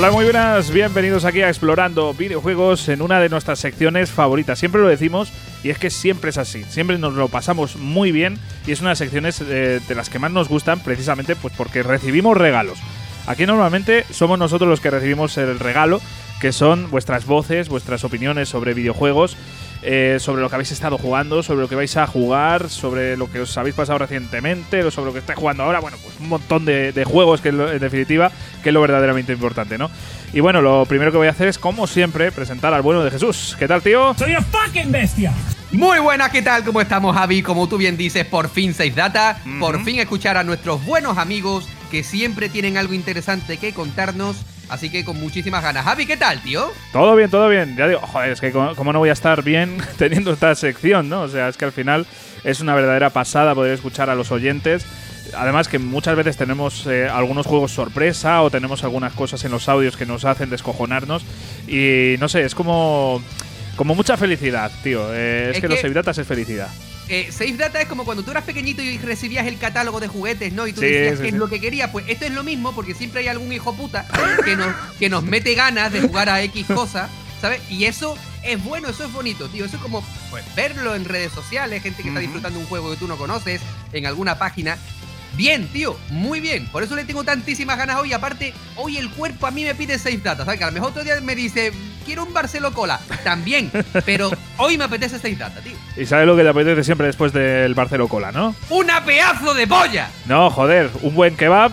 Hola, muy buenas, bienvenidos aquí a Explorando Videojuegos en una de nuestras secciones favoritas. Siempre lo decimos y es que siempre es así, siempre nos lo pasamos muy bien y es una de las secciones eh, de las que más nos gustan precisamente pues porque recibimos regalos. Aquí normalmente somos nosotros los que recibimos el regalo, que son vuestras voces, vuestras opiniones sobre videojuegos, eh, sobre lo que habéis estado jugando, sobre lo que vais a jugar, sobre lo que os habéis pasado recientemente, sobre lo que estáis jugando ahora. Bueno, pues un montón de, de juegos que en definitiva que es lo verdaderamente importante, ¿no? Y bueno, lo primero que voy a hacer es, como siempre, presentar al bueno de Jesús. ¿Qué tal, tío? ¡Soy una fucking bestia! Muy buenas, ¿qué tal? ¿Cómo estamos, Javi? Como tú bien dices, por fin 6 Data, por fin escuchar a nuestros buenos amigos que siempre tienen algo interesante que contarnos. Así que con muchísimas ganas. Javi, ¿qué tal, tío? Todo bien, todo bien. Ya digo, joder, es que como, no voy a estar bien teniendo esta sección, ¿no? O sea, es que al final es una verdadera pasada poder escuchar a los oyentes. Además que muchas veces tenemos eh, algunos juegos sorpresa o tenemos algunas cosas en los audios que nos hacen descojonarnos. Y no sé, es como, como mucha felicidad, tío. Eh, es, Es que, los que- Save Datas es felicidad. Eh, Safe Data es como cuando tú eras pequeñito y recibías el catálogo de juguetes, ¿no? Y tú Sí, decías sí, qué sí. es lo que querías. Pues esto es lo mismo porque siempre hay algún hijo puta que nos, que nos mete ganas de jugar a X cosas, ¿sabes? Y eso es bueno, eso es bonito, tío. Eso es como pues, verlo en redes sociales, gente que está disfrutando un juego que tú no conoces, en alguna página. Bien, tío, muy bien. Por eso le tengo tantísimas ganas hoy. Aparte, hoy el cuerpo a mí me pide Safe Data. ¿Sabes? Que a lo mejor otro día me dice, quiero un Barcelo Cola. También. Pero hoy me apetece Safe Data, tío. Y sabes lo que te apetece siempre después del Barcelo Cola, ¿no? ¡Una pedazo de polla! No, joder, un buen kebab.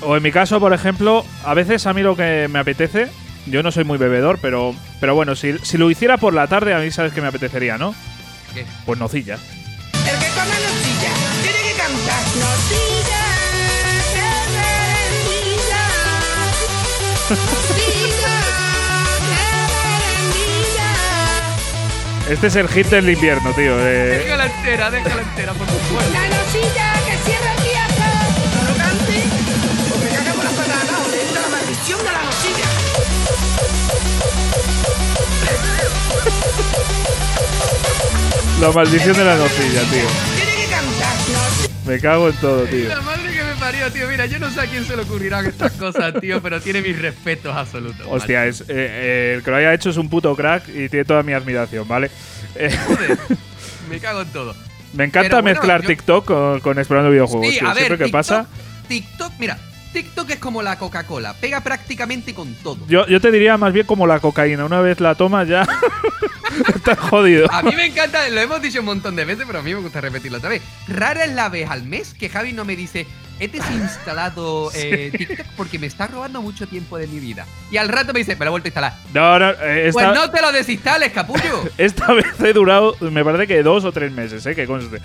O en mi caso, por ejemplo, a veces a mí lo que me apetece, yo no soy muy bebedor, pero, pero bueno, si, si lo hiciera por la tarde, a mí sabes que me apetecería, ¿no? ¿Qué? Pues nocilla. El que come nocilla tiene que cantar. Nocilla, Este es el hit del invierno, tío. eh. Déjala entera, déjala entera, por favor. La nocilla que cierra el viaje. Arrogante, o me caga por las patadas, o le entra la maldición de la nocilla. La maldición de la nocilla, tío. Tiene que cantar. Me cago en todo, tío. Parió, tío. Mira, yo no sé a quién se le ocurrirán estas cosas, tío, pero tiene mis respetos absolutos. Hostia, es, eh, eh, el que lo haya hecho es un puto crack y tiene toda mi admiración, ¿vale? Eh, Joder, me cago en todo. me encanta bueno, mezclar yo- TikTok con, con explorando videojuegos. Sí, tío. a ver, Siempre que TikTok, pasa. TikTok, mira, TikTok es como la Coca-Cola, pega prácticamente con todo. Yo, yo te diría más bien como la cocaína. Una vez la tomas ya. Estás jodido. A mí me encanta, lo hemos dicho un montón de veces, pero a mí me gusta repetirlo otra vez. Rara es la vez al mes que Javi no me dice, he desinstalado eh, TikTok porque me está robando mucho tiempo de mi vida. Y al rato me dice, me lo he vuelto a instalar. No, no, eh, esta, Pues no te lo desinstales, capullo. esta vez he durado, me parece que dos o tres meses, ¿eh? Que conste.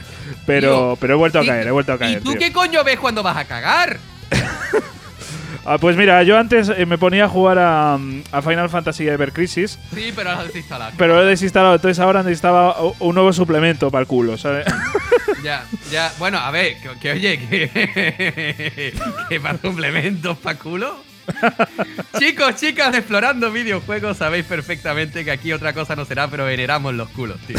Pero, pero he vuelto a ¿y- caer, he vuelto a caer. ¿Y tú tío. qué coño ves cuando vas a cagar? Ah, pues mira, yo antes eh, me ponía a jugar a, mm, a Final Fantasy Ever Crisis, Sí, pero lo has desinstalado. pero lo he desinstalado, entonces ahora necesitaba u- un nuevo suplemento para el culo, ¿sabes? Ya, ya. Bueno, a ver, que, que oye, que, que para suplementos para culo. Chicos, chicas, de explorando videojuegos, sabéis perfectamente que aquí otra cosa no será, pero veneramos los culos, tío.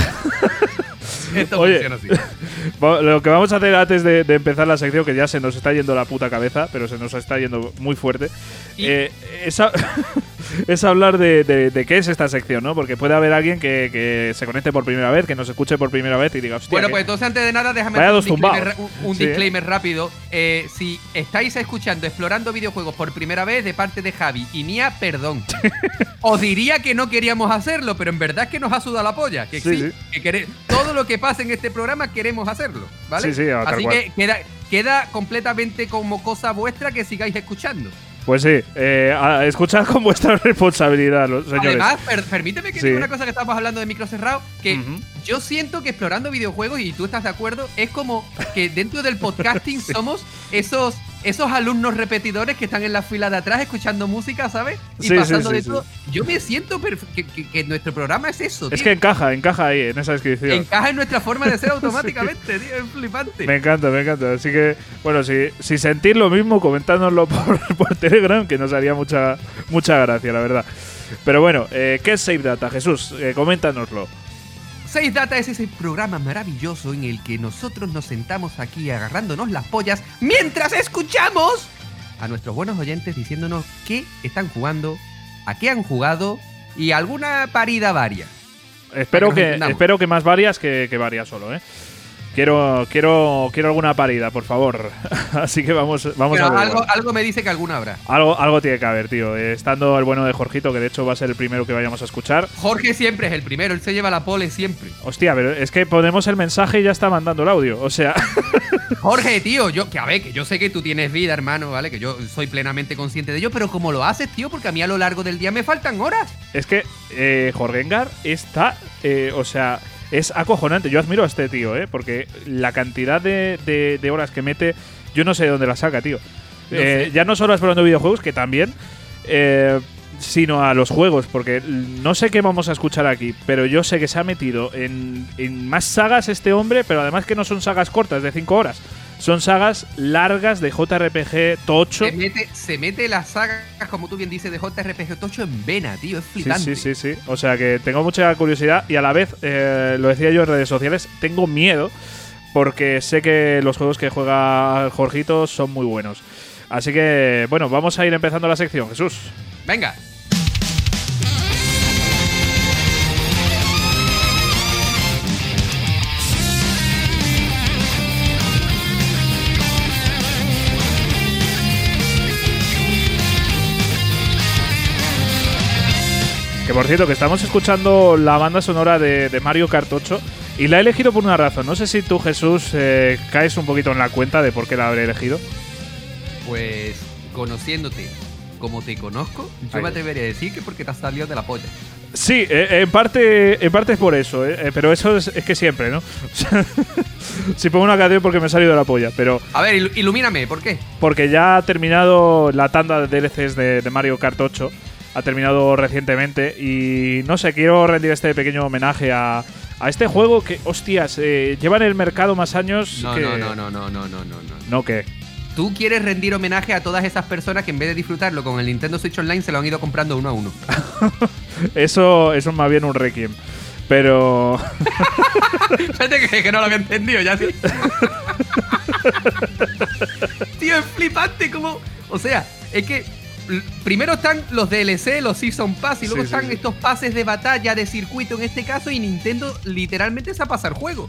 Esto Oye. funciona así. Va- Lo que vamos a hacer antes de, de empezar la sección, que ya se nos está yendo la puta cabeza, pero se nos está yendo muy fuerte, Y- eh, es, a- es hablar de, de- de qué es esta sección, ¿no? Porque puede haber alguien que, que se conecte por primera vez, que nos escuche por primera vez y diga, hostia, Bueno, ¿qué- pues entonces antes de nada, déjame hacer un disclaimer, rápido. Eh, si estáis escuchando Explorando Videojuegos por primera vez de parte de Javi y mía, perdón. Os diría que no queríamos hacerlo, pero en verdad es que nos ha sudado la polla. Que Sí, sí, sí. que todo lo que pasa en este programa queremos hacerlo, ¿vale? Sí, sí, Así que queda, queda completamente como cosa vuestra que sigáis escuchando. Pues sí, eh, a- escuchad con vuestra responsabilidad, los señores. Además, per- permíteme que Sí. diga una cosa que estamos hablando de micro cerrado, que Ujú. yo siento que explorando videojuegos, y tú estás de acuerdo, es como que dentro del podcasting somos esos, esos alumnos repetidores que están en la fila de atrás escuchando música, ¿sabes? Y Sí, pasando sí, de sí. todo. Yo me siento que, que- que nuestro programa es eso, es que encaja, encaja ahí, en esa descripción. Encaja en nuestra forma de ser automáticamente, tío. Es flipante. Me encanta, me encanta. Así que, bueno, si, si sentís lo mismo, comentádnoslo por, por Telegram, que nos haría mucha, mucha gracia, la verdad. Pero bueno, eh, ¿qué es Save Data? Jesús, eh, coméntanoslo. 6 Data es ese programa maravilloso en el que nosotros nos sentamos aquí agarrándonos las pollas mientras escuchamos a nuestros buenos oyentes diciéndonos qué están jugando, a qué han jugado y alguna parida varia. Espero que, entendamos. espero que más varias que, que varias solo, ¿eh? Quiero, quiero, quiero alguna parida, por favor. Así que vamos, vamos Pero a ver. algo, algo me dice que alguna habrá. Algo, algo tiene que haber, tío. Eh, Estando el bueno de Jorgito, que de hecho va a ser el primero que vayamos a escuchar. Jorge siempre es el primero, él se lleva la pole siempre. Hostia, pero es que ponemos el mensaje y ya está mandando el audio. O sea, Jorge, tío, yo, que a ver, que yo sé que tú tienes vida, hermano, ¿vale? Que yo soy plenamente consciente de ello, pero ¿cómo lo haces, tío? Porque a mí a lo largo del día me faltan horas. es que eh, Jorgengar está. eh, o sea, es acojonante. Yo admiro a este tío, ¿eh? Porque la cantidad de, de- de horas que mete, yo no sé de dónde la saca, tío. No Eh, ya no solo explorando videojuegos, que también. eh, sino a los juegos, porque no sé qué vamos a escuchar aquí, pero yo sé que se ha metido en, en más sagas este hombre, pero además que no son sagas cortas de 5 horas, son sagas largas de JRPG tocho. Se mete, se mete las sagas, como tú bien dices, de JRPG Tocho en vena, tío. Es Sí, flipante. sí, sí, sí. O sea que tengo mucha curiosidad y a la vez, eh, lo decía yo en redes sociales, tengo miedo porque sé que los juegos que juega Jorgito son muy buenos. Así que, bueno, vamos a ir empezando la sección, Jesús. Venga. Que por cierto, que estamos escuchando la banda sonora de, de Mario Kart 8 y la he elegido por una razón. No sé si tú, Jesús, eh, caes un poquito en la cuenta de por qué la habré elegido. Pues, conociéndote como te conozco, yo Ahí. me atrevería a decir que porque te has salido de la polla. Sí, eh, en, parte, en parte es por eso, eh, eh, pero eso es, es que siempre, ¿no? Si pongo una canción porque me he salido de la polla, pero A ver, ilu- ilumíname, ¿por qué? porque ya ha terminado la tanda de DLCs de, de Mario Kart 8, ha terminado recientemente y no sé, quiero rendir este pequeño homenaje a, a este juego que, hostias, eh, lleva en el mercado más años No, que... no, no, no, no, no, no, no, no. No, que... Tú quieres rendir homenaje a todas esas personas que en vez de disfrutarlo con el Nintendo Switch Online se lo han ido comprando uno a uno. Eso, eso es más bien un requiem. Pero... Fíjate que, que no lo había entendido ya sí. Tío, es flipante como. O sea, es que. Primero están los DLC, los Season Pass, y luego Sí, están sí. estos pases de batalla de circuito en este caso, y Nintendo literalmente se ha pasado el juego.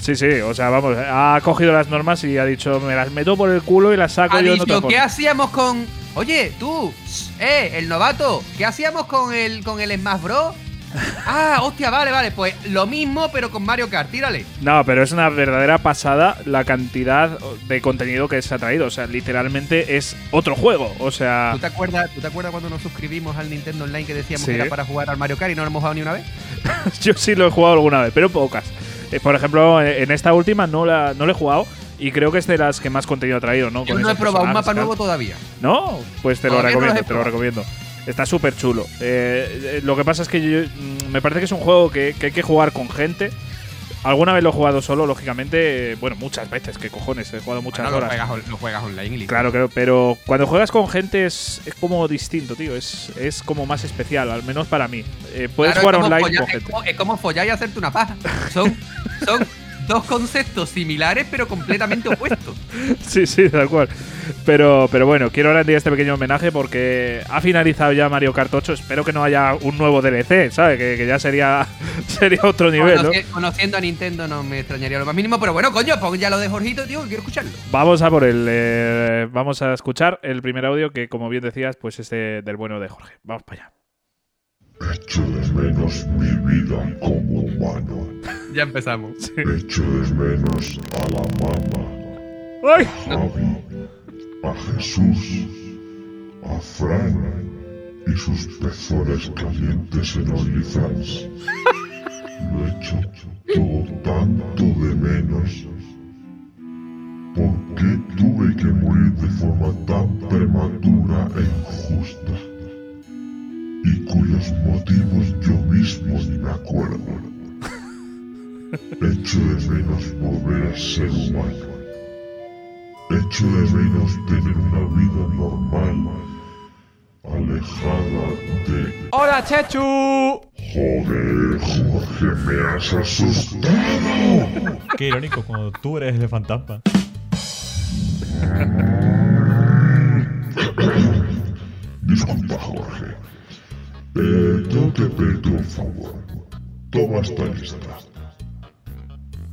Sí, sí, o sea, vamos, ha cogido las normas y ha dicho, me las meto por el culo y las saco Ha yo en otra dicho, ¿qué forma". hacíamos con. Oye, tú, eh, el novato, ¿qué hacíamos con el, con el Smash Bros? Ah, hostia, vale, vale, pues lo mismo, pero con Mario Kart, tírale. No, pero es una verdadera pasada la cantidad de contenido que se ha traído. O sea, literalmente es otro juego. O sea, ¿Tú te, acuerdas, ¿Tú te acuerdas cuando nos suscribimos al Nintendo Online que decíamos Sí. que era para jugar al Mario Kart y no lo hemos jugado ni una vez? yo sí lo he jugado alguna vez, pero pocas. Eh, por ejemplo, en esta última no la, no la he jugado y creo que es de las que más contenido ha traído, ¿no? Yo Con no he probado un mapa nuevo todavía. No, pues te lo Todavía recomiendo, te lo recomiendo. Está súper chulo. Eh, eh, lo que pasa es que yo- mm, me parece que es un juego que, que hay que jugar con gente. Alguna vez lo he jugado solo, lógicamente. Bueno, muchas veces, que cojones, he jugado muchas Bueno, lo, horas. juegas, lo juegas online listo. Claro, creo, pero cuando juegas con gente es, es como distinto, tío. Es, es como más especial, al menos para mí. Eh, puedes Claro, jugar online follar- con es gente. como- Es como follar y hacerte una paja. Son, son dos conceptos similares pero completamente opuestos. Sí, sí, tal cual. Pero, pero bueno, quiero rendir este pequeño homenaje porque ha finalizado ya Mario Kart 8. Espero que no haya un nuevo DLC, ¿sabes? Que, que ya sería, sería otro nivel, ¿no? Conoci- Conociendo a Nintendo no me extrañaría lo más mínimo, pero bueno, coño, pon ya lo de Jorgito, tío, quiero escucharlo. Vamos a por el. eh, vamos a escuchar el primer audio que, como bien decías, pues es de- del bueno de Jorge. Vamos para allá. Echo de menos mi vida como humano. Ya empezamos. Echo de menos a la mamá, ¡Ay! a Javi, a Jesús, a Fran y sus pezones calientes en OnlyFans. Lo echo todo tanto de menos. ¿Por qué tuve que morir de forma tan prematura e injusta? Y cuyos motivos yo mismo ni me acuerdo. Echo de menos volver a ser humano. Echo de menos tener una vida normal, alejada de... ¡Hola, Chechu! Joder, Jorge, me has asustado. Qué irónico cuando tú eres el fantasma. Disculpa, Jorge. Eh, tengo que pedirte un favor. Toma esta lista.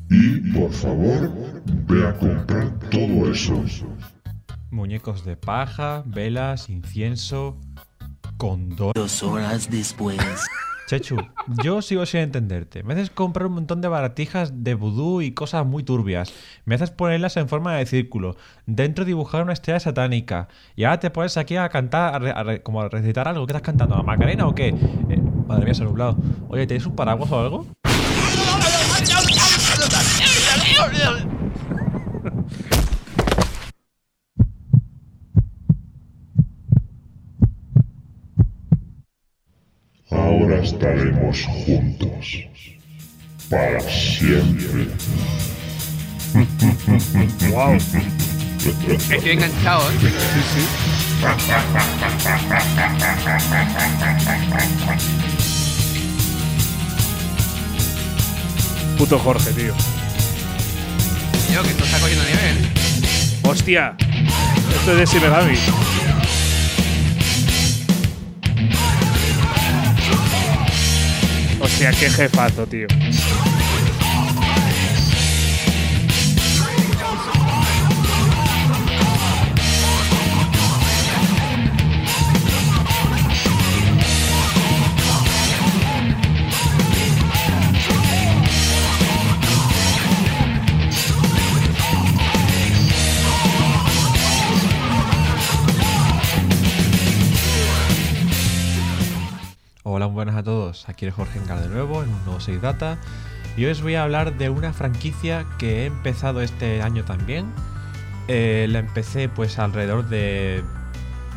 Y, por favor, ve a comprar todo eso. Muñecos de paja, velas, incienso, condón. Dos horas después. Chechu, yo sigo sin entenderte. Me haces comprar un montón de baratijas de vudú y cosas muy turbias. Me haces ponerlas en forma de círculo. Dentro dibujar una estrella satánica. Y ahora te pones aquí a cantar, como a recitar algo. ¿Qué estás cantando? ¿A Macarena o qué? Eh, madre mía, se ha nublado. Oye, ¿tenéis un paraguas o algo? Ahora estaremos juntos. Para siempre. Wow. Estoy enganchado, ¿eh? Puto Jorge, tío. Tío, que esto está cogiendo nivel. Hostia. Esto es de Megami. Hostia, qué jefazo, tío. Buenas a todos. Aquí es Jorge Engar de nuevo en un nuevo 6 Data. Y hoy os voy a hablar de una franquicia que he empezado este año también. Eh, la empecé pues alrededor de...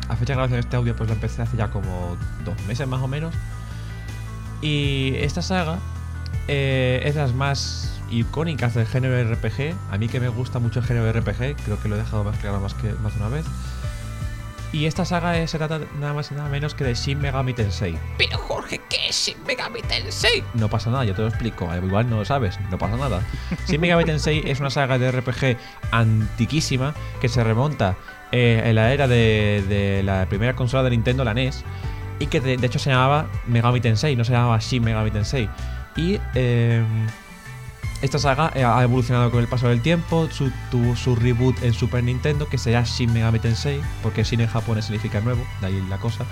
A fecha de grabación de este audio pues la empecé hace ya como dos meses más o menos. Y esta saga eh, es de las más icónicas del género RPG. A mí que me gusta mucho el género RPG, creo que lo he dejado más claro más, que, más de una vez. Y esta saga es- se trata nada más y nada menos que de Shin Megami Tensei. Pero Jorge, ¿qué es Shin Megami Tensei? No pasa nada, yo te lo explico. Al Igual no lo sabes, no pasa nada. Shin Megami Tensei es una saga de RPG antiquísima que se remonta eh, en la era de, de la primera consola de Nintendo, la NES, y que de, de hecho se llamaba Megami Tensei, no se llamaba Shin Megami Tensei. Y eh, esta saga eh, ha evolucionado con el paso del tiempo, tuvo su reboot en Super Nintendo, que será Shin Megami Tensei, porque Shin en japonés significa nuevo, de ahí la cosa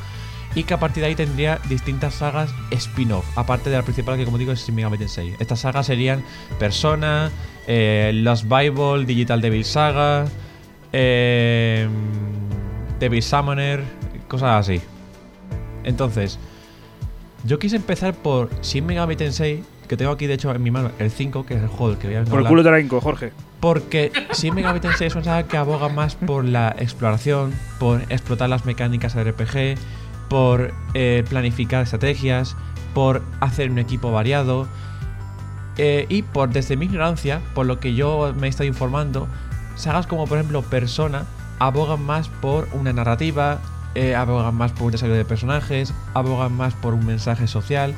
y que a partir de ahí tendría distintas sagas spin-off, aparte de la principal que como digo es Shin Megami Tensei. Estas sagas serían Persona, eh, Lost Bible, Digital Devil Saga, eh, Devil Summoner, cosas así. Entonces, yo quise empezar por Shin Megami Tensei, que tengo aquí de hecho en mi mano el 5, que es el juego del que voy a Por el culo te la hinco, Jorge. Porque Shin Megami Tensei es una saga que aboga más por la exploración, por explotar las mecánicas de RPG, por eh, planificar estrategias, por hacer un equipo variado eh, y por, desde mi ignorancia, por lo que yo me he estado informando, sagas como por ejemplo Persona abogan más por una narrativa, eh, abogan más por un desarrollo de personajes, abogan más por un mensaje social.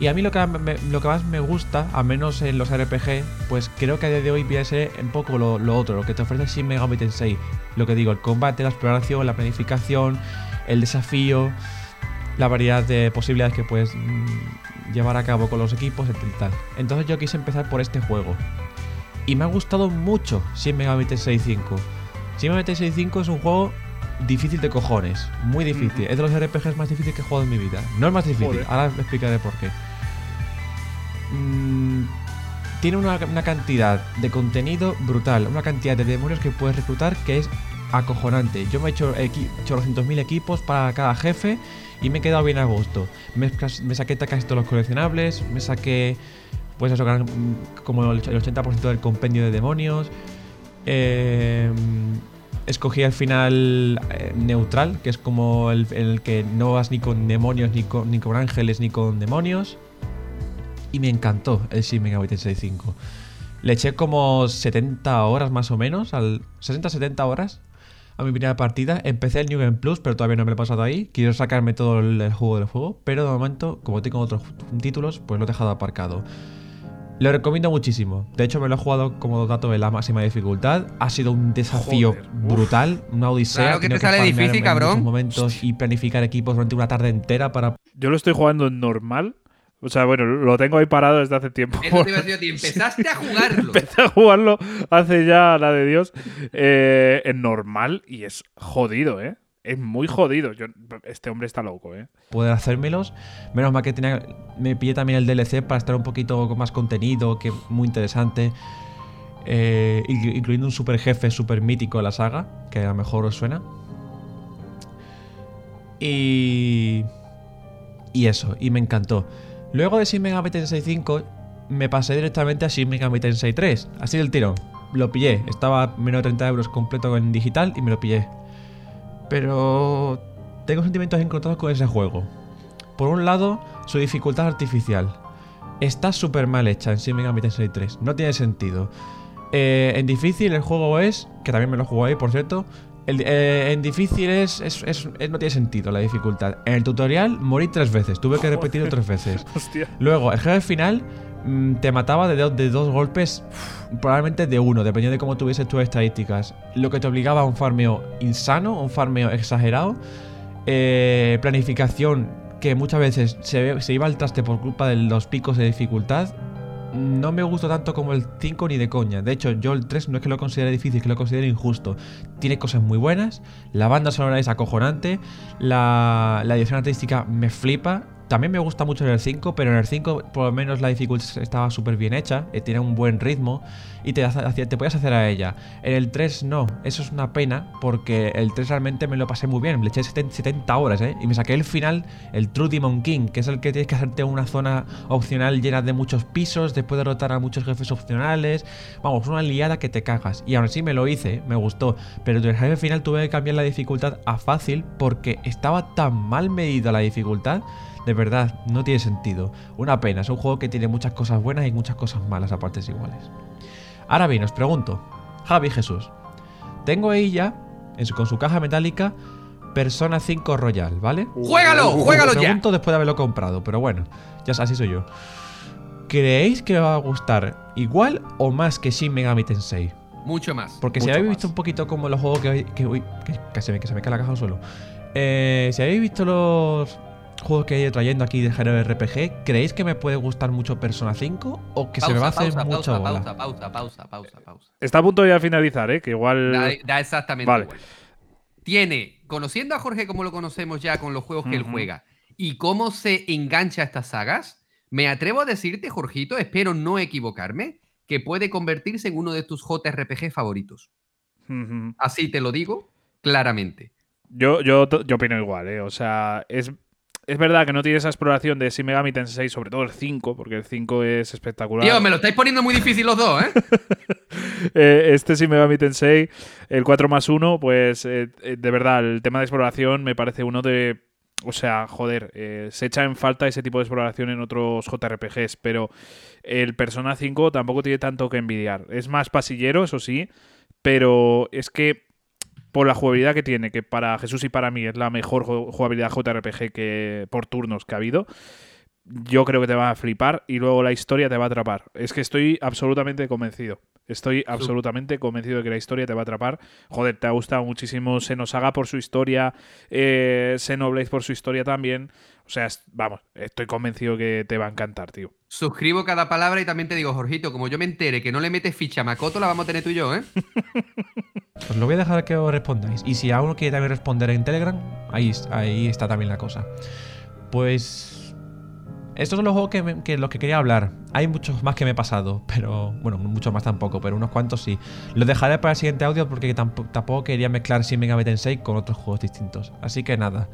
Y a mí lo que, me- lo que más me gusta, al menos en los RPG, pues creo que a día de hoy viene a ser un poco lo, lo otro, lo que te ofrece Shin Megami Tensei. Lo que digo, el combate, la exploración, la planificación, el desafío, la variedad de posibilidades que puedes mm, llevar a cabo con los equipos y tal. Entonces yo quise empezar por este juego. Y me ha gustado mucho Shin Megami Tensei 5. Shin Megami Tensei 5 es un juego difícil de cojones, muy difícil. Es de los RPGs más difíciles que he jugado en mi vida. No es más difícil, Joder. ahora explicaré por qué. Mm, tiene una, cantidad de contenido brutal, una cantidad de demonios que puedes reclutar que es acojonante. Yo me he hecho equi- 800.000 equipos para cada jefe y me he quedado bien a gusto. Me, saqué casi todos los coleccionables, me saqué pues eso, como el el 80% del compendio de demonios. Eh, escogí el final eh, neutral, que es como el, el que no vas ni con demonios, ni con, ni con ángeles, ni con demonios. Y me encantó el Shin Megami Tensei 5. Le eché como 70 horas más o menos, al 60-70 horas a mi primera partida. Empecé el New Game Plus, pero todavía no me lo he pasado ahí. Quiero sacarme todo el, el juego del juego, pero de momento, como tengo otros títulos, pues lo he dejado aparcado. Lo recomiendo muchísimo. De hecho, me lo he jugado como dato de la máxima dificultad. Ha sido un desafío Joder, uf. brutal, una odisea. Claro que te sale farmearme difícil, cabrón. momentos y planificar equipos durante una tarde entera para Yo lo estoy jugando en normal. O sea, bueno, lo tengo ahí parado desde hace tiempo. Eso te iba a decir a ti. Empezaste a jugarlo. Empecé a jugarlo hace ya la de Dios eh, en normal y es jodido, ¿eh? Es muy jodido. Yo, este hombre está loco, ¿eh? poder hacérmelos. Menos mal que tenía, me pillé también el DLC para estar un poquito con más contenido, que muy interesante. Eh, inclu- incluyendo un super jefe super mítico de la saga, que a lo mejor os suena. Y. Y eso, y me encantó. Luego de Shin Megami Tensei 5, me pasé directamente a Shin Megami Tensei 3. Así del tirón. Lo pillé. Estaba menos de 30 euros completo en digital y me lo pillé. Pero tengo sentimientos encontrados con ese juego. Por un lado, su dificultad artificial. Está súper mal hecha en Shin Megami Tensei 3. No tiene sentido. Eh, en difícil el juego es, que también me lo jugué ahí, por cierto. El- eh, en difícil es, es- es- es- no tiene sentido la dificultad. En el tutorial morí tres veces, tuve que repetirlo tres veces. Hostia. Luego, el jefe final mm, te mataba de, do- de dos golpes, probablemente de uno, dependiendo de cómo tuvieses tus estadísticas. Lo que te obligaba a un farmeo insano, un farmeo exagerado, eh, planificación que muchas veces se, ve- se iba al traste por culpa de los picos de dificultad. No me gustó tanto como el 5 ni de coña. De hecho, yo el 3 no es que lo considere difícil, es que lo considero injusto. Tiene cosas muy buenas, la banda sonora es acojonante, la, la edición artística me flipa. También me gusta mucho en el 5, pero en el 5 por lo menos la dificultad estaba súper bien hecha, eh, tiene un buen ritmo y te, te puedes hacer a ella. En el 3 no, eso es una pena porque el 3 realmente me lo pasé muy bien, le eché 70 70 horas, ¿eh? Y me saqué el final, el True Demon King, que es el que tienes que hacerte una zona opcional llena de muchos pisos, después de derrotar a muchos jefes opcionales. Vamos, una liada que te cagas. Y aún así me lo hice, me gustó. Pero en el final tuve que cambiar la dificultad a fácil porque estaba tan mal medida la dificultad. De verdad, no tiene sentido. Una pena, es un juego que tiene muchas cosas buenas y muchas cosas malas a partes iguales. Ahora bien, os pregunto, Javi Jesús, tengo ahí ya, en su- con su caja metálica, Persona 5 Royal, ¿vale? ¡Juégalo! ¡Juégalo Os ya! pregunto después de haberlo comprado, pero bueno, ya así soy yo. ¿Creéis que me va a gustar igual o más que Shin Megami Tensei? Mucho más. Porque si habéis más. visto un poquito como los juegos que, que, uy, que, que se me, que se me cae la caja solo. Eh, si habéis visto los juegos que he ido trayendo aquí de género RPG, ¿creéis que me puede gustar mucho Persona 5 o que se me va a hacer pausa, mucha pausa, bola? pausa, pausa, pausa, pausa, pausa. Está a punto ya de finalizar, ¿eh? Que igual. Da, da exactamente Vale. igual. Tiene, conociendo a Jorge como lo conocemos ya con los juegos que él juega y cómo se engancha a estas sagas, me atrevo a decirte, Jorgito, espero no equivocarme, que puede convertirse en uno de tus JRPG favoritos. Así te lo digo claramente. Yo, yo, to- yo opino igual, ¿eh? O sea, es, es verdad que no tiene esa exploración de Shin Megami Tensei, sobre todo el 5, porque el 5 es espectacular. Tío, me lo estáis poniendo muy difícil los dos, ¿eh? Eh, este Shin Megami Tensei, el 4 más 1, pues eh, eh, de verdad, el tema de exploración me parece uno de... O sea, joder, eh, se echa en falta ese tipo de exploración en otros JRPGs, pero el Persona 5 tampoco tiene tanto que envidiar. Es más pasillero, eso sí, pero es que por la jugabilidad que tiene, que para Jesús y para mí es la mejor ju- jugabilidad JRPG que por turnos que ha habido, yo creo que te va a flipar y luego la historia te va a atrapar. Es que estoy absolutamente convencido. Estoy absolutamente convencido de que la historia te va a atrapar. Joder, te ha gustado muchísimo Xenosaga por su historia, eh, Xenoblade por su historia también. O sea, vamos, estoy convencido que te va a encantar, tío. Suscribo cada palabra y también te digo, Jorgito, como yo me entere que no le metes ficha a Makoto, la vamos a tener tú y yo, ¿eh? Os lo voy a dejar que os respondáis. Y si aún quiere también responder en Telegram, ahí, ahí está también la cosa. Pues. Estos son los juegos que, me- que los que quería hablar. Hay muchos más que me he pasado, pero. Bueno, muchos más tampoco, pero unos cuantos sí. Los dejaré para el siguiente audio porque tampo- tampoco quería mezclar Shin Megami Tensei con otros juegos distintos. Así que nada.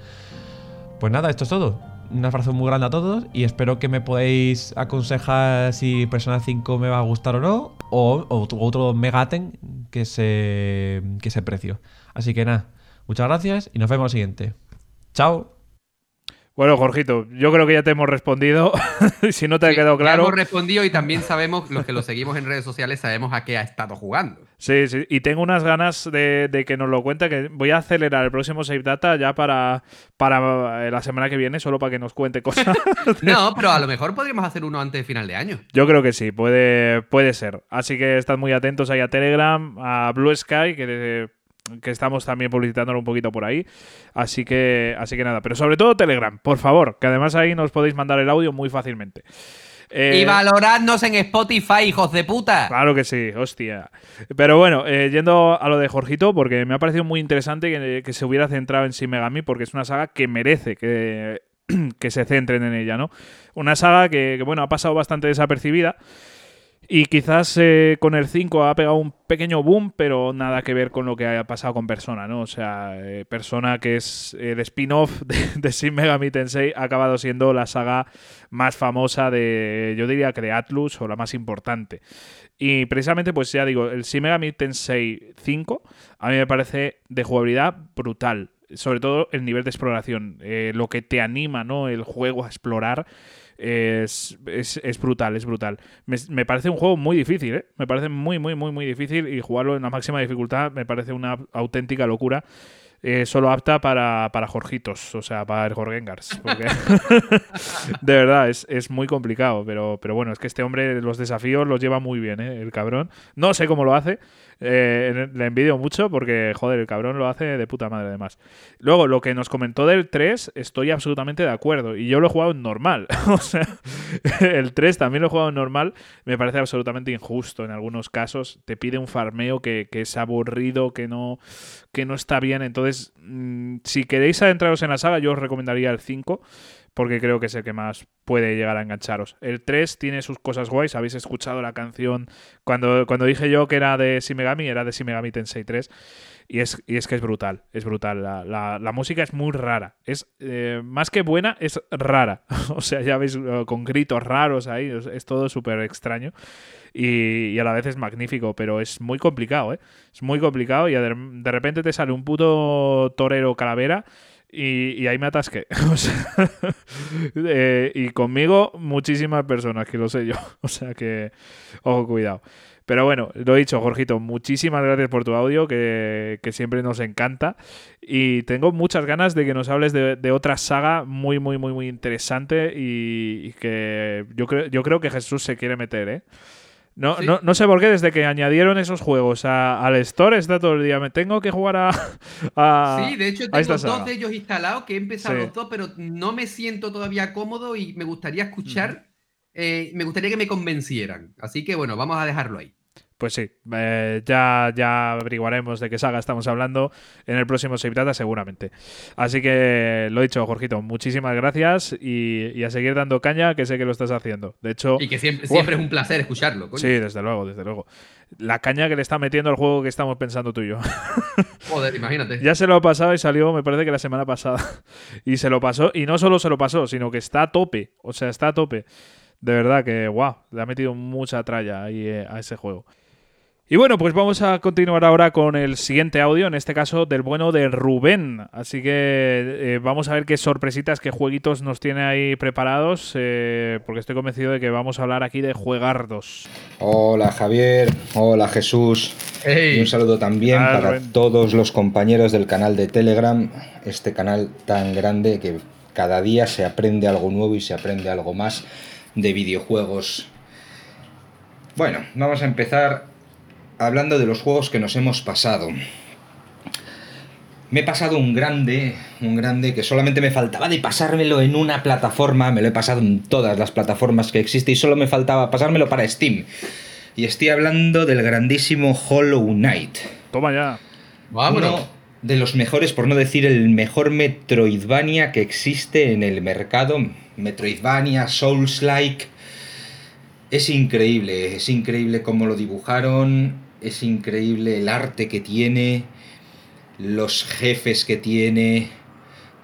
Pues nada, esto es todo. Un abrazo muy grande a todos y espero que me podáis aconsejar si Persona 5 me va a gustar o no, o, o otro- Megaten que se, que se precio. Así que nada, muchas gracias y nos vemos en la siguiente. Chao. Bueno, Jorgito, yo creo que ya te hemos respondido. si no te ha Sí, quedado ya claro. hemos respondido y también sabemos, los que lo seguimos en redes sociales, sabemos a qué ha estado jugando. Sí, sí. Y tengo unas ganas de, de que nos lo cuente, que voy a acelerar el próximo Save Data ya para, para eh, la semana que viene, solo para que nos cuente cosas. No, pero a lo mejor podríamos hacer uno antes de final de año. Yo creo que sí, puede, puede ser. Así que estad muy atentos ahí a Telegram, a Blue Sky, que, que estamos también publicitándolo un poquito por ahí. Así que, así que nada, pero sobre todo Telegram, por favor, que además ahí nos podéis mandar el audio muy fácilmente. Eh, Y valoradnos en Spotify, hijos de puta. Claro que sí, hostia. Pero bueno, eh, yendo a lo de Jorgito, porque me ha parecido muy interesante que, que se hubiera centrado en Shin Megami, porque es una saga que merece que, que se centren en ella, ¿no? Una saga que, que, bueno, ha pasado bastante desapercibida. Y quizás eh, con el 5 ha pegado un pequeño boom, pero nada que ver con lo que haya pasado con Persona, ¿no? O sea, eh, Persona, que es el spin-off de, de Shin Megami Tensei, ha acabado siendo la saga más famosa de, yo diría que de Atlus, o la más importante. Y precisamente, pues ya digo, el Shin Megami Tensei 5 a mí me parece de jugabilidad brutal. Sobre todo el nivel de exploración, eh, lo que te anima, ¿no? El juego a explorar es, es, es brutal, es brutal. Me, me, parece un juego muy difícil, ¿eh? Me parece muy, muy, muy, muy difícil y jugarlo en la máxima dificultad me parece una auténtica locura. Eh, solo apta para, para Jorgitos, o sea, para Jorgengars. De verdad, es, es, muy complicado. Pero, pero bueno, es que este hombre los desafíos los lleva muy bien, ¿eh? el cabrón. No sé cómo lo hace. Eh, le envidio mucho porque, joder, el cabrón lo hace de puta madre además. Luego, lo que nos comentó del 3, estoy absolutamente de acuerdo. Y yo lo he jugado en normal. o sea, el 3 también lo he jugado en normal. Me parece absolutamente injusto en algunos casos. Te pide un farmeo que, que es aburrido, que no, que no está bien. Entonces, mmm, si queréis adentraros en la saga, yo os recomendaría el 5 porque creo que es el que más puede llegar a engancharos. El 3 tiene sus cosas guays, habéis escuchado la canción cuando, cuando dije yo que era de Simegami, era de Simegami Tensei 3, y es, y es que es brutal, es brutal. La, la, música es muy rara, es eh, más que buena, es rara. o sea, ya veis, con gritos raros ahí, es, es todo súper extraño. Y, y, a la vez es magnífico, pero es muy complicado, ¿eh? Es muy complicado y de, de repente te sale un puto torero calavera y, ahí me atasqué. Eh, y conmigo muchísimas personas, que lo sé yo. O sea que, ojo, cuidado. Pero bueno, lo he dicho, Jorgito, muchísimas gracias por tu audio, que, que, siempre nos encanta. Y tengo muchas ganas de que nos hables de, de otra saga muy, muy, muy, muy interesante y, y, que yo creo, yo creo que Jesús se quiere meter, ¿eh? No, sí. no, no, sé por qué, desde que añadieron esos juegos a, al Store está todo el día. Me tengo que jugar a. a sí, de hecho, tengo dos saga. de ellos instalados que he empezado sí. los dos, pero no me siento todavía cómodo y me gustaría escuchar. Eh, me gustaría que me convencieran. Así que bueno, vamos a dejarlo ahí. Pues sí, eh, ya, ya averiguaremos de qué saga estamos hablando en el próximo Save Data seguramente. Así que lo he dicho, Jorgito, muchísimas gracias y, y, a seguir dando caña, que sé que lo estás haciendo. De hecho... Y que siempre, siempre es un placer escucharlo. Coño. Sí, desde luego, desde luego. La caña que le está metiendo al juego que estamos pensando tú y yo. Joder, imagínate. ya se lo ha pasado y salió, me parece que la semana pasada. y se lo pasó, y no solo se lo pasó, sino que está a tope. O sea, está a tope. De verdad que, wow, le ha metido mucha tralla ahí eh, a ese juego. Y bueno, pues vamos a continuar ahora con el siguiente audio, en este caso del bueno de Rubén. Así que eh, vamos a ver qué sorpresitas, qué jueguitos nos tiene ahí preparados, eh, porque estoy convencido de que vamos a hablar aquí de juegardos. Hola Javier, hola Jesús. Hey. Y un saludo también Ah, para Rubén. todos los compañeros del canal de Telegram, este canal tan grande que cada día se aprende algo nuevo y se aprende algo más de videojuegos. Bueno, vamos a empezar hablando de los juegos que nos hemos pasado. Me he pasado un grande, un grande que solamente me faltaba de pasármelo en una plataforma, me lo he pasado en todas las plataformas que existe y solo me faltaba pasármelo para Steam. Y estoy hablando del grandísimo Hollow Knight. Toma ya. Vámonos. Uno de los mejores, por no decir el mejor Metroidvania que existe en el mercado. Metroidvania, Souls-like. Es increíble, es increíble cómo lo dibujaron, es increíble el arte que tiene, los jefes que tiene.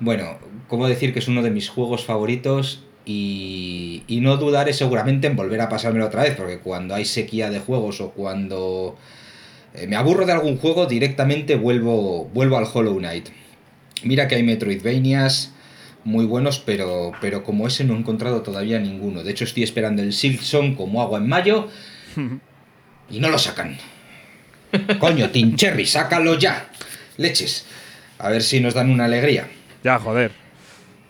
Bueno, cómo decir que es uno de mis juegos favoritos y, y, no dudaré seguramente en volver a pasármelo otra vez, porque cuando hay sequía de juegos o cuando eh, me aburro de algún juego, directamente vuelvo, vuelvo al Hollow Knight. Mira que hay Metroidvanias, muy buenos, pero, pero como ese no he encontrado todavía ninguno. De hecho, estoy esperando el Silksong como agua en mayo y no lo sacan. Coño, Team Cherry, sácalo ya. Leches. A ver si nos dan una alegría. Ya, joder.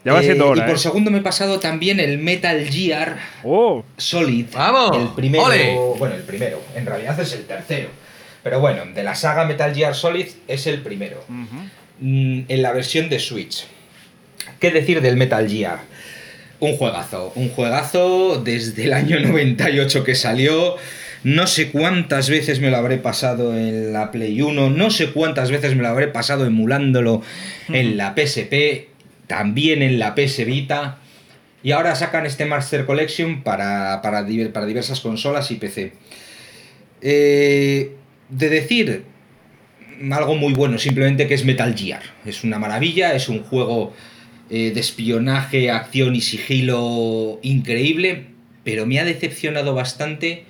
Ya va Eh, siendo Y hora, por ¿eh? segundo me he pasado también el Metal Gear Oh, Solid. ¡Vamos! El primero. ¡Ole! Bueno, el primero. En realidad es el tercero. Pero bueno, de la saga Metal Gear Solid es el primero. Mm, en la versión de Switch. ¿Qué decir del Metal Gear? Un juegazo, un juegazo desde el año 98 que salió. No sé cuántas veces me lo habré pasado en la Play 1, no sé cuántas veces me lo habré pasado emulándolo en la PSP, también en la PS Vita. Y ahora sacan este Master Collection para, para, diver- para diversas consolas y PC. Eh, de decir algo muy bueno, simplemente que es Metal Gear. Es una maravilla, es un juego eh, de espionaje, acción y sigilo increíble, pero me ha decepcionado bastante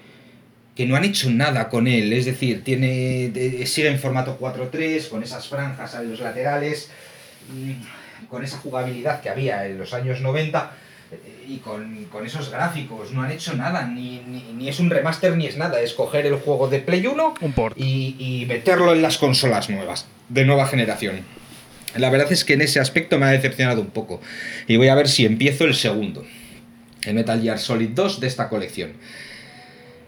que no han hecho nada con él. Es decir, tiene de- sigue en formato 4.3, con esas franjas a los laterales, mm, con esa jugabilidad que había en los años 90 eh, y con, con esos gráficos. No han hecho nada, ni, ni- ni es un remaster ni es nada. Es coger el juego de Play 1 un port. y, y meterlo en las consolas nuevas, de nueva generación. La verdad es que en ese aspecto me ha decepcionado un poco. Y voy a ver si empiezo el segundo. El Metal Gear Solid 2 de esta colección.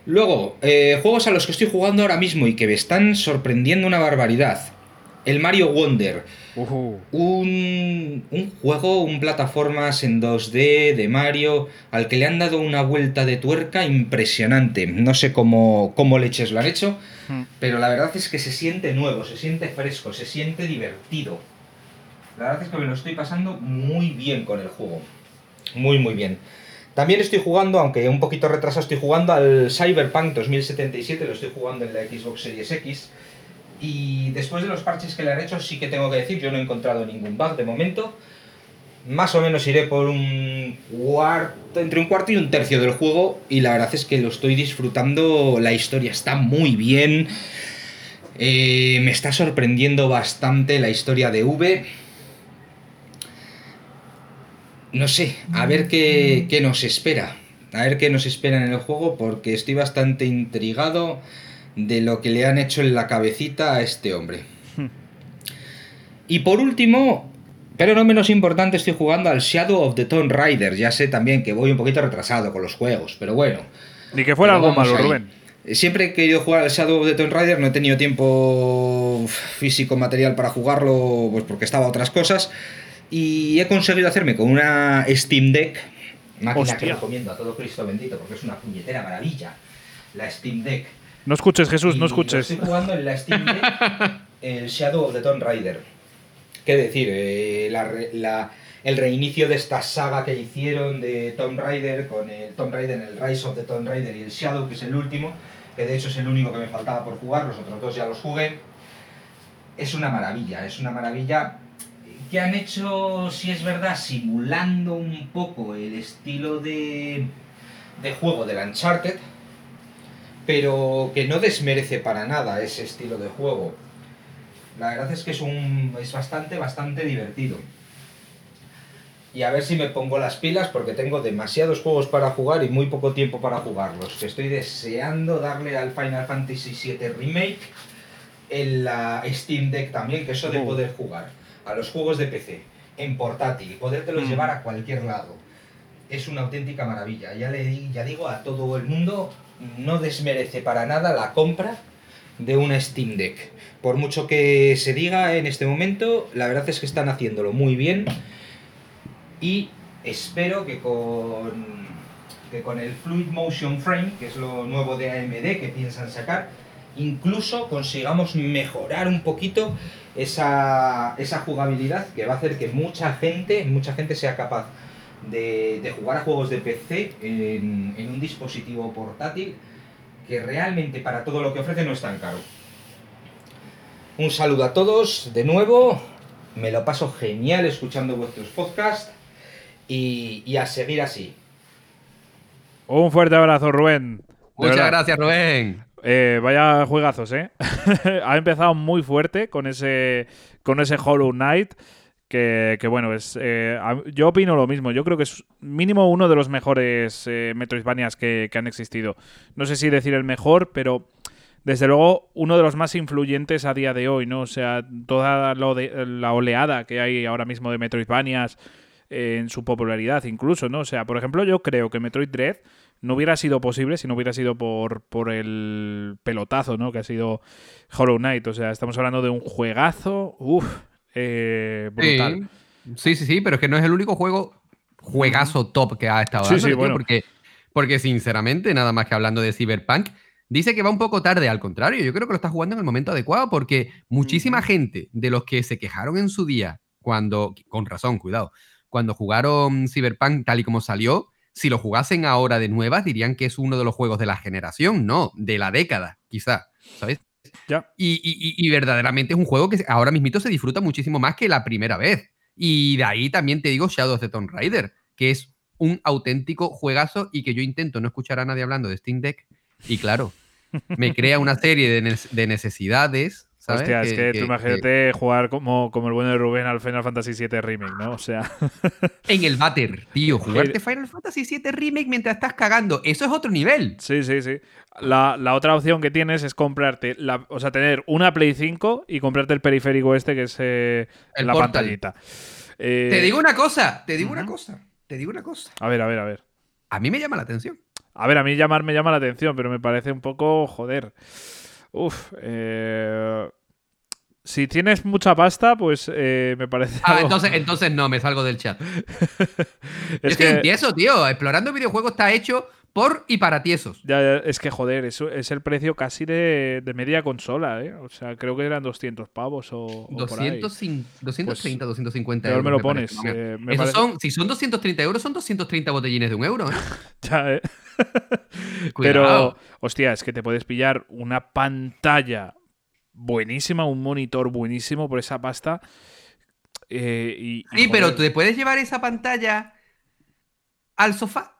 Luego, eh, juegos a los que estoy jugando ahora mismo y que me están sorprendiendo una barbaridad. El Mario Wonder. Un juego, un plataformas en 2D de Mario, al que le han dado una vuelta de tuerca impresionante. No sé cómo, cómo leches lo han hecho, Hmm. pero la verdad es que se siente nuevo, se siente fresco, se siente divertido. La verdad es que me lo estoy pasando muy bien con el juego. Muy, muy bien. También estoy jugando, aunque un poquito retrasado, estoy jugando al Cyberpunk 2077, lo estoy jugando en la Xbox Series X. Y después de los parches que le han hecho, sí que tengo que decir, yo no he encontrado ningún bug de momento. Más o menos iré por un cuarto, entre un cuarto y un tercio del juego. Y la verdad es que lo estoy disfrutando. La historia está muy bien. Eh, me está sorprendiendo bastante la historia de V. No sé, a ver qué, qué nos espera. A ver qué nos espera en el juego, porque estoy bastante intrigado de lo que le han hecho en la cabecita a este hombre. Y por último, pero no menos importante, estoy jugando al Shadow of the Tomb Raider. Ya sé también que voy un poquito retrasado con los juegos, pero bueno. Ni que fuera algo malo, ahí. Rubén. Siempre he querido jugar al Shadow of the Tomb Raider, no he tenido tiempo físico, material para jugarlo, pues porque estaba a otras cosas. Y he conseguido hacerme con una Steam Deck, máquina que Hostia. recomiendo a todo Cristo bendito, porque es una puñetera maravilla. La Steam Deck. No escuches, Jesús, Y no escuches. Estoy jugando en la Steam Deck el Shadow of the Tomb Raider. ¿Qué decir? Eh, la la- el reinicio de esta saga que hicieron de Tomb Raider con el Tomb Raider, el Rise of the Tomb Raider y el Shadow, que es el último, que de hecho es el único que me faltaba por jugar, los otros dos ya los jugué. Es una maravilla, es una maravilla que han hecho, si es verdad, simulando un poco el estilo de, de juego del Uncharted, pero que no desmerece para nada ese estilo de juego. La verdad es que es un es bastante bastante divertido. Y a ver si me pongo las pilas porque tengo demasiados juegos para jugar y muy poco tiempo para jugarlos. Que estoy deseando darle al Final Fantasy VII Remake en la Steam Deck también, que eso de Oh. poder jugar a los juegos de PC en portátil y podértelos Mm. llevar a cualquier lado. Es una auténtica maravilla. Ya le ya digo a todo el mundo, no desmerece para nada la compra de una Steam Deck. Por mucho que se diga en este momento, la verdad es que están haciéndolo muy bien y espero que con, que con el Fluid Motion Frame, que es lo nuevo de AMD que piensan sacar, incluso consigamos mejorar un poquito esa, esa jugabilidad que va a hacer que mucha gente, mucha gente sea capaz de, de jugar a juegos de PC en, en un dispositivo portátil que realmente para todo lo que ofrece no es tan caro. Un saludo a todos de nuevo, me lo paso genial escuchando vuestros podcasts y, y a seguir así. Un fuerte abrazo, Rubén. Muchas gracias, Rubén. Eh, vaya juegazos, ¿eh? ha empezado muy fuerte con ese, con ese Hollow Knight Que, bueno, es, eh, yo opino lo mismo. Yo creo que es mínimo uno de los mejores eh, Metroidvanias que, que han existido. No sé si decir el mejor, pero desde luego uno de los más influyentes a día de hoy, ¿no? O sea, toda lo de- la oleada que hay ahora mismo de Metroidvanias eh, en su popularidad incluso, ¿no? O sea, por ejemplo, yo creo que Metroid Dread no hubiera sido posible si no hubiera sido por, por el pelotazo, ¿no? Que ha sido Hollow Knight. O sea, estamos hablando de un juegazo, uff, eh, brutal. Sí, sí, sí, pero es que no es el único juego, juegazo top que ha estado Sí, dando, sí, tío, bueno. porque, porque sinceramente, nada más que hablando de Cyberpunk, dice que va un poco tarde, al contrario, yo creo que lo está jugando en el momento adecuado, porque muchísima gente de los que se quejaron en su día, cuando, con razón, cuidado, cuando jugaron Cyberpunk tal y como salió, si lo jugasen ahora de nuevas, dirían que es uno de los juegos de la generación, no, de la década, quizá, ¿sabes? Ya. Y, y- y- verdaderamente es un juego que ahora mismito se disfruta muchísimo más que la primera vez. Y de ahí también te digo Shadow of the Tomb Raider, que es un auténtico juegazo y que yo intento no escuchar a nadie hablando de Steam Deck. Y claro, me crea una serie de, de necesidades. ¿Sabes? Hostia, es que, tú imagínate jugar como, como el bueno de Rubén al Final Fantasy VII Remake, ¿no? O sea, En el váter, tío, jugarte Final Fantasy VII Remake mientras estás cagando. Eso es otro nivel. sí, sí, sí. La, la otra opción que tienes es comprarte, la, o sea, tener una Play 5 y comprarte el periférico este que es eh, El la Portal. pantallita. Eh, Te digo una cosa, te digo una cosa, te digo una cosa. A ver, a ver, a ver. A mí me llama la atención. A ver, a mí llamar me llama la atención, pero me parece un poco joder. Uf, eh, si tienes mucha pasta, pues eh, me parece. Ah, algo- entonces, entonces no, me salgo del chat. es que tío. Explorando videojuegos está hecho por y para tiesos. ya, ya, es que joder, eso es el precio casi de, de media consola, ¿eh? O sea, creo que eran 200 pavos o, o por ahí. 200, 230, 250 peor euros. me lo me pones, eh, me parece- son, si son 230 euros, son 230 botellines de un euro, ¿eh? Ya, ¿eh? Cuidado. Pero, hostia, es que te puedes pillar una pantalla buenísima, un monitor buenísimo por esa pasta. eh, y, y, Sí, pero te puedes llevar esa pantalla al sofá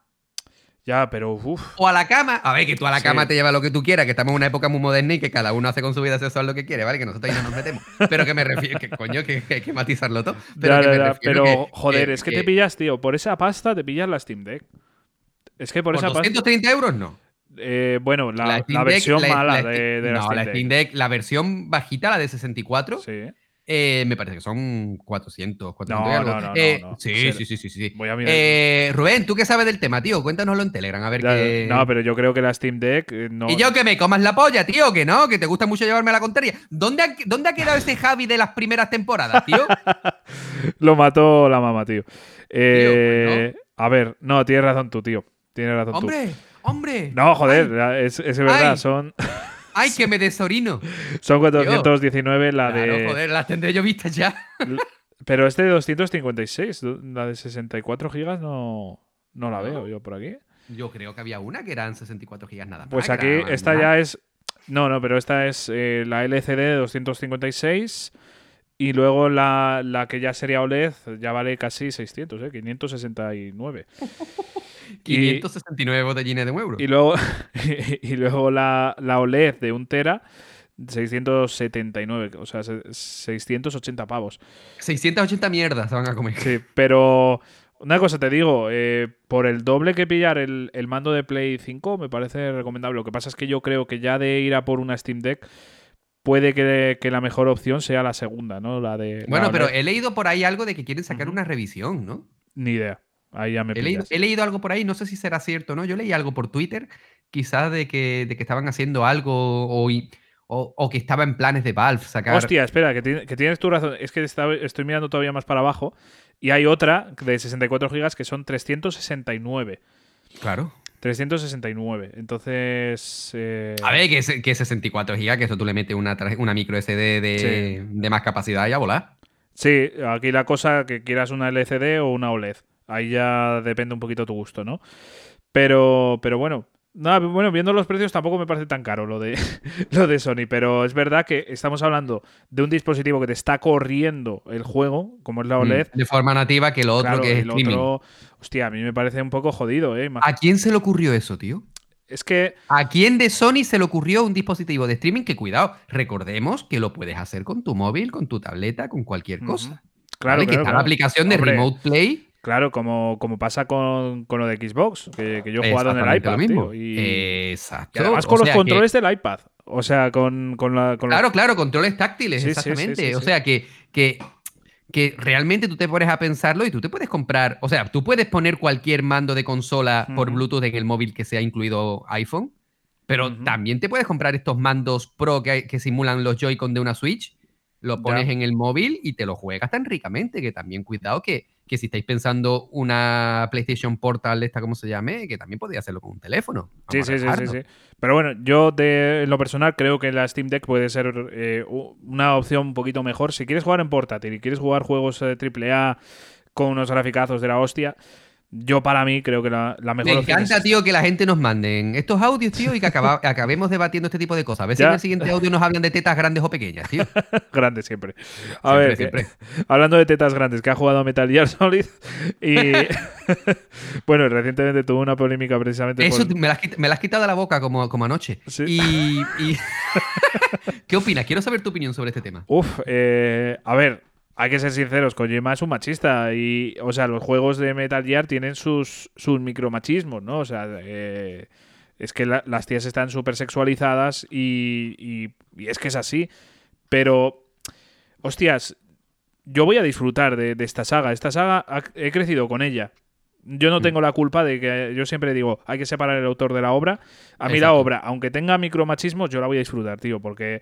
Ya, pero uff. o a la cama. A ver, que tú a la Sí. cama te llevas lo que tú quieras, que estamos en una época muy moderna y que cada uno hace con su vida sexual lo que quiere, ¿vale? Que nosotros ahí no nos metemos. Pero que me refiero, que coño, que, que hay que matizarlo todo. Pero Ya, que ya, me ya, refiero pero que- joder, es que, que te pillas, tío, por esa pasta te pillas la Steam Deck. Es que por, por esa pasta. 230 euros no. eh, bueno, la, la Deck- versión la- mala la- de, de la no, la. Steam Deck, la versión bajita, la de 64, Sí. eh, me parece que son 400, 400 y No, algo. no, no, no, Eh, no. Sí, sí, sí, sí, sí. Voy a mirar. Rubén, ¿tú qué sabes del tema, tío? Cuéntanoslo en Telegram, a ver Ya, qué... No, pero yo creo que la Steam Deck no. Y yo que me comas la polla, tío, que no, que te gusta mucho llevarme a la contraria. ¿Dónde ha, ¿Dónde ha quedado ese Javi de las primeras temporadas, tío? Lo mató la mamá, tío. Eh, pues A ver, no, tienes razón tú, tío. Tienes razón tú. hombre, hombre. No, joder, es, es verdad, Ay. son, Ay, que me desorino. son 419 la Claro, de. joder, las tendré yo vistas ya. Pero este de 256, la de 64 gigas no, no la veo yo por aquí. Yo creo que había una que eran 64 gigas nada más. Pues aquí esta ya es. No, no, pero esta es eh, la LCD de 256. Y luego la, la que ya sería OLED ya vale casi 600, ¿eh? 569. Y- 569 botellines de un euro. Y luego, y luego la, la OLED de un tera, 679, o sea, se- 680 pavos. 680 mierdas se van a comer. Sí, pero una cosa te digo, eh, por el doble que pillar el, el mando de Play 5 me parece recomendable. Lo que pasa es que yo creo que ya de ir a por una Steam Deck puede que, que la mejor opción sea la segunda, ¿no? La de... la Bueno, pero he leído por ahí algo de que quieren sacar una revisión, ¿no? Ni idea. Ahí ya me He leído, he leído algo por ahí, no sé si será cierto o no. Yo leí algo por Twitter, quizás de que, de que estaban haciendo algo o, o- o que estaba en planes de Valve sacar. Hostia, espera, que, ti- que tienes tu razón. Es que está- estoy mirando todavía más para abajo y hay otra de 64 gigas que son 369. Claro. 369. Entonces... eh, A ver, que, se- que 64 gigas, que eso tú le metes una, una micro SD de, de más capacidad y a volar. Sí, aquí la cosa que quieras una LCD o una OLED. Ahí ya depende un poquito tu gusto, ¿no? Pero, pero bueno. Nada, bueno, viendo los precios tampoco me parece tan caro lo de, lo de Sony, pero es verdad que estamos hablando de un dispositivo que te está corriendo el juego, como es la OLED. Mm, De forma nativa que lo otro Claro, que es el streaming. otro, hostia, a mí me parece un poco jodido, ¿eh? ¿A quién se le ocurrió eso, tío? Es que, ¿A quién de Sony se le ocurrió un dispositivo de streaming que, cuidado, recordemos que lo puedes hacer con tu móvil, con tu tableta, con cualquier cosa? Claro, ¿vale? que claro, está claro. la aplicación de Hombre, Remote Play. Claro, como, como pasa con, con lo de Xbox, que, que yo he jugado en el iPad. lo mismo. tío, y, Exacto. y además O con los que- controles del iPad. O sea, con, con la. Con los- Claro, claro, controles táctiles, Sí, sí, sí, exactamente. sí, o sea que, que, que realmente tú te pones a pensarlo y tú te puedes comprar. O sea, tú puedes poner cualquier mando de consola por. Bluetooth en el móvil que sea incluido iPhone. Pero también te puedes comprar estos mandos Pro que, que simulan los Joy-Con de una Switch. Lo Ya. pones en el móvil y te lo juegas tan ricamente que también cuidado que, que si estáis pensando una PlayStation Portal, esta como se llame, que también podría hacerlo con un teléfono. Sí, sí, sí, sí, sí. Pero bueno, yo de, en lo personal creo que la Steam Deck puede ser eh, una opción un poquito mejor. Si quieres jugar en portátil y quieres jugar juegos eh, AAA con unos graficazos de la hostia, yo para mí creo que la, la mejor Me encanta, es tío, que la gente nos manden estos audios, tío, y que acaba- acabemos debatiendo este tipo de cosas. A ver si en el siguiente audio nos hablan de tetas grandes o pequeñas, tío. grande siempre. A Siempre, ver, siempre. hablando de tetas grandes, que ha jugado a Metal Gear Solid y bueno, recientemente tuvo una polémica precisamente Eso por- me, la has, quit- me la has quitado de la boca como, como anoche. Sí. Y, y- ¿Qué opinas? Quiero saber tu opinión sobre este tema. Uf, eh, a ver, hay que ser sinceros, Kojima es un machista y, o sea, los juegos de Metal Gear tienen sus, sus micromachismos, ¿no? O sea, eh, es que la- las tías están súper sexualizadas y, y- es que es así, pero, hostias, yo voy a disfrutar de, de esta saga. Esta saga he crecido con ella. Yo Mm. no tengo la culpa de que yo siempre digo, hay que separar el autor de la obra. A mí la obra, aunque tenga micromachismos, yo la voy a disfrutar, tío, porque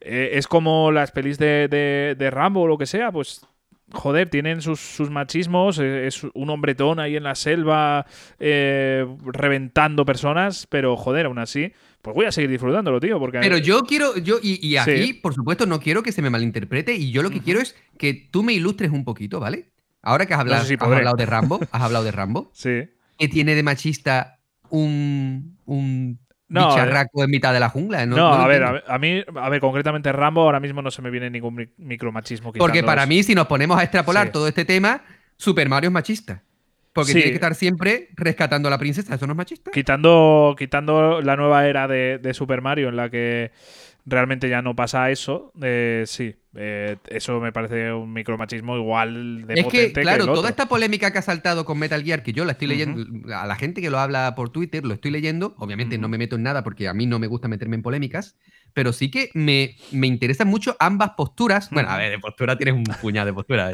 eh, es como las pelis de, de, de Rambo o lo que sea, pues joder, tienen sus, sus machismos, eh, es un hombretón ahí en la selva eh, reventando personas, pero joder, aún así, pues voy a seguir disfrutándolo, tío, porque... Pero yo quiero, yo, y, y aquí, Sí. por supuesto, no quiero que se me malinterprete, y yo lo que quiero es que tú me ilustres un poquito, ¿vale? Ahora que has hablado, sé si has hablado de Rambo, has hablado de Rambo, Sí. ¿qué tiene de machista un, un No, bicharraco en mitad de la jungla? No, a ver, a, a mí, a ver, concretamente Rambo ahora mismo no se me viene ningún mi- micromachismo. Porque para mí, si nos ponemos a extrapolar Sí. todo este tema, Super Mario es machista. Porque Sí. tiene que estar siempre rescatando a la princesa. ¿Eso no es machista? Quitando, quitando la nueva era de, de Super Mario en la que realmente ya no pasa eso, eh, sí, eh, eso me parece un micromachismo igual de Es que, potente claro, el otro. toda esta polémica que ha saltado con Metal Gear, que yo la estoy leyendo, a la gente que lo habla por Twitter, lo estoy leyendo. Obviamente no me meto en nada porque a mí no me gusta meterme en polémicas, pero sí que me, me interesan mucho ambas posturas. Bueno, a ver, de postura tienes un puñado de postura.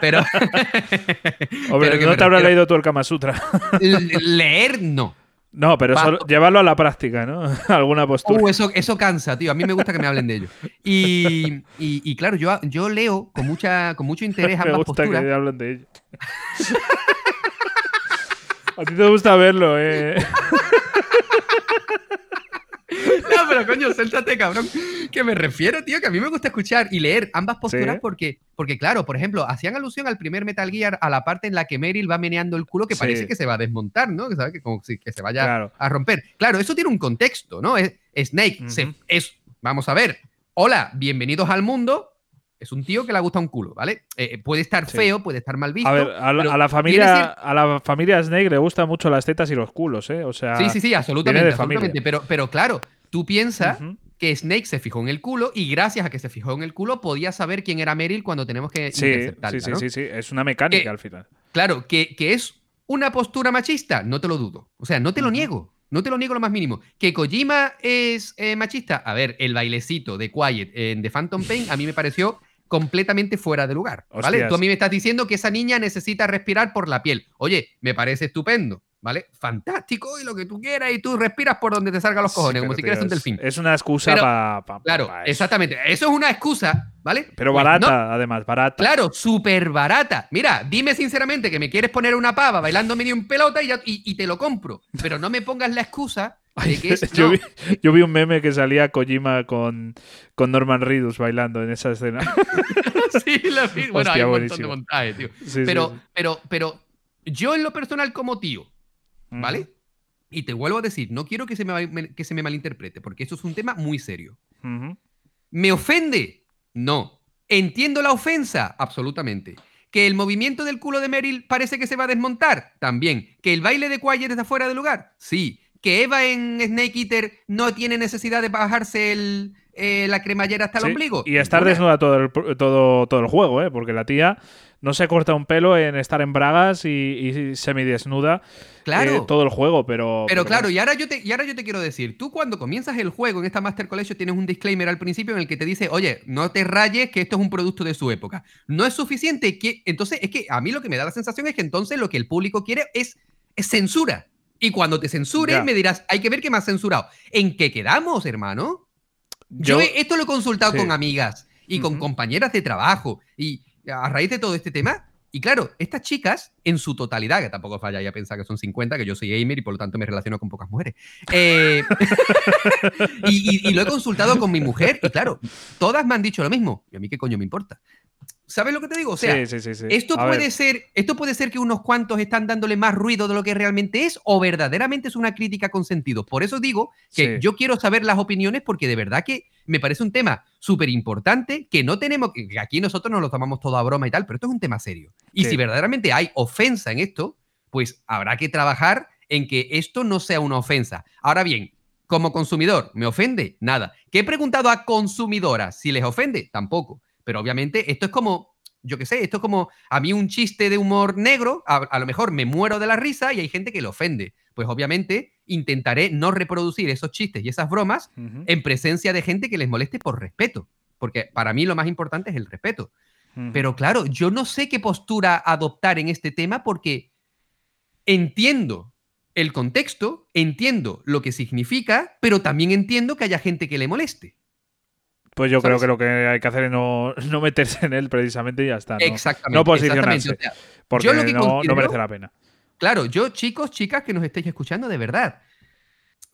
Pero. Hombre, pero que no te refiero- leído tú el Kama Sutra. Le- Leer, no. No, pero solo- llevarlo a la práctica, ¿no? Alguna postura. Uh, eso, eso cansa, tío. A mí me gusta que me hablen de ello. Y, y- y claro, yo, yo leo con, mucha, con mucho interés me ambas gusta posturas. que hablen de ello. a ti te gusta verlo, ¿eh? Pero coño, céntrate, cabrón. Que me refiero, tío, que a mí me gusta escuchar y leer ambas posturas Sí. porque, porque, claro, por ejemplo, hacían alusión al primer Metal Gear a la parte en la que Meryl va meneando el culo que Sí. parece que se va a desmontar, ¿no? Que, sabe que como si que se vaya Claro. a romper. Claro, eso tiene un contexto, ¿no? Es, Snake se- es, vamos a ver, hola, bienvenidos al mundo. Es un tío que le gusta un culo, ¿vale? Eh, puede estar Sí. feo, puede estar mal visto. A ver, a la, a familia, a la familia Snake le gustan mucho las tetas y los culos, ¿eh? O sea, Sí, sí, sí, absolutamente, viene de familia. absolutamente. Pero, pero claro, tú piensas que Snake se fijó en el culo y gracias a que se fijó en el culo podía saber quién era Meryl cuando tenemos que Sí, interceptarla, sí, sí, ¿no? sí, sí, es una mecánica Que- al final. Claro, que, que es una postura machista, no te lo dudo. O sea, no te lo niego. No te lo niego lo más mínimo. Que Kojima es eh, machista. A ver, el bailecito de Quiet en The Phantom Pain a mí me pareció completamente fuera de lugar. ¿Vale? Hostias. Tú a mí me estás diciendo que esa niña necesita respirar por la piel. Oye, me parece estupendo. ¿Vale? Fantástico y lo que tú quieras y tú respiras por donde te salgan los cojones, Sí, como si quieras un delfín. Es, una excusa para. Claro, exactamente. Eso es una excusa, ¿vale? Pero Pues barata, no, además, barata. Claro, súper barata. Mira, dime sinceramente que me quieres poner una pava bailando mini un pelota y, ya- y- y te lo compro. Pero no me pongas la excusa de que es. yo, no. vi, yo vi un meme que salía Kojima con, con Norman Reedus bailando en esa escena. sí, lo vi. Bueno, Hostia, hay un montón buenísimo. de montaje, tío. Sí, sí, Pero, sí. pero, pero, yo en lo personal como tío, ¿vale? Y te vuelvo a decir, no quiero que se me, que se me malinterprete, porque eso es un tema muy serio. ¿Me ofende? No. ¿Entiendo la ofensa? Absolutamente. ¿Que el movimiento del culo de Meryl parece que se va a desmontar? También. ¿Que el baile de Quiet está fuera de lugar? Sí. ¿Que Eva en Snake Eater no tiene necesidad de bajarse el, eh, la cremallera hasta el Sí, ombligo. Y estar desnuda todo el, todo, todo el juego, ¿eh? Porque la tía no se corta un pelo en estar en bragas y, y semidesnuda Claro. eh, todo el juego, pero... Pero claro, y ahora, yo te, y ahora yo te quiero decir, tú cuando comienzas el juego en esta Master Collection tienes un disclaimer al principio en el que te dice, oye, no te rayes que esto es un producto de su época. No es suficiente que... Entonces, es que a mí lo que me da la sensación es que entonces lo que el público quiere es, es censura. Y cuando te censure, Ya. me dirás, hay que ver qué me has censurado. ¿En qué quedamos, hermano? Yo, esto lo he consultado Sí. con amigas y con compañeras de trabajo y a raíz de todo este tema. Y claro, estas chicas, en su totalidad, que tampoco falla ya pensar que son 50, que yo soy gamer y por lo tanto me relaciono con pocas mujeres. eh, y, y- y lo he consultado con mi mujer y claro, todas me han dicho lo mismo. Y a mí qué coño me importa. ¿Sabes lo que te digo? O sea, sí, sí, sí, sí. esto A puede ver, ser, esto puede ser que unos cuantos están dándole más ruido de lo que realmente es, o verdaderamente es una crítica con sentido. Por eso digo que yo quiero saber las opiniones, porque de verdad que me parece un tema súper importante que no tenemos, que aquí nosotros nos lo tomamos todo a broma y tal, pero esto es un tema serio. Y si verdaderamente hay ofensa en esto, pues habrá que trabajar en que esto no sea una ofensa. Ahora bien, como consumidor, ¿me ofende? Nada. ¿Qué he preguntado a consumidoras si les ofende? Tampoco. Pero obviamente esto es como, yo qué sé, esto es como a mí un chiste de humor negro, a, a lo mejor me muero de la risa y hay gente que le ofende. Pues obviamente intentaré no reproducir esos chistes y esas bromas en presencia de gente que les moleste por respeto. Porque para mí lo más importante es el respeto. Pero claro, yo no sé qué postura adoptar en este tema porque entiendo el contexto, entiendo lo que significa, pero también entiendo que haya gente que le moleste. Pues yo creo que lo que hay que hacer es no, no meterse en él precisamente y ya está. ¿no? Exactamente. No posicionarse. exactamente, o sea, Porque yo lo que no, no merece la pena. Claro, yo, chicos, chicas que nos estéis escuchando, de verdad.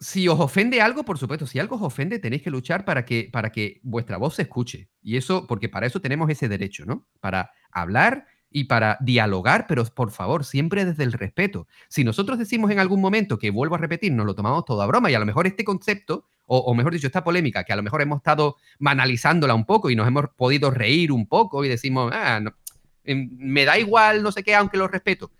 Si os ofende algo, por supuesto, si algo os ofende, tenéis que luchar para que, para que vuestra voz se escuche. Y eso, porque para eso tenemos ese derecho, ¿no? Para hablar y para dialogar, pero por favor, siempre desde el respeto. Si nosotros decimos en algún momento que vuelvo a repetir, nos lo tomamos todo a broma y a lo mejor este concepto, o, o mejor dicho, esta polémica, que a lo mejor hemos estado banalizándola un poco y nos hemos podido reír un poco y decimos, ah, no, em, me da igual, no sé qué, aunque lo respeto.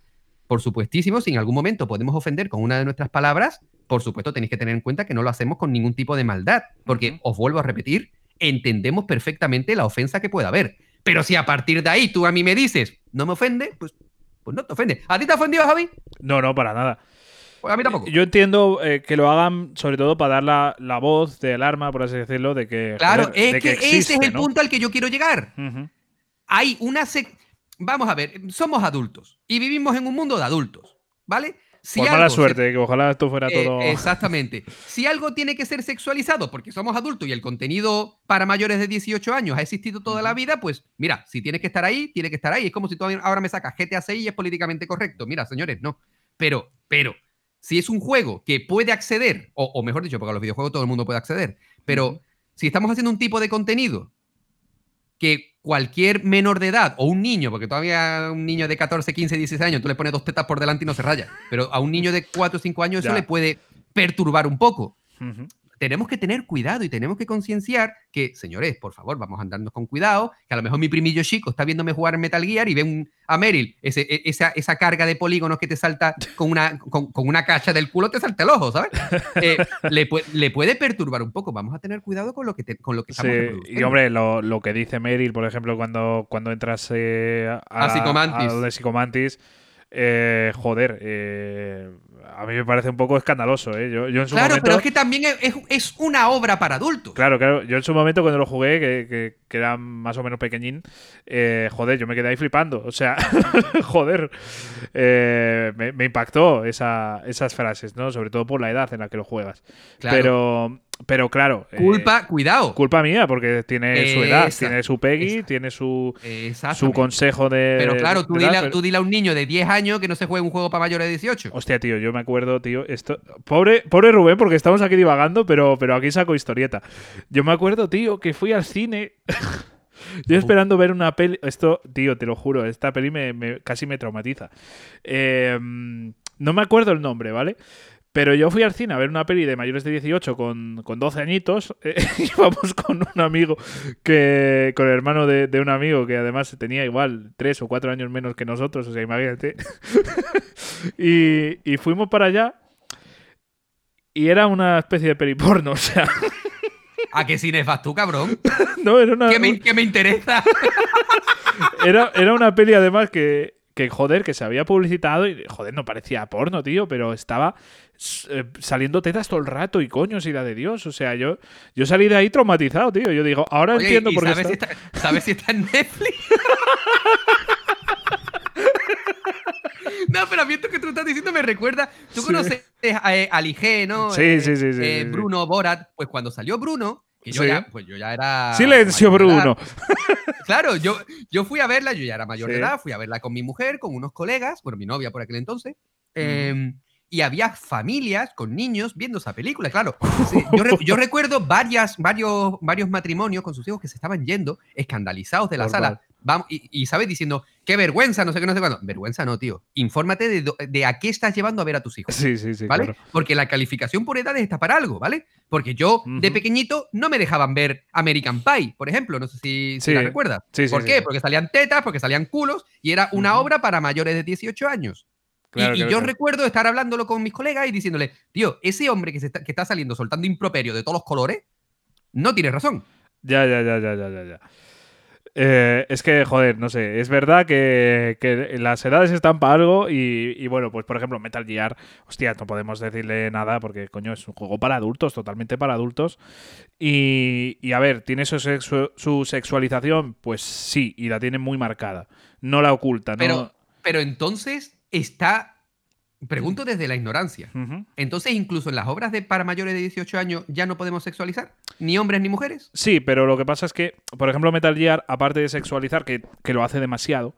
Por supuestísimo, si en algún momento podemos ofender con una de nuestras palabras, por supuesto tenéis que tener en cuenta que no lo hacemos con ningún tipo de maldad, porque os vuelvo a repetir, entendemos perfectamente la ofensa que pueda haber. Pero si a partir de ahí tú a mí me dices, no me ofende, pues, pues no te ofende. ¿A ti te ha ofendido, Javi? No, no, para nada. Pues a mí tampoco. Yo entiendo eh, que lo hagan sobre todo para dar la, la voz de alarma, por así decirlo, de que. claro, joder, es que, ese es el ¿no? punto al que yo quiero llegar. Hay una Vamos a ver, somos adultos y vivimos en un mundo de adultos, ¿vale? Si Por mala algo se- suerte, que ojalá esto fuera Eh, todo. exactamente. Si algo tiene que ser sexualizado porque somos adultos y el contenido para mayores de 18 años ha existido toda la vida, pues mira, si tienes que estar ahí, tiene que estar ahí. Es como si tú ahora me sacas GTA 6 y es políticamente correcto. Mira, señores, no. Pero, pero, si es un juego que puede acceder, o, o mejor dicho, porque a los videojuegos todo el mundo puede acceder, pero si estamos haciendo un tipo de contenido que cualquier menor de edad o un niño, porque todavía un niño de 14, 15, 16 años, tú le pones dos tetas por delante y no se raya, pero a un niño de 4 o 5 años eso Ya. le puede perturbar un poco. Tenemos que tener cuidado y tenemos que concienciar que, señores, por favor, vamos a andarnos con cuidado, que a lo mejor mi primillo chico está viéndome jugar en Metal Gear y ve un- a Meryl, ese- e- esa, esa carga de polígonos que te salta con una, con, con una cacha del culo, te salta el ojo, ¿sabes? Eh, le, le puede perturbar un poco. Vamos a tener cuidado con lo que, te- con lo que estamos Sí, y hombre, lo, lo que dice Meryl, por ejemplo, cuando, cuando entras eh, a, A Psicomantis. a lo de Psicomantis, eh, joder, eh, a mí me parece un poco escandaloso. ¿eh? Yo, yo en su Claro, momento, pero es que también es, es- una obra para adultos. Claro, claro. Yo en su momento cuando lo jugué, que, que- que era más o menos pequeñín, eh, joder, yo me quedé ahí flipando. O sea, joder, eh, me, me impactó esa- esas frases, ¿no? Sobre todo por la edad en la que lo juegas. Claro. Pero, pero claro. eh, Culpa, cuidado. culpa mía, porque tiene su edad, Esa, tiene su Peggy, esa. tiene su, su consejo de. Pero claro, tú de dile, edad, a- pero- tú dile a un niño de 10 años que no se juegue un juego para mayores de 18. Hostia, tío, yo me acuerdo, tío, esto... Pobre, pobre Rubén, porque estamos aquí divagando, pero, pero aquí saco historieta. Yo me acuerdo, tío, que fui al cine... Yo esperando ver una peli... Esto, tío, te lo juro, esta peli me, me- casi me traumatiza. Eh, no me acuerdo el nombre, ¿vale? Pero yo fui al cine a ver una peli de mayores de 18 con, con 12 añitos. eh, íbamos con un amigo que. con el hermano de, de un amigo que además tenía igual 3 o 4 años menos que nosotros. O sea, imagínate. y, y fuimos para allá. Y era una especie de peli porno, o sea. ¿A qué cines vas tú, cabrón? No, era una, ¿Qué me, qué me interesa? era, era una peli además que, que, joder, que se había publicitado y, joder, no parecía porno, tío, pero estaba eh, saliendo tetas todo el rato y coños y la de Dios. O sea, yo, yo salí de ahí traumatizado, tío. Yo digo, ahora Oye, entiendo ¿y por qué sabes, está- si está, ¿Sabes si está en Netflix? No, pero a mí esto que tú estás diciendo me recuerda. Tú Sí. conoces a, eh, a Ligé, ¿no? Sí, Eh, sí, sí, sí, eh, sí, sí. Bruno Borat. Pues cuando salió Bruno, que yo, ya, pues yo ya era. Silencio. Bruno. Claro, yo, yo fui a verla, yo ya era mayor de edad, fui a verla con mi mujer, con unos colegas, bueno, mi novia por aquel entonces. eh, y había familias con niños viendo esa película, claro. Sí, yo, re- yo recuerdo varias, varios, varios matrimonios con sus hijos que se estaban yendo escandalizados de la sala. Vamos, y, y, ¿sabes? Diciendo, qué vergüenza, no sé qué, no sé cuándo. Vergüenza no, tío. Infórmate de, de a qué estás llevando a ver a tus hijos. Sí, sí, sí. ¿Vale? claro. Porque la calificación por edades está para algo, ¿vale? Porque yo, de pequeñito, no me dejaban ver American Pie, por ejemplo. No sé si, si Sí. la recuerdas. Sí, sí, ¿Por qué? Porque salían tetas, porque salían culos, y era una obra para mayores de 18 años. Y- Claro, y claro, yo recuerdo estar hablándolo con mis colegas y diciéndole, tío, ese hombre que, se está, que está saliendo soltando improperio de todos los colores, no tiene razón. Ya, ya, ya, ya, ya, ya. ya. Eh, es que, joder, no sé, es verdad que, que las edades están para algo y, y, bueno, pues por ejemplo Metal Gear, hostia, no podemos decirle nada porque coño es un juego para adultos, totalmente para adultos. Y, y, a ver, ¿tiene su, sexu- su sexualización? Pues sí, y la tiene muy marcada. No la oculta, ¿no? Pero, pero entonces está, pregunto desde la ignorancia, entonces incluso en las obras de para mayores de 18 años ya no podemos sexualizar, ni hombres ni mujeres. Sí, pero lo que pasa es que, por ejemplo, Metal Gear, aparte de sexualizar, que, que lo hace demasiado,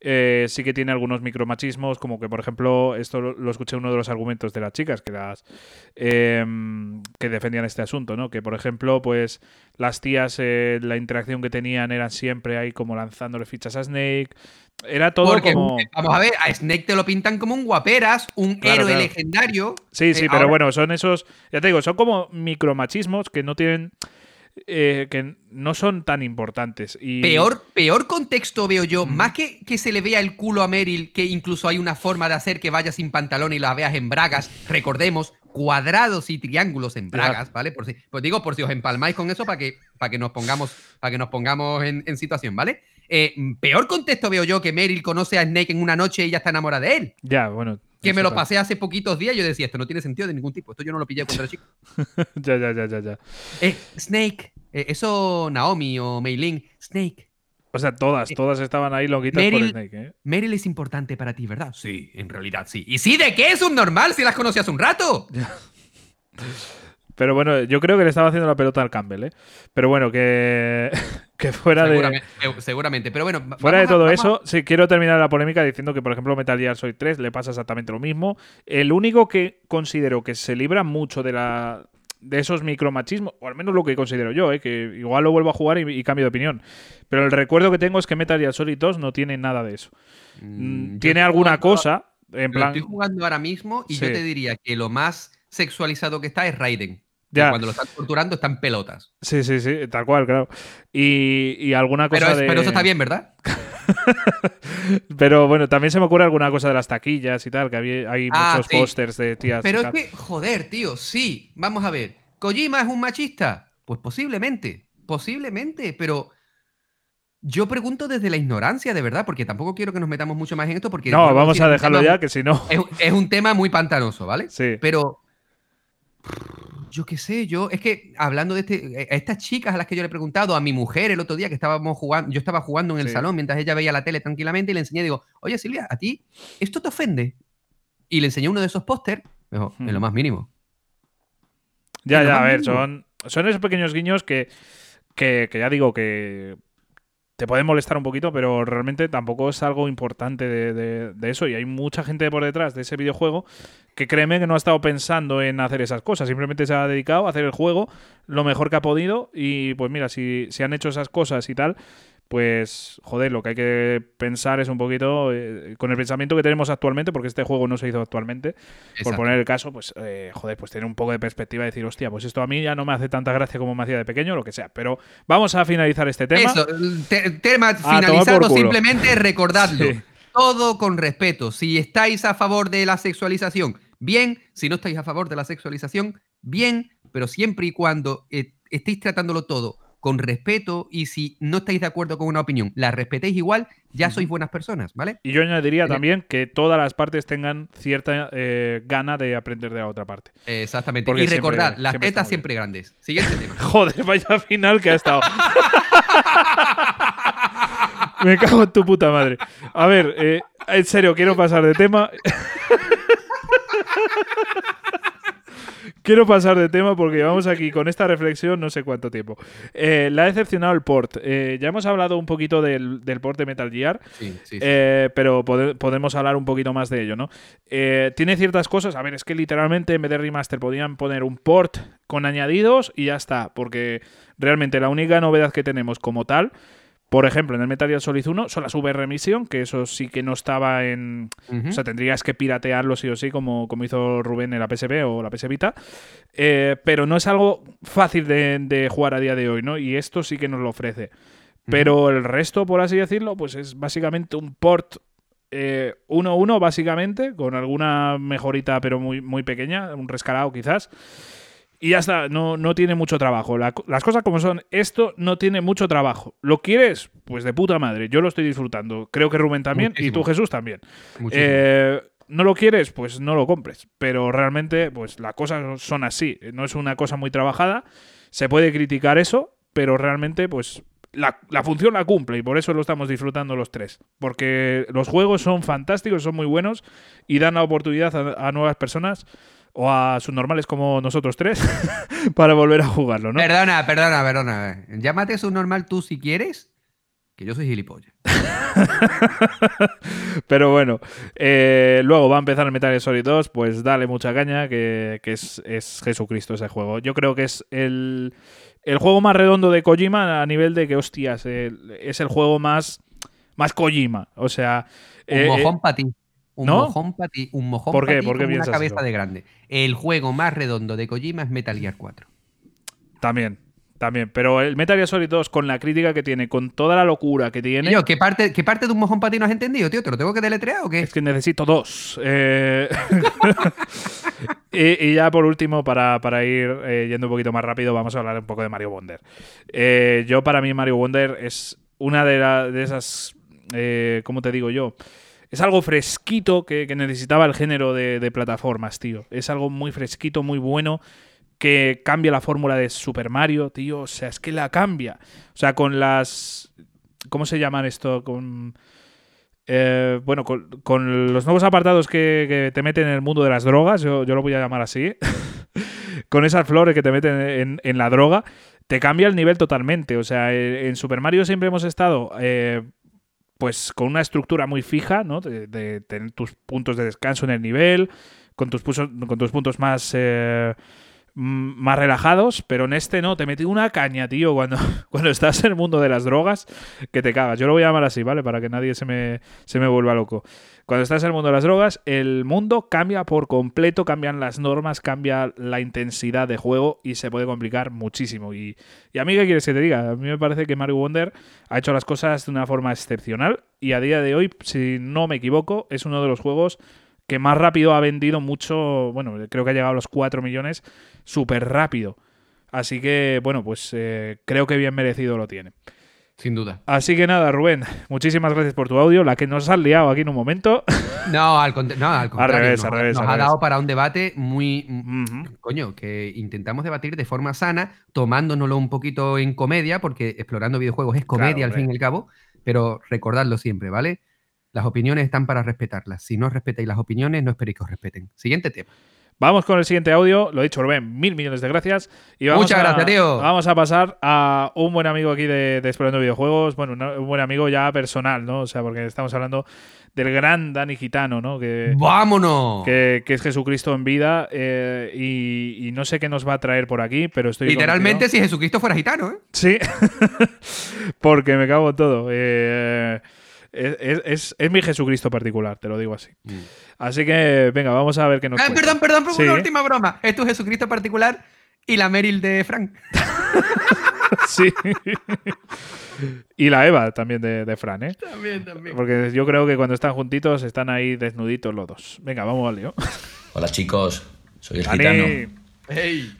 eh, sí que tiene algunos micromachismos, como que, por ejemplo, esto lo, lo escuché uno de los argumentos de las chicas que las eh, que defendían este asunto, ¿no? Que, por ejemplo, pues las tías, eh, la interacción que tenían eran siempre ahí como lanzándole fichas a Snake. Era todo Porque, como. vamos a ver, a Snake te lo pintan como un guaperas, un Claro, héroe claro. legendario. Sí, sí, Eh, pero ahora- bueno, son esos. Ya te digo, son como micromachismos que no tienen. eh, que no son tan importantes. Y... Peor, peor contexto veo yo, Mm. más que que se le vea el culo a Meryl, que incluso hay una forma de hacer que vaya sin pantalón y la veas en bragas. Recordemos, cuadrados y triángulos en bragas, ¿vale? Por si, pues digo, por si os empalmáis con eso para que, para que nos pongamos, para que nos pongamos en, en situación, ¿vale? Eh, peor contexto veo yo que Meryl conoce a Snake en una noche y ya está enamorada de él. Ya, bueno. Que me lo pasé hace poquitos días y yo decía, esto no tiene sentido de ningún tipo, esto yo no lo pillé cuando era chico. ya, ya, ya, ya, ya. Eh, Snake, eh, eso Naomi o Meilin, Snake, O sea, todas, Eh, todas estaban ahí loquitas Meryl- por Snake, ¿eh? Meryl es importante para ti, ¿verdad? Sí, en realidad sí. ¿Y sí de qué es un normal si las conocí hace un rato? Pero bueno, yo creo que le estaba haciendo la pelota al Campbell, ¿eh? Pero bueno, que, que fuera de. seguramente, eh, seguramente. Pero bueno, Fuera de a- todo a- eso, sí quiero terminar la polémica diciendo que, por ejemplo, Metal Gear Solid 3 le pasa exactamente lo mismo. El único que considero que se libra mucho de la de esos micromachismos, o al menos lo que considero yo, ¿eh? que igual lo vuelvo a jugar y, y cambio de opinión. Pero el recuerdo que tengo es que Metal Gear Solid 2 no tiene nada de eso. Mm, Mm, tiene alguna jugando- cosa, en lo plan... Estoy jugando ahora mismo y yo te diría que lo más sexualizado que está es Raiden. Ya. Cuando lo están torturando están pelotas. Sí, sí, sí, tal cual, claro. Y, y alguna cosa Pero, es- de... pero eso está bien, ¿verdad? Pero bueno, también se me ocurre alguna cosa de las taquillas y tal, que había, hay Ah, muchos sí. pósters de tías. Pero es que, joder, tío, sí. Vamos a ver. ¿Kojima es un machista? Pues posiblemente. Posiblemente, pero. Yo pregunto desde la ignorancia, de verdad, porque tampoco quiero que nos metamos mucho más en esto, porque. No, vamos a dejarlo tema ya, que si no... Es, es un tema muy pantanoso, ¿vale? Sí. Pero. Yo qué sé, yo. Es que hablando de este. A estas chicas a las que yo le he preguntado, a mi mujer el otro día que estábamos jugando. Yo estaba jugando en el Sí. salón mientras ella veía la tele tranquilamente y le enseñé, digo, oye Silvia, ¿a ti esto te ofende? Y le enseñé uno de esos póster. Dijo, en lo Hmm. más mínimo. Ya, ya, a ver, mínimo. son, son esos pequeños guiños que, que, que ya digo que te pueden molestar un poquito, pero realmente tampoco es algo importante de, de- de eso. Y hay mucha gente por detrás de ese videojuego que créeme que no ha estado pensando en hacer esas cosas. Simplemente se ha dedicado a hacer el juego lo mejor que ha podido. Y pues mira, si, si han hecho esas cosas y tal, pues joder, lo que hay que pensar es un poquito eh, con el pensamiento que tenemos actualmente, porque este juego no se hizo actualmente por poner el caso, pues, eh, joder, pues tener un poco de perspectiva y decir, hostia, pues esto a mí ya no me hace tanta gracia como me hacía de pequeño, lo que sea. Pero vamos a finalizar este tema. Eso, te- tema culo. simplemente recordadlo. Sí. Todo con respeto. Si estáis a favor de la sexualización, bien. Si no estáis a favor de la sexualización, bien. Pero siempre y cuando eh, estéis tratándolo todo con respeto y si no estáis de acuerdo con una opinión, la respetéis igual, ya sois buenas personas, ¿vale? Y yo añadiría también que todas las partes tengan cierta eh, gana de aprender de la otra parte. Exactamente. Porque y siempre- recordad, las siempre tetas siempre grandes. Siguiente tema. Joder, vaya final que ha estado. Me cago en tu puta madre. A ver, eh, en serio, quiero pasar de tema. Quiero pasar de tema porque llevamos aquí con esta reflexión no sé cuánto tiempo. Eh, la ha decepcionado el port. Eh, ya hemos hablado un poquito del, del port de Metal Gear. Sí, sí, sí. Eh, pero pode- podemos hablar un poquito más de ello, ¿no? Eh, tiene ciertas cosas, a ver, es que literalmente en vez de remaster podían poner un port con añadidos y ya está, porque realmente la única novedad que tenemos como tal, por ejemplo, en el Metal Gear Solid 1 son las VR Mission, que eso sí que no estaba en... O sea, tendrías que piratearlo sí o sí, como, como hizo Rubén en la PSP o la PS Vita. Eh, pero no es algo fácil de, de jugar a día de hoy, ¿no? Y esto sí que nos lo ofrece. Pero el resto, por así decirlo, pues es básicamente un port eh, 1-1, básicamente, con alguna mejorita, pero muy, muy pequeña, un rescalado quizás. Y ya está, no, no tiene mucho trabajo. La- las cosas como son, esto no tiene mucho trabajo. ¿Lo quieres? Pues de puta madre, yo lo estoy disfrutando. Creo que Rubén también y tú. Jesús también. Eh, no lo quieres, pues no lo compres. Pero realmente, pues las cosas son así. No es una cosa muy trabajada. Se puede criticar eso, pero realmente, pues la, la función la cumple y por eso lo estamos disfrutando los tres. Porque los juegos son fantásticos, son muy buenos y dan la oportunidad a, a nuevas personas o a subnormales como nosotros tres para volver a jugarlo, ¿no? Perdona, perdona, perdona. Llámate subnormal tú si quieres, que yo soy gilipollas. Pero bueno, eh, luego va a empezar el Metal Gear Solid 2, pues dale mucha caña, que, que es, es Jesucristo ese juego. Yo creo que es el, el juego más redondo de Kojima a nivel de que, hostias, el- es el juego más, más Kojima. O sea... Un eh, mojón para ti. Un ¿no? mojón para ti. Un mojón ¿Por qué? para ti ¿Por qué como una cabeza eso? de grande. El juego más redondo de Kojima es Metal Gear 4. eh, también, también. Pero el Metal Gear Solid 2, con la crítica que tiene, con toda la locura que tiene... Yo, ¿qué parte, ¿qué parte de un mojón para ti no has entendido, tío? ¿Te lo tengo que deletrear o qué? Es que necesito dos. Eh, y, y ya por último, para, para ir eh, yendo un poquito más rápido, vamos a hablar un poco de Mario Wonder. Eh, yo, para mí, Mario Wonder es una de, la- de esas. ¿Cómo te digo yo? Es algo fresquito que, necesitaba el género de, plataformas, tío. Es algo muy fresquito, muy bueno que cambia la fórmula de Super Mario, tío. O sea, es que la cambia. O sea, con las. ¿Cómo se llaman esto? Con. eh, bueno, con, los nuevos apartados que, te meten en el mundo de las drogas, yo, yo lo voy a llamar así. con esas flores que te meten en, en la droga, te cambia el nivel totalmente. O sea, eh, en Super Mario siempre hemos estado. eh, pues con una estructura muy fija, ¿no? De, de tener tus puntos de descanso en el nivel, con tus, con tus puntos más, eh, más relajados, pero en este no, te metí una caña, tío, cuando, cuando estás en el mundo de las drogas, que te cagas. Yo lo voy a llamar así, ¿vale? Para que nadie se me, se me vuelva loco. Cuando estás en el mundo de las drogas, el mundo cambia por completo, cambian las normas, cambia la intensidad de juego y se puede complicar muchísimo. Y, y a mí, ¿qué quieres que te diga? A mí me parece que Mario Wonder ha hecho las cosas de una forma excepcional y a día de hoy, si no me equivoco, es uno de los juegos que más rápido ha vendido mucho, bueno, creo que ha llegado a los 4 millones súper rápido. Así que, bueno, pues eh, creo que bien merecido lo tiene. Sin duda. Así que nada, Rubén, muchísimas gracias por tu audio, la que nos has liado aquí en un momento. No, al, contra- no, al contrario. revés, nos, al revés, nos al ha revés. dado para un debate muy. Coño, que intentamos debatir de forma sana, tomándonoslo un poquito en comedia, porque explorando videojuegos es comedia Claro, al fin y al cabo, pero recordadlo siempre, ¿vale? Las opiniones están para respetarlas. Si no respetáis las opiniones, no esperéis que os respeten. Siguiente tema. Vamos con el siguiente audio. Lo he dicho, Rubén, mil millones de gracias. Y vamos Muchas a- gracias, tío. Vamos a pasar a un buen amigo aquí de, de Explorando Videojuegos. Bueno, un buen amigo ya personal, ¿no? O sea, porque estamos hablando del gran Dani Gitano, ¿no? Que, ¡Vámonos! que, que es Jesucristo en vida. eh, y, y no sé qué nos va a traer por aquí, pero estoy. Literalmente, convencido- si Jesucristo fuera gitano, ¿eh? Sí, porque me cago en todo. Eh, es, es- mi Jesucristo particular, te lo digo así. Así que, venga, vamos a ver qué nos Ah, perdón, perdón, por Sí. una última broma. Es tu Jesucristo particular y la Meryl de Frank. Sí. y la Eva también de, de Fran, ¿eh? También, también. Porque yo creo que cuando están juntitos están ahí desnuditos los dos. Venga, vamos al lío. Hola chicos, soy el Dani.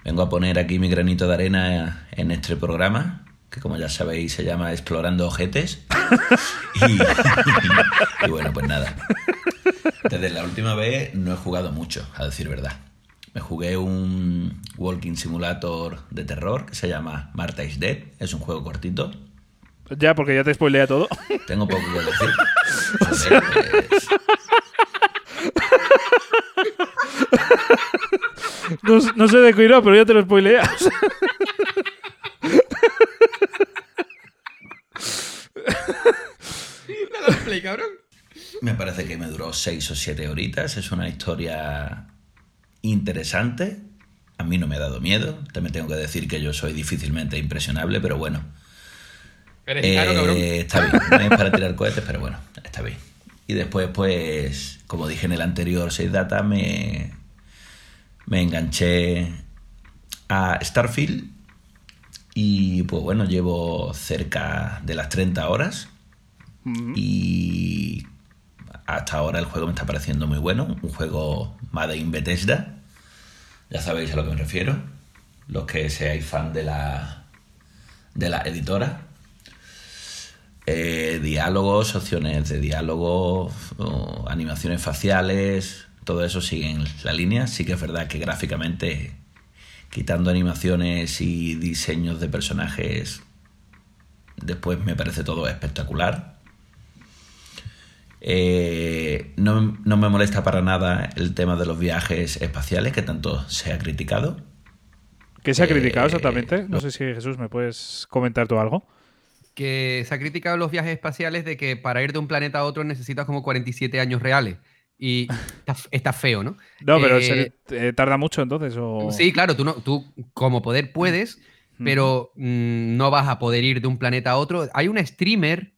Vengo a poner aquí mi granito de arena en este programa, que como ya sabéis se llama Explorando Ojetes. y, y bueno, pues nada. Desde la última vez no he jugado mucho, a decir verdad. Me jugué un Walking Simulator de terror que se llama Marta is Dead. Es un juego cortito. Ya, porque ya te spoilea todo. Tengo poco que decir. Joder, pues, No, no sé de qué irá, pero ya te lo spoileas. Dale play, cabrón. Me parece que me duró 6 o 7 horitas. Es una historia interesante. A mí no me ha dado miedo. También tengo que decir que yo soy difícilmente impresionable, pero bueno. Eres gitano, cabrón. Eh, está bien. No es para tirar cohetes, pero bueno, está bien. Y después, pues, como dije en el anterior 6 Data, me, me enganché a Starfield. Y pues bueno, llevo cerca de las 30 horas. Y hasta ahora el juego me está pareciendo muy bueno. Un juego Made in Bethesda. Ya sabéis a lo que me refiero. Los que seáis fan de la, de la editora. Eh, diálogos, opciones de diálogo, animaciones faciales, todo eso sigue en la línea. Sí que es verdad que gráficamente, quitando animaciones y diseños de personajes, después me parece todo espectacular. Eh, no, no me molesta para nada el tema de los viajes espaciales que tanto se ha criticado. ¿Qué se ha criticado Eh, exactamente? No sé si Jesús me puedes comentar tú algo. Que se ha criticado los viajes espaciales de que para ir de un planeta a otro necesitas como 47 años reales. Y está, está feo, ¿no? No, pero Eh, se- eh, tarda mucho entonces. O... Sí, claro, tú, no, tú como poder puedes, pero mm, no vas a poder ir de un planeta a otro. Hay una streamer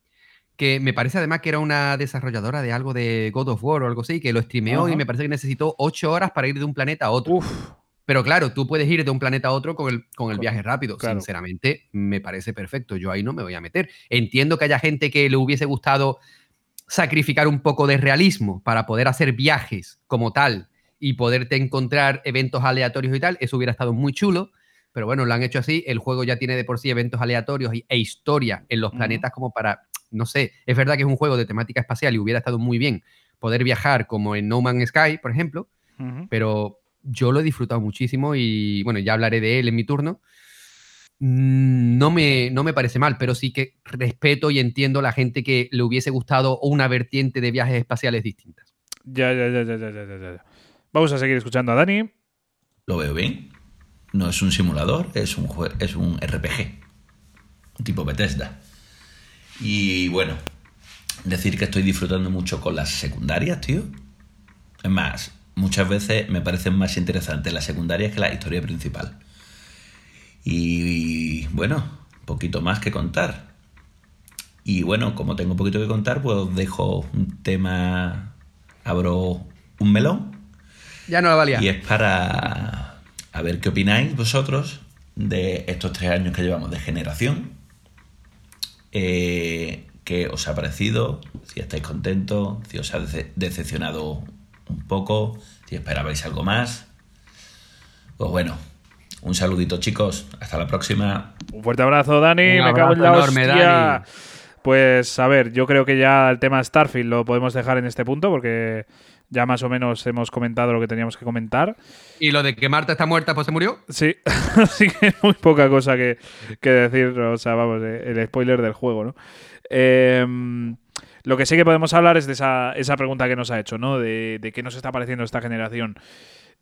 que me parece además que era una desarrolladora de algo de God of War o algo así, que lo streameó Ajá. y me parece que necesitó ocho horas para ir de un planeta a otro. Uf, Pero claro, tú puedes ir de un planeta a otro con el, con el viaje rápido. claro. Sinceramente, me parece perfecto. Yo ahí no me voy a meter. Entiendo que haya gente que le hubiese gustado sacrificar un poco de realismo para poder hacer viajes como tal y poderte encontrar eventos aleatorios y tal. Eso hubiera estado muy chulo. Pero bueno, lo han hecho así. El juego ya tiene de por sí eventos aleatorios y- e historia en los planetas como para, no sé, es verdad que es un juego de temática espacial y hubiera estado muy bien poder viajar como en No Man's Sky, por ejemplo, pero yo lo he disfrutado muchísimo y bueno, ya hablaré de él en mi turno. Mm, No me, no me parece mal, pero sí que respeto y entiendo la gente que le hubiese gustado una vertiente de viajes espaciales distintas. Ya, ya, ya, ya, ya, ya, ya, ya. Vamos a seguir escuchando a Dani. Lo veo bien. No es un simulador, es un, es un RPG. Tipo Bethesda. Y bueno, decir que estoy disfrutando mucho con las secundarias, tío. Es más, muchas veces me parecen más interesantes las secundarias que la historia principal. Y, bueno, poquito más que contar. Y bueno, como tengo poquito que contar, pues os dejo un tema. Abro un melón. Ya no la valía. Y es para a ver qué opináis vosotros de estos tres años que llevamos de generación. Eh, ¿Qué os ha parecido? Si estáis contentos, si os ha dece- decepcionado un poco, si esperabais algo más. Pues bueno, un saludito chicos, hasta la próxima. Un fuerte abrazo, Dani. Un Me cago en la abrazo enorme, hostia. Dani. Pues a ver, yo creo que ya el tema Starfield lo podemos dejar en este punto porque ya más o menos hemos comentado lo que teníamos que comentar. Y lo de que Marta está muerta, pues se murió. Sí, así que muy poca cosa que, que decir, o sea, vamos, eh, el spoiler del juego, ¿no? Em, lo que sí que podemos hablar es de esa, esa pregunta que nos ha hecho, ¿no? De, de qué nos está pareciendo esta generación.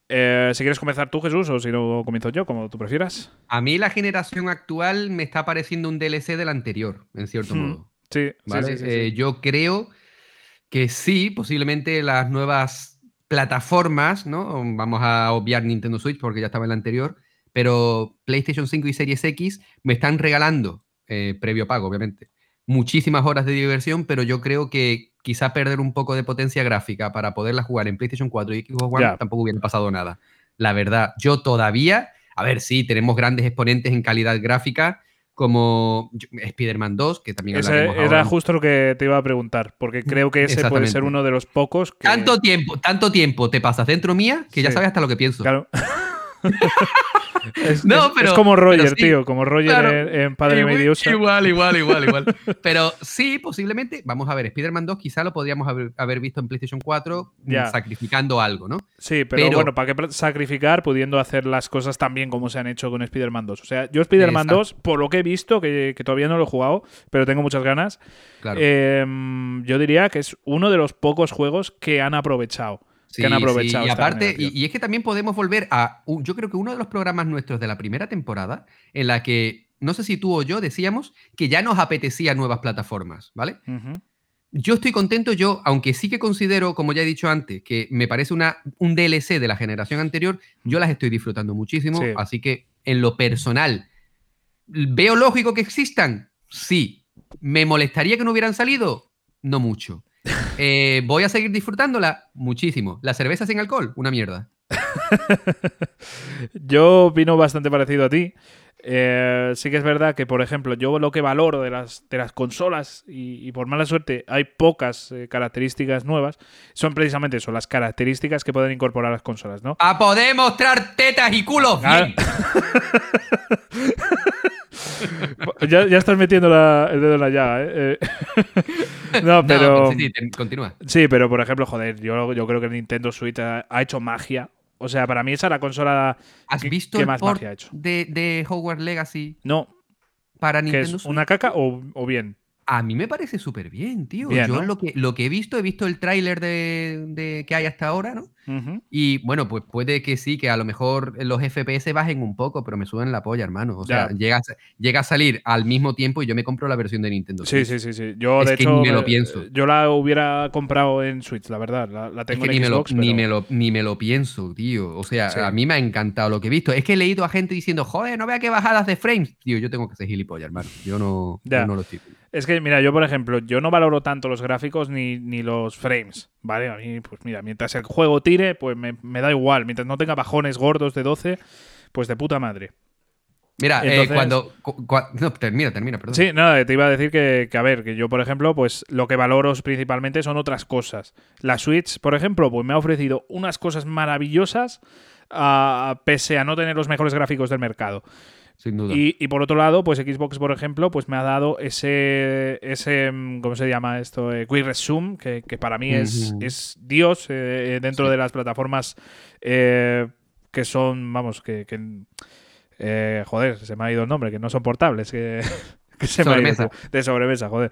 Eh, si quieres comenzar tú, Jesús, o si no comienzo yo, como tú prefieras. A mí la generación actual me está pareciendo un DLC del anterior, en cierto Hmm. modo. Sí, ¿vale? sí, sí, sí. Eh, yo creo que sí, posiblemente las nuevas plataformas, ¿no? Vamos a obviar Nintendo Switch porque ya estaba en la anterior, pero PlayStation 5 y Series X me están regalando, eh, previo pago, obviamente, muchísimas horas de diversión, pero yo creo que quizá perder un poco de potencia gráfica para poderla jugar en PlayStation 4 y Xbox One tampoco hubiera pasado nada. La verdad, yo todavía, a ver, sí, tenemos grandes exponentes en calidad gráfica, como Spider-Man 2, que también Ese hablaremos era ahora. justo lo que te iba a preguntar, porque creo que ese puede ser uno de los pocos que... Tanto tiempo, tanto tiempo te pasas dentro mía que ya sabes hasta lo que pienso. Claro. Es, No, es- pero- es como Roger, sí. tío, como Roger Claro. en, en Padre Igual- Mediosa. Igual, igual, igual, igual. Pero sí, posiblemente, vamos a ver, Spider-Man 2 quizá lo podríamos haber, haber visto en PlayStation 4 mm, Ya. sacrificando algo, ¿no? Sí, pero, Pero- bueno, ¿para qué sacrificar pudiendo hacer las cosas tan bien como se han hecho con Spider-Man 2? O sea, yo Spider-Man Exacto. 2, por lo que he visto, que, que todavía no lo he jugado, pero tengo muchas ganas, Claro. em, yo diría que es uno de los pocos juegos que han aprovechado. Sí, que han sí, aprovechado. Y aparte, y, es que también podemos volver a, un- yo creo que uno de los programas nuestros de la primera temporada, en la que, no sé si tú o yo decíamos que ya nos apetecía nuevas plataformas, ¿vale? Yo estoy contento, yo, aunque sí que considero, como ya he dicho antes, que me parece una, un DLC de la generación anterior, yo las estoy disfrutando muchísimo, Sí. así que en lo personal, ¿veo lógico que existan? Sí. ¿Me molestaría que no hubieran salido? No mucho. Eh, ¿Voy a seguir disfrutándola? Muchísimo. ¿La cerveza sin alcohol? Una mierda. Yo opino bastante parecido a ti. Eh, sí que es verdad que, por ejemplo, yo lo que valoro de las, de las consolas, y, y por mala suerte hay pocas eh, características nuevas, son precisamente eso, las características que pueden incorporar las consolas, ¿no? ¡A poder mostrar tetas y culos! Ah. ya, ya estás metiendo la- el dedo en la llaga, ¿eh? Eh, no, pero... No, sí, continúa. Sí, pero por ejemplo, joder, yo, yo creo que el Nintendo Switch ha, ha hecho magia. O sea, para mí esa es la consola ¿Has que, visto que el más port magia ha hecho. de, de Hogwarts Legacy No, para que Nintendo es Switch? una caca o, o bien. A mí me parece súper bien, tío. Bien, Yo ¿no? lo, que, lo que he visto, he visto el tráiler de, de- que hay hasta ahora, ¿no? Y bueno, pues puede que sí, que a lo mejor los FPS bajen un poco, pero me suben la polla, hermano. O sea, llega a, sa- llega a salir al mismo tiempo y yo me compro la versión de Nintendo Sí, Switch. sí, sí, sí. Yo, Es de que hecho, ni me lo eh, pienso. Yo la hubiera comprado en Switch, la verdad. La, la Es tengo que en ni me, lo, ni, me lo, ni me lo pienso, tío. O sea, Sí. a mí me ha encantado lo que he visto. Es que he leído a gente diciendo, joder, no vea qué bajadas de frames. Tío, yo tengo que ser gilipollas, hermano. Yo no, yo no lo estoy. Es que, mira, yo, por ejemplo, yo no valoro tanto los gráficos ni, ni los frames, ¿vale? A mí, pues mira, mientras el juego tire, pues me, me da igual. Mientras no tenga bajones gordos de 12, pues de puta madre. Mira, eh, cuando, cu- cua- No, termina, termina, perdón. Sí, nada, te iba a decir que, que, a ver, que yo, por ejemplo, pues lo que valoro principalmente son otras cosas. La Switch, por ejemplo, pues me ha ofrecido unas cosas maravillosas a- pese a no tener los mejores gráficos del mercado. Sin duda. Y, y por otro lado, pues Xbox, por ejemplo, pues me ha dado ese, ese mm, ¿cómo se llama esto? Eh, Quick Resume, que, que para mí es, es Dios eh, dentro Sí. de las plataformas eh, que son, vamos, que... que, eh, joder, se me ha ido el nombre, que no son portables, que, que se me ha ido, Sobremesa. tío. de sobremesa, joder.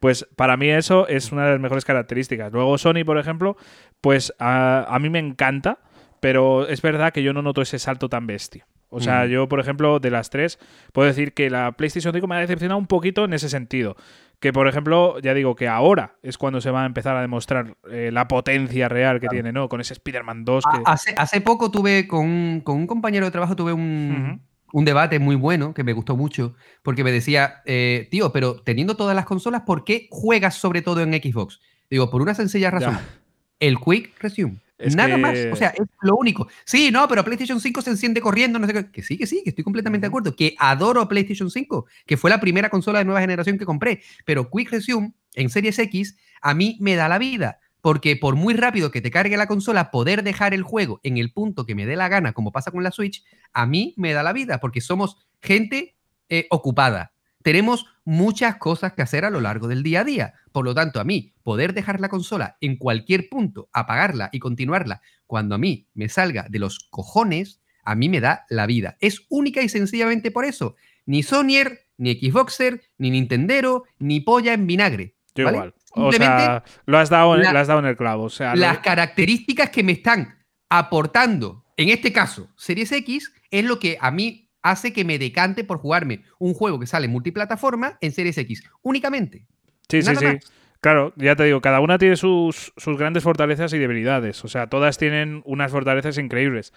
Pues para mí eso es una de las mejores características. Luego Sony, por ejemplo, pues a, a mí me encanta, pero es verdad que yo no noto ese salto tan bestia. O sea, Mm. yo, por ejemplo, de las tres, puedo decir que la PlayStation 5 me ha decepcionado un poquito en ese sentido. Que, por ejemplo, ya digo que ahora es cuando se va a empezar a demostrar eh, la potencia real que tiene, ¿no? Con ese Spider-Man 2 que... A- Hace, hace poco tuve con, un- con un compañero de trabajo, tuve un, un debate muy bueno que me gustó mucho, porque me decía, eh, tío, pero teniendo todas las consolas, ¿por qué juegas sobre todo en Xbox? Digo, por una sencilla razón. El Quick Resume. Es Nada que- más. O sea, es lo único. Sí, no, pero PlayStation 5 se enciende corriendo, no sé qué. Que sí, que sí, que estoy completamente de acuerdo. Que adoro PlayStation 5, que fue la primera consola de nueva generación que compré. Pero Quick Resume en Series X a mí me da la vida. Porque por muy rápido que te cargue la consola, poder dejar el juego en el punto que me dé la gana, como pasa con la Switch, a mí me da la vida. Porque somos gente eh, ocupada. Tenemos muchas cosas que hacer a lo largo del día a día. Por lo tanto, a mí, poder dejar la consola en cualquier punto, apagarla y continuarla cuando a mí me salga de los cojones, a mí me da la vida. Es única y sencillamente por eso. Ni Sonyer, ni Xboxer, ni Nintendero, ni polla en vinagre. Yo ¿vale? igual. O Simplemente sea, lo has, dado, en- la- lo has dado en el clavo. O sea, lo- las características que me están aportando, en este caso, Series X, es lo que a mí hace que me decante por jugarme un juego que sale multiplataforma en Series X. Únicamente. Sí, sí, Nada sí. más. Claro, ya te digo, cada una tiene sus, sus grandes fortalezas y debilidades. O sea, todas tienen unas fortalezas increíbles.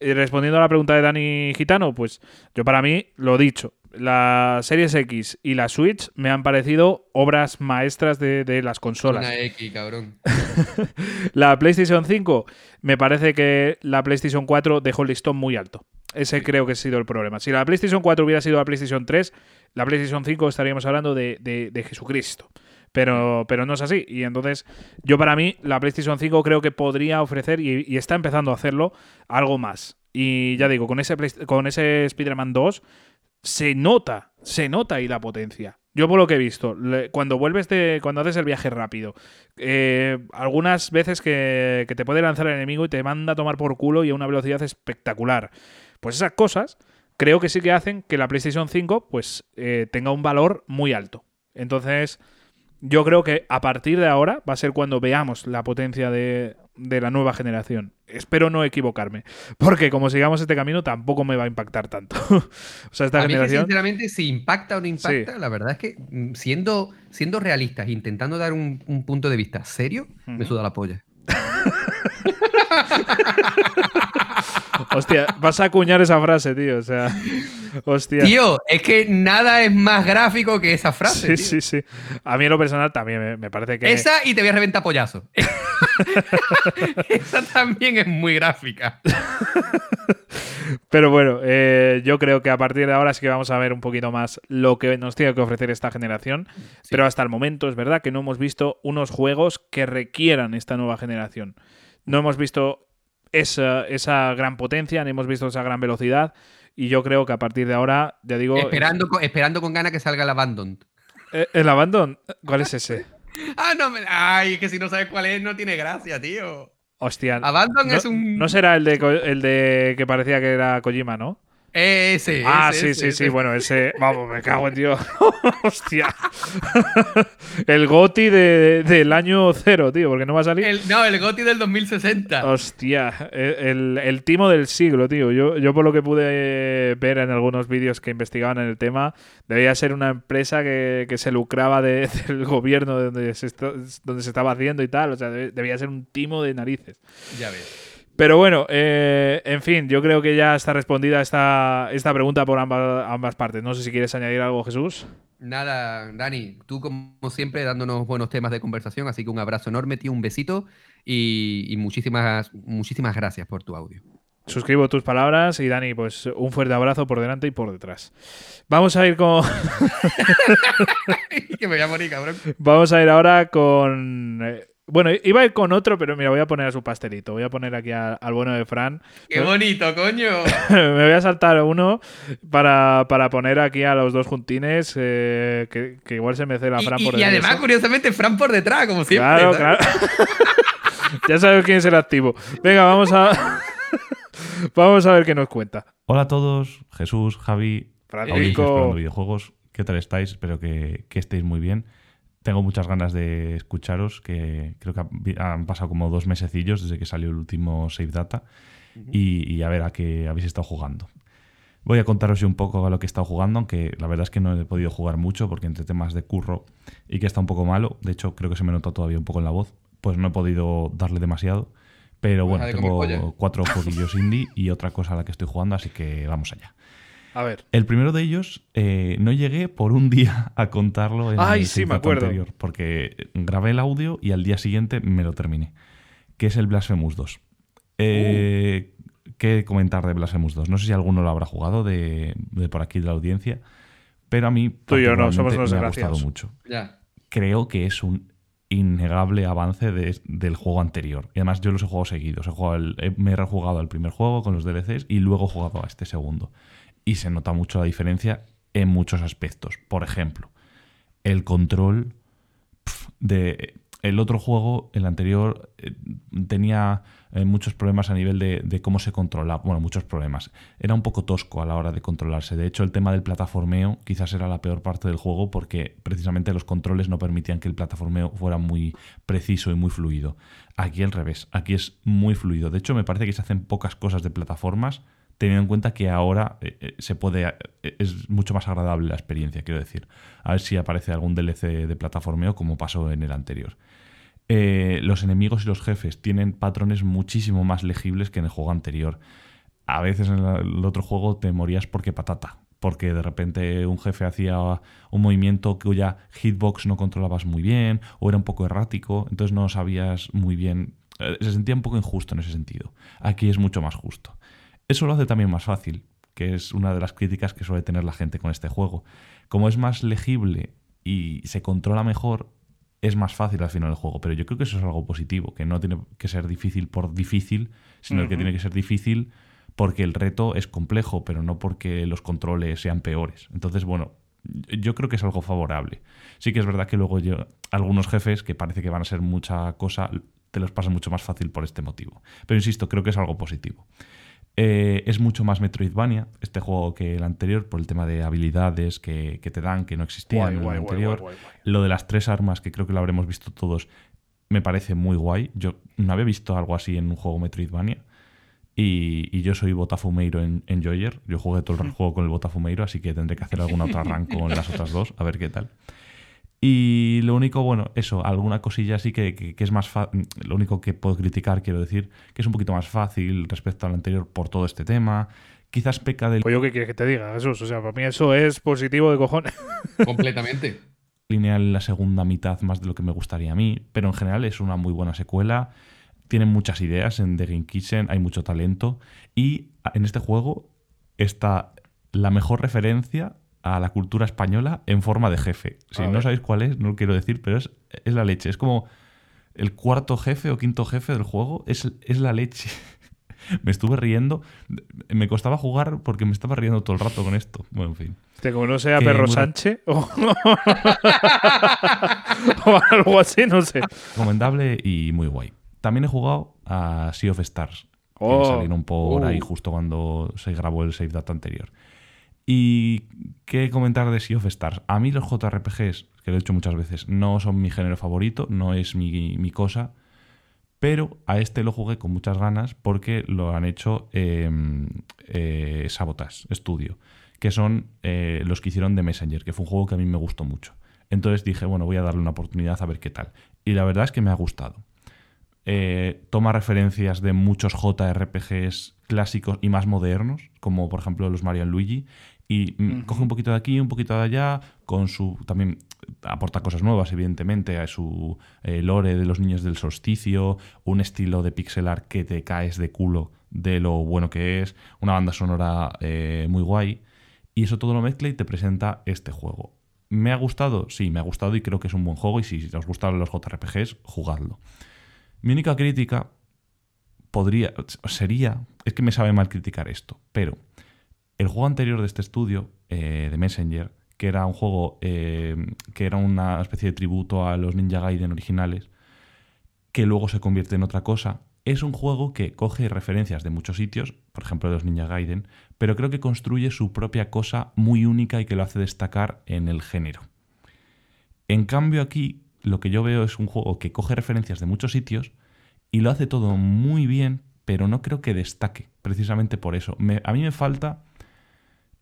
Y respondiendo a la pregunta de Dani Gitano, pues yo para mí, lo dicho, la Series X y la Switch me han parecido obras maestras de, de las consolas. Una X, cabrón. La PlayStation 5, me parece que la PlayStation 4 dejó el listón muy alto. Ese creo que ha sido el problema. Si la PlayStation 4 hubiera sido la PlayStation 3, la PlayStation 5 estaríamos hablando de, de- de Jesucristo. Pero, pero no es así. Y entonces, yo para mí, la PlayStation 5 creo que podría ofrecer, y, y está empezando a hacerlo, algo más. Y ya digo, con ese, con ese Spider-Man 2 se nota, se nota ahí la potencia. Yo por lo que he visto, cuando vuelves de. cuando haces el viaje rápido, eh, algunas veces que, que te puede lanzar el enemigo y te manda a tomar por culo y a una velocidad espectacular. Pues esas cosas creo que sí que hacen que la PlayStation 5 pues eh, tenga un valor muy alto. Entonces, yo creo que a partir de ahora va a ser cuando veamos la potencia de, de la nueva generación. Espero no equivocarme, porque como sigamos este camino tampoco me va a impactar tanto. o sea, esta a mí que, generación... sinceramente, si impacta o no impacta, la verdad es que mm, siendo, siendo realistas, intentando dar un, un punto de vista serio, me suda la polla. Hostia, vas a acuñar esa frase, tío. O sea, hostia. Tío, es que nada es más gráfico que esa frase. sí, tío. sí, sí. A mí en lo personal también me, me parece que... Esa y te voy a reventar pollazo. esa también es muy gráfica. Pero bueno, eh, yo creo que a partir de ahora sí que vamos a ver un poquito más lo que nos tiene que ofrecer esta generación. Pero hasta el momento es verdad que no hemos visto unos juegos que requieran esta nueva generación. No hemos visto esa, esa gran potencia, ni hemos visto esa gran velocidad. Y yo creo que a partir de ahora, ya digo. Esperando, con, esperando con ganas que salga el Abandon. Eh, ¿El Abandon? ¿Cuál es ese? Ah, no, me- ay, que si no sabes cuál es, no tiene gracia, tío. Hostia. Abandon no, es un. no será el de, el de que parecía que era Kojima, ¿no? Ese. Ah, ese, sí, ese, sí, sí. Bueno, ese. Vamos, me cago en tío. Hostia. el Goti de- del año cero, tío, porque no va a salir. El- no, el Goti del 2060. Hostia, el, el timo del siglo, tío. Yo, yo por lo que pude ver en algunos vídeos que investigaban en el tema, debía ser una empresa que, que se lucraba de- del gobierno de donde se, donde se estaba haciendo y tal. O sea, debía ser un timo de narices. Ya ves. Pero bueno, eh, en fin, yo creo que ya está respondida esta, esta pregunta por ambas, ambas partes. No sé si quieres añadir algo, Jesús. Nada, Dani, tú como siempre dándonos buenos temas de conversación, así que un abrazo enorme, tío, un besito y, y muchísimas, muchísimas gracias por tu audio. Suscribo tus palabras y Dani, pues un fuerte abrazo por delante y por detrás. Vamos a ir con. que me voy a morir, cabrón. Vamos a ir ahora con. Bueno, iba a ir con otro, pero mira, voy a poner a su pastelito. Voy a poner aquí a- al bueno de Fran. ¡Qué bonito, coño! Me voy a saltar uno para, para poner aquí a los dos juntines, eh, que, que igual se me cela Y, Fran y- por y además, detrás. curiosamente, Fran por detrás, como siempre. Claro, ¿sabes? claro. ya sabes quién es el activo. Venga, vamos a. vamos a ver qué nos cuenta. Hola a todos, Jesús, Javi, Francisco. videojuegos. ¿Qué tal estáis? Espero que, que estéis muy bien. Tengo muchas ganas de escucharos, que creo que han- pasado como dos mesecillos desde que salió el último Save Data y, y a ver a qué habéis estado jugando. Voy a contaros yo un poco a lo que he estado jugando, aunque la verdad es que no he podido jugar mucho porque entre temas de curro y que está un poco malo, de hecho creo que se me nota todavía un poco en la voz, pues no he podido darle demasiado. Pero bueno, de comer tengo cuatro jueguillos indie y otra cosa a la que estoy jugando, así que vamos allá. A ver. El primero de ellos eh, no llegué por un día a contarlo en Ay, el sí, me acuerdo. anterior, porque grabé el audio y al día siguiente me lo terminé, que es el Blasphemous 2. Eh, ¿Qué comentar de Blasphemous 2? No sé si alguno lo habrá jugado de, de por aquí de la audiencia, pero a mí Tú y yo no, somos me ha gustado mucho Ya. creo que es un innegable avance de- del juego anterior. Y además yo los he jugado seguidos. He jugado el- he- me he rejugado al primer juego con los DLCs y luego he jugado a este segundo. Y se nota mucho la diferencia en muchos aspectos. Por ejemplo, el control de el otro juego, el anterior, eh, tenía eh, muchos problemas a nivel de, cómo se controlaba. Bueno, muchos problemas. Era un poco tosco a la hora de controlarse. De hecho, el tema del plataformeo quizás era la peor parte del juego porque precisamente los controles no permitían que el plataformeo fuera muy preciso y muy fluido. Aquí al revés. Aquí es muy fluido. De hecho, me parece que se hacen pocas cosas de plataformas teniendo en cuenta que ahora eh, eh, se puede eh, es mucho más agradable la experiencia, quiero decir. A ver si aparece algún DLC de plataformeo como pasó en el anterior. Los enemigos y los jefes tienen patrones muchísimo más legibles que en el juego anterior. A veces en el otro juego te morías porque patata, porque de repente un jefe hacía un movimiento cuya hitbox no controlabas muy bien o era un poco errático, entonces no sabías muy bien. Se sentía un poco injusto en ese sentido. Aquí es mucho más justo. Eso lo hace también más fácil, que es una de las críticas que suele tener la gente con este juego. Como es más legible y se controla mejor, es más fácil al final el juego. Pero yo creo que eso es algo positivo, que no tiene que ser difícil por difícil, sino que tiene que ser difícil porque el reto es complejo, pero no porque los controles sean peores. Entonces, bueno, yo creo que es algo favorable. Sí que es verdad que luego yo, algunos jefes que parece que van a ser mucha cosa, te los pasa mucho más fácil por este motivo. Pero insisto, creo que es algo positivo. Eh, es mucho más Metroidvania este juego que el anterior por el tema de habilidades que, que te dan, que no existían Guay, en el guay, anterior. guay. Lo de las tres armas, que creo que lo habremos visto todos, me parece muy guay. Yo no había visto algo así en un juego Metroidvania. Y, y yo soy Botafumeiro en, en Joyer. Yo jugué todo el juego con el Botafumeiro, así que tendré que hacer alguna otra run con las otras dos, a ver qué tal. Y lo único, bueno, eso, alguna cosilla así que, que- que es más fácil. Lo único que puedo criticar, quiero decir, que es un poquito más fácil respecto al anterior por todo este tema. Quizás peca del Pues yo qué quieres que te diga, Jesús. O sea, para mí eso es positivo de cojones. Completamente. lineal en la segunda mitad más de lo que me gustaría a mí, pero en general es una muy buena secuela. Tienen muchas ideas en The Game Kitchen, hay mucho talento y en este juego está la mejor referencia a la cultura española en forma de jefe. Si A no ver. sabéis cuál es, no lo quiero decir, pero es, es la leche. Es como el cuarto jefe o quinto jefe del juego, es, es la leche. me estuve riendo, me costaba jugar porque me estaba riendo todo el rato con esto. Bueno, en fin. Que como no sea Que Perro muy Sánchez o... o algo así, no sé. recomendable y muy guay. También he jugado a Sea of Stars, que Oh. salieron por Uh. ahí justo cuando se grabó el Save Data anterior. Y qué comentar de Sea of Stars. A mí los JRPGs, que lo he hecho muchas veces, no son mi género favorito, no es mi, cosa, pero a este lo jugué con muchas ganas porque lo han hecho eh, eh, Sabotage Studio, que son eh, los que hicieron The Messenger, que fue un juego que a mí me gustó mucho. Entonces dije, bueno, voy a darle una oportunidad a ver qué tal. Y la verdad es que me ha gustado. Eh, toma referencias de muchos JRPGs clásicos y más modernos, como por ejemplo los Mario Luigi, y mm, coge un poquito de aquí, un poquito de allá, con su. también aporta cosas nuevas, evidentemente, a su eh, lore de los niños del solsticio, un estilo de pixel art que te caes de culo de lo bueno que es, una banda sonora eh, muy guay, y eso todo lo mezcla y te presenta este juego. ¿Me ha gustado? Sí, me ha gustado y creo que es un buen juego, y si os gustan los JRPGs, jugadlo. Mi única crítica podría, sería, es que me sabe mal criticar esto, pero el juego anterior de este estudio, eh, de Messenger, que era un juego eh, que era una especie de tributo a los Ninja Gaiden originales, que luego se convierte en otra cosa, es un juego que coge referencias de muchos sitios, por ejemplo de los Ninja Gaiden, pero creo que construye su propia cosa muy única y que lo hace destacar en el género. En cambio aquí lo que yo veo es un juego que coge referencias de muchos sitios y lo hace todo muy bien, pero no creo que destaque, precisamente por eso. A mí me falta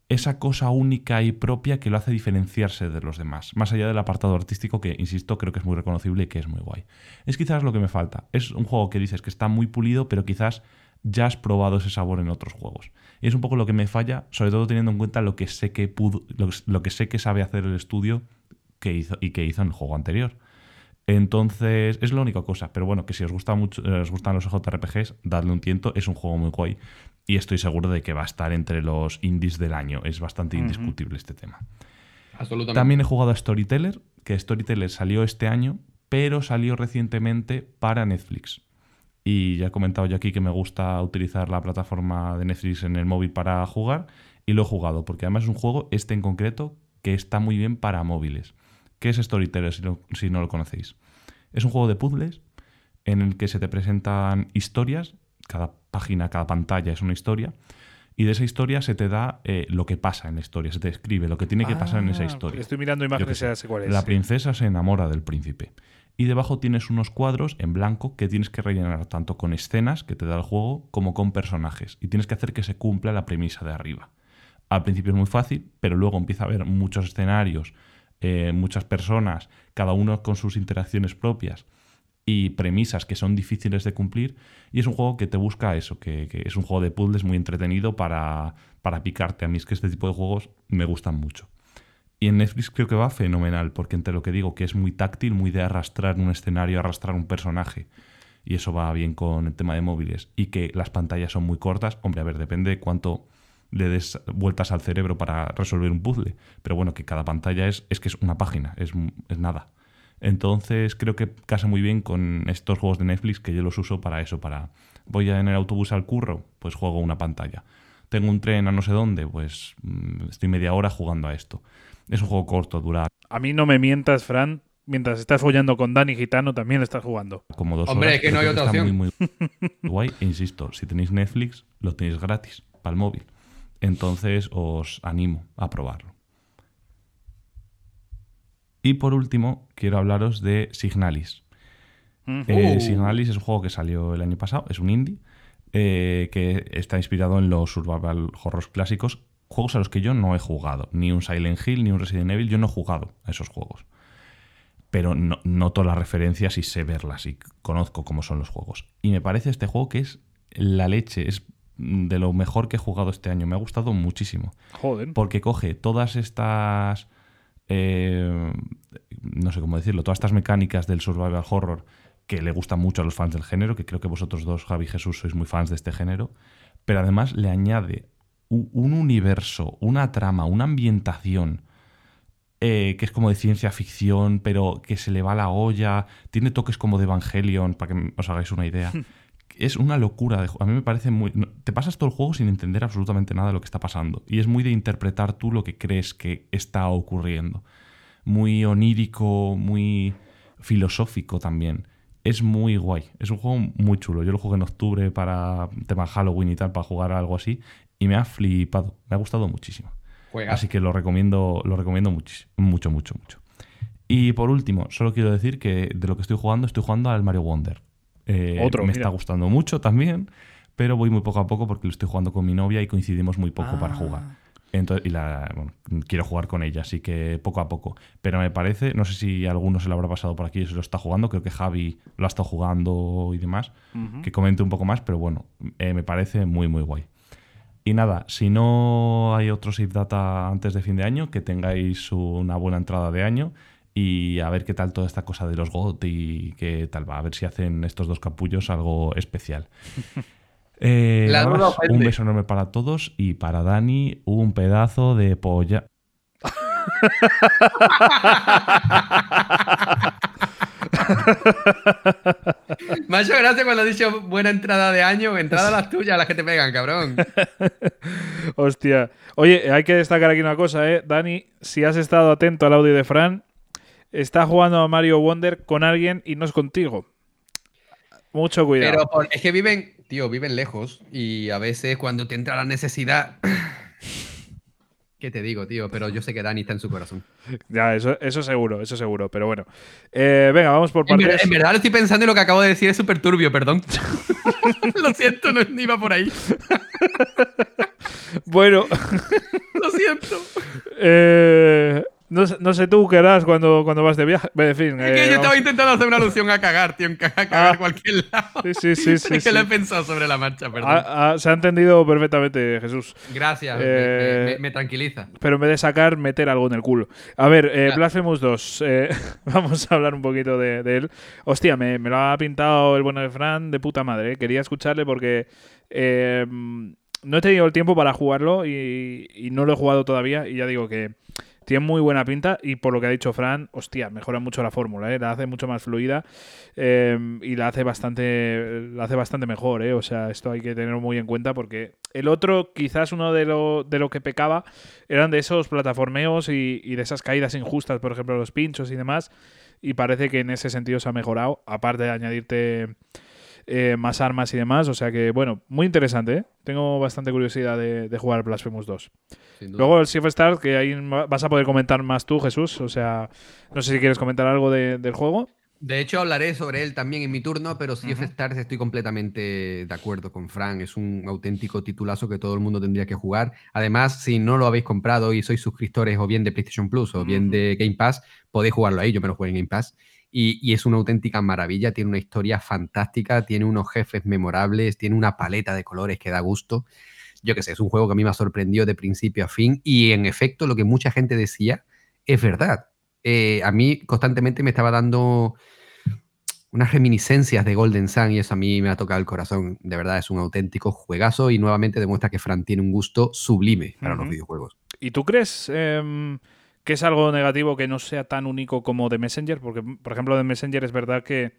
esa cosa única y propia que lo hace diferenciarse de los demás, más allá del apartado artístico que, insisto, creo que es muy reconocible y que es muy guay. Es quizás lo que me falta. Es un juego que dices que está muy pulido, pero quizás ya has probado ese sabor en otros juegos. Y es un poco lo que me falla, sobre todo teniendo en cuenta lo que sé que pudo, lo, que sé que sabe hacer el estudio que hizo y que hizo en el juego anterior. Entonces, es la única cosa. Pero bueno, que si os, gusta mucho, eh, os gustan los JRPGs, dadle un tiento. Es un juego muy guay. Y estoy seguro de que va a estar entre los indies del año. Es bastante indiscutible este tema. Absolutamente. También he jugado a Storyteller, que Storyteller salió este año, pero salió recientemente para Netflix. Y ya he comentado yo aquí que me gusta utilizar la plataforma de Netflix en el móvil para jugar. Y lo he jugado, porque además es un juego, este en concreto, que está muy bien para móviles. ¿Qué es Storyteller si no, si no lo conocéis? Es un juego de puzzles en el que se te presentan historias, cada página, cada pantalla es una historia, y de esa historia se te da eh, lo que pasa en la historia, se te escribe lo que tiene que pasar en esa Ah, historia. Estoy mirando imágenes ya sé cuál es. La sí. princesa se enamora del príncipe. Y debajo tienes unos cuadros en blanco que tienes que rellenar tanto con escenas que te da el juego como con personajes. Y tienes que hacer que se cumpla la premisa de arriba. Al principio es muy fácil, pero luego empieza a haber muchos escenarios, eh, muchas personas, cada uno con sus interacciones propias y premisas que son difíciles de cumplir. Y es un juego que te busca eso, que, es un juego de puzzles muy entretenido para, para picarte. A mí es que este tipo de juegos me gustan mucho. Y en Netflix creo que va fenomenal, porque entre lo que digo, que es muy táctil, muy de arrastrar un escenario, arrastrar un personaje, y eso va bien con el tema de móviles, y que las pantallas son muy cortas, hombre, a ver, depende de cuánto le des vueltas al cerebro para resolver un puzzle, pero bueno, que cada pantalla es, es que es una página, es, es nada. Entonces creo que casa muy bien con estos juegos de Netflix que yo los uso para eso, para voy en el autobús al curro, pues juego una pantalla. Tengo un tren a no sé dónde, pues mm, estoy media hora jugando a esto. Es un juego corto, dura A mí no me mientas, Fran. Mientras estás follando con Dani Gitano, también estás jugando. como dos Hombre, horas. que no hay otra opción. Muy, muy guay. E insisto, si tenéis Netflix, lo tenéis gratis para el móvil. Entonces os animo a probarlo. Y por último, quiero hablaros de Signalis. Eh, Uh. Signalis es un juego que salió el año pasado, es un indie, eh, que está inspirado en los survival horrors clásicos, juegos a los que yo no he jugado, ni un Silent Hill, ni un Resident Evil, yo no he jugado a esos juegos. Pero no, noto las referencias y sé verlas y conozco cómo son los juegos. Y me parece este juego que es la leche, es de lo mejor que he jugado este año, me ha gustado muchísimo Joder. porque coge todas estas eh, no sé cómo decirlo, todas estas mecánicas del survival horror que le gustan mucho a los fans del género, que creo que vosotros dos, Javi y Jesús, sois muy fans de este género, pero además le añade un universo, una trama, una ambientación eh, que es como de ciencia ficción, pero que se le va la olla, tiene toques como de Evangelion, para que os hagáis una idea. Es una locura. de a mí me parece muy... no- te pasas todo el juego sin entender absolutamente nada de lo que está pasando. Y es muy de interpretar tú lo que crees que está ocurriendo. Muy onírico, muy filosófico también. Es muy guay. Es un juego muy chulo. Yo lo jugué en octubre para tema Halloween y tal, para jugar a algo así. Y me ha flipado. Me ha gustado muchísimo. Así que lo recomiendo, lo recomiendo muchísimo, mucho, mucho, mucho. Y por último, solo quiero decir que de lo que estoy jugando, estoy jugando al Mario Wonder. Eh, Otro, me mira. está gustando mucho también, pero voy muy poco a poco porque lo estoy jugando con mi novia y coincidimos muy poco para jugar. Entonces, y la, bueno, quiero jugar con ella, así que poco a poco. Pero me parece, no sé si alguno se lo habrá pasado por aquí y se lo está jugando, creo que Javi lo ha estado jugando y demás, que comente un poco más, pero bueno, eh, me parece muy, muy guay. Y nada, si no hay otro Save Data antes de fin de año, que tengáis una buena entrada de año y a ver qué tal toda esta cosa de los GOT y qué tal va, a ver si hacen estos dos capullos algo especial. Eh, La nada duda más, un beso enorme para todos y para Dani un pedazo de polla. Me ha hecho gracia cuando has dicho buena entrada de año, entrada a las tuyas, las que te pegan, cabrón. Hostia. Oye, hay que destacar aquí una cosa, ¿eh? Dani, si has estado atento al audio de Fran, está jugando a Mario Wonder con alguien y no es contigo. Mucho cuidado. Pero es que viven, tío, viven lejos y a veces cuando te entra la necesidad. ¿Qué te digo, tío? Pero yo sé que Dani está en su corazón. Ya, eso, eso seguro, eso seguro. Pero bueno. Eh, venga, vamos por En partes. en verdad lo estoy pensando y lo que acabo de decir es súper turbio, perdón. lo siento, no no iba por ahí. Bueno, Lo siento. eh, no, sé- no sé tú qué harás cuando, cuando vas de viaje. En fin. Es eh, que yo vamos- estaba intentando hacer una alusión a cagar, tío, a cagar Ah. cualquier lado. Sí, sí, sí, sí, que lo he pensado sobre la marcha, perdón. Ah, ah, se ha entendido perfectamente, Jesús. Gracias, me- eh, me, me- me tranquiliza. Pero en vez de sacar, meter algo en el culo. A ver, eh. Blasphemous 2. eh, vamos a hablar un poquito de, de él. Hostia, me, me lo ha pintado el bueno de Fran de puta madre. eh. Quería escucharle porque eh, no he tenido el tiempo para jugarlo y, y no lo he jugado todavía. Y ya digo que tiene muy buena pinta y por lo que ha dicho Fran, hostia, mejora mucho la fórmula, ¿eh? la hace mucho más fluida eh, y la hace bastante la hace bastante mejor, ¿eh? o sea, esto hay que tenerlo muy en cuenta porque el otro, quizás uno de lo, de lo que pecaba, eran de esos plataformeos y de esas caídas injustas, por ejemplo, los pinchos y demás, y parece que en ese sentido se ha mejorado, aparte de añadirte eh, más armas y demás, o sea que, bueno, muy interesante, ¿eh? tengo bastante curiosidad de, de jugar Blasphemous 2. sin duda. Luego el Sea of Stars, que ahí vas a poder comentar más tú, Jesús. O sea, no sé si quieres comentar algo de- del juego. De hecho, hablaré sobre él también en mi turno, pero Sea of Stars estoy completamente de acuerdo con Fran. Es un auténtico titulazo que todo el mundo tendría que jugar. Además, si no lo habéis comprado y sois suscriptores o bien de PlayStation Plus o bien de Game Pass, podéis jugarlo ahí. Yo me lo jugué en Game Pass. Y, y es una auténtica maravilla. Tiene una historia fantástica, tiene unos jefes memorables, tiene una paleta de colores que da gusto. Yo qué sé, es un juego que a mí me ha sorprendido de principio a fin. Y en efecto, lo que mucha gente decía es verdad. Eh, a mí constantemente me estaba dando unas reminiscencias de Golden Sun y eso a mí me ha tocado el corazón. De verdad, es un auténtico juegazo y nuevamente demuestra que Fran tiene un gusto sublime para los videojuegos. ¿Y tú crees em, que es algo negativo que no sea tan único como The Messenger, porque, por ejemplo, The Messenger es verdad que,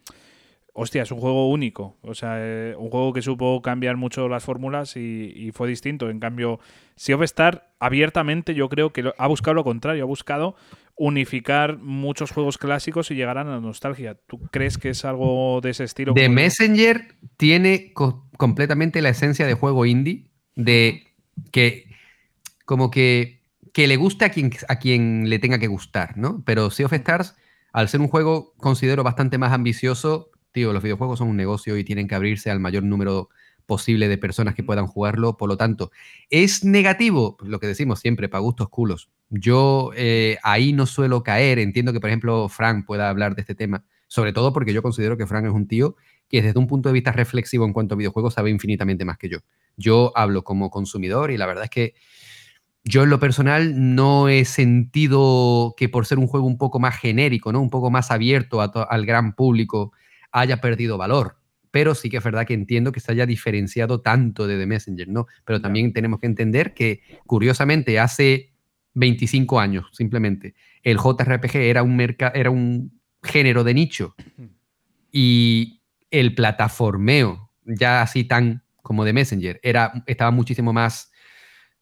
hostia, es un juego único. O sea, eh, un juego que supo cambiar mucho las fórmulas y, y fue distinto. En cambio, Sea of Star, abiertamente, yo creo que ha buscado lo contrario, ha buscado unificar muchos juegos clásicos y llegar a la nostalgia. ¿Tú crees que es algo de ese estilo? The Messenger tiene co- completamente la esencia de juego indie, de que como que, que le guste a quien, a quien le tenga que gustar, ¿no? Pero Sea of Stars, al ser un juego considero bastante más ambicioso, tío, los videojuegos son un negocio y tienen que abrirse al mayor número posible de personas que puedan jugarlo, por lo tanto, ¿es negativo? Lo que decimos siempre, para gustos culos. Yo eh, ahí no suelo caer, entiendo que por ejemplo Frank pueda hablar de este tema, sobre todo porque yo considero que Frank es un tío que desde un punto de vista reflexivo en cuanto a videojuegos sabe infinitamente más que yo. Yo hablo como consumidor y la verdad es que yo en lo personal no he sentido que por ser un juego un poco más genérico, ¿no? un poco más abierto a al gran público, haya perdido valor. Pero sí que es verdad que entiendo que se haya diferenciado tanto de The Messenger, ¿no? Pero también tenemos que entender que, curiosamente, hace 25 años, simplemente, el JRPG era un, era un género de nicho y el plataformeo, ya así tan como de Messenger, era, estaba muchísimo más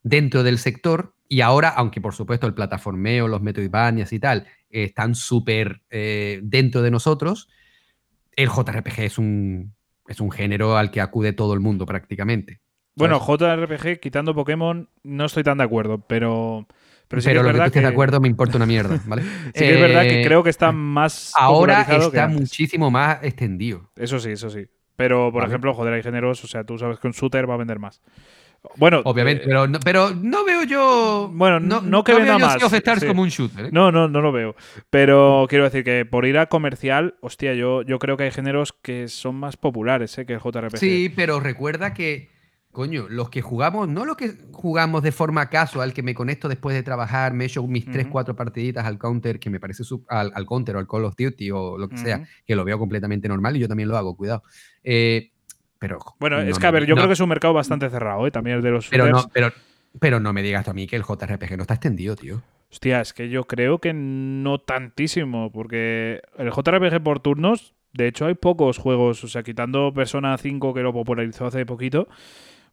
dentro del sector y ahora, aunque por supuesto el plataformeo, los Metroidvanias y tal, eh, están súper eh, dentro de nosotros, el JRPG es un, es un género al que acude todo el mundo prácticamente. Bueno. JRPG, quitando Pokémon, no estoy tan de acuerdo, pero. Pero, Pero, sí que es lo que tú estés de acuerdo me importa una mierda, ¿vale? Sí que es verdad que Eh, creo que está más. Ahora está muchísimo más extendido. Eso sí, eso sí. Pero, por Vale. ejemplo, joder, hay géneros, o sea, tú sabes que un shooter va a vender más. Bueno, Obviamente, eh, pero, no, pero no veo yo. Bueno, no- no que veo yo más, Sea of Stars sí. como un shooter. ¿eh? No, no, no lo veo. Pero quiero decir que por ir a comercial, hostia, yo, yo creo que hay géneros que son más populares ¿eh? que el JRPG. Sí, pero recuerda que, coño, los que jugamos, no los que jugamos de forma casual, que me conecto después de trabajar, me echo mis 3, Ujú. 4 partiditas al counter, que me parece sub- al, al counter o al Call of Duty o lo que sea, que lo veo completamente normal y yo también lo hago, cuidado. Eh, pero. Bueno, no es que a ver, yo no, creo que es un mercado bastante cerrado, ¿eh? También el de los Pero shooters. no, pero, pero no me digas tú a mí que el JRPG no está extendido, tío. Hostia, es que yo creo que no tantísimo, porque el JRPG por turnos, de hecho hay pocos juegos, o sea, quitando Persona 5 que lo popularizó hace poquito,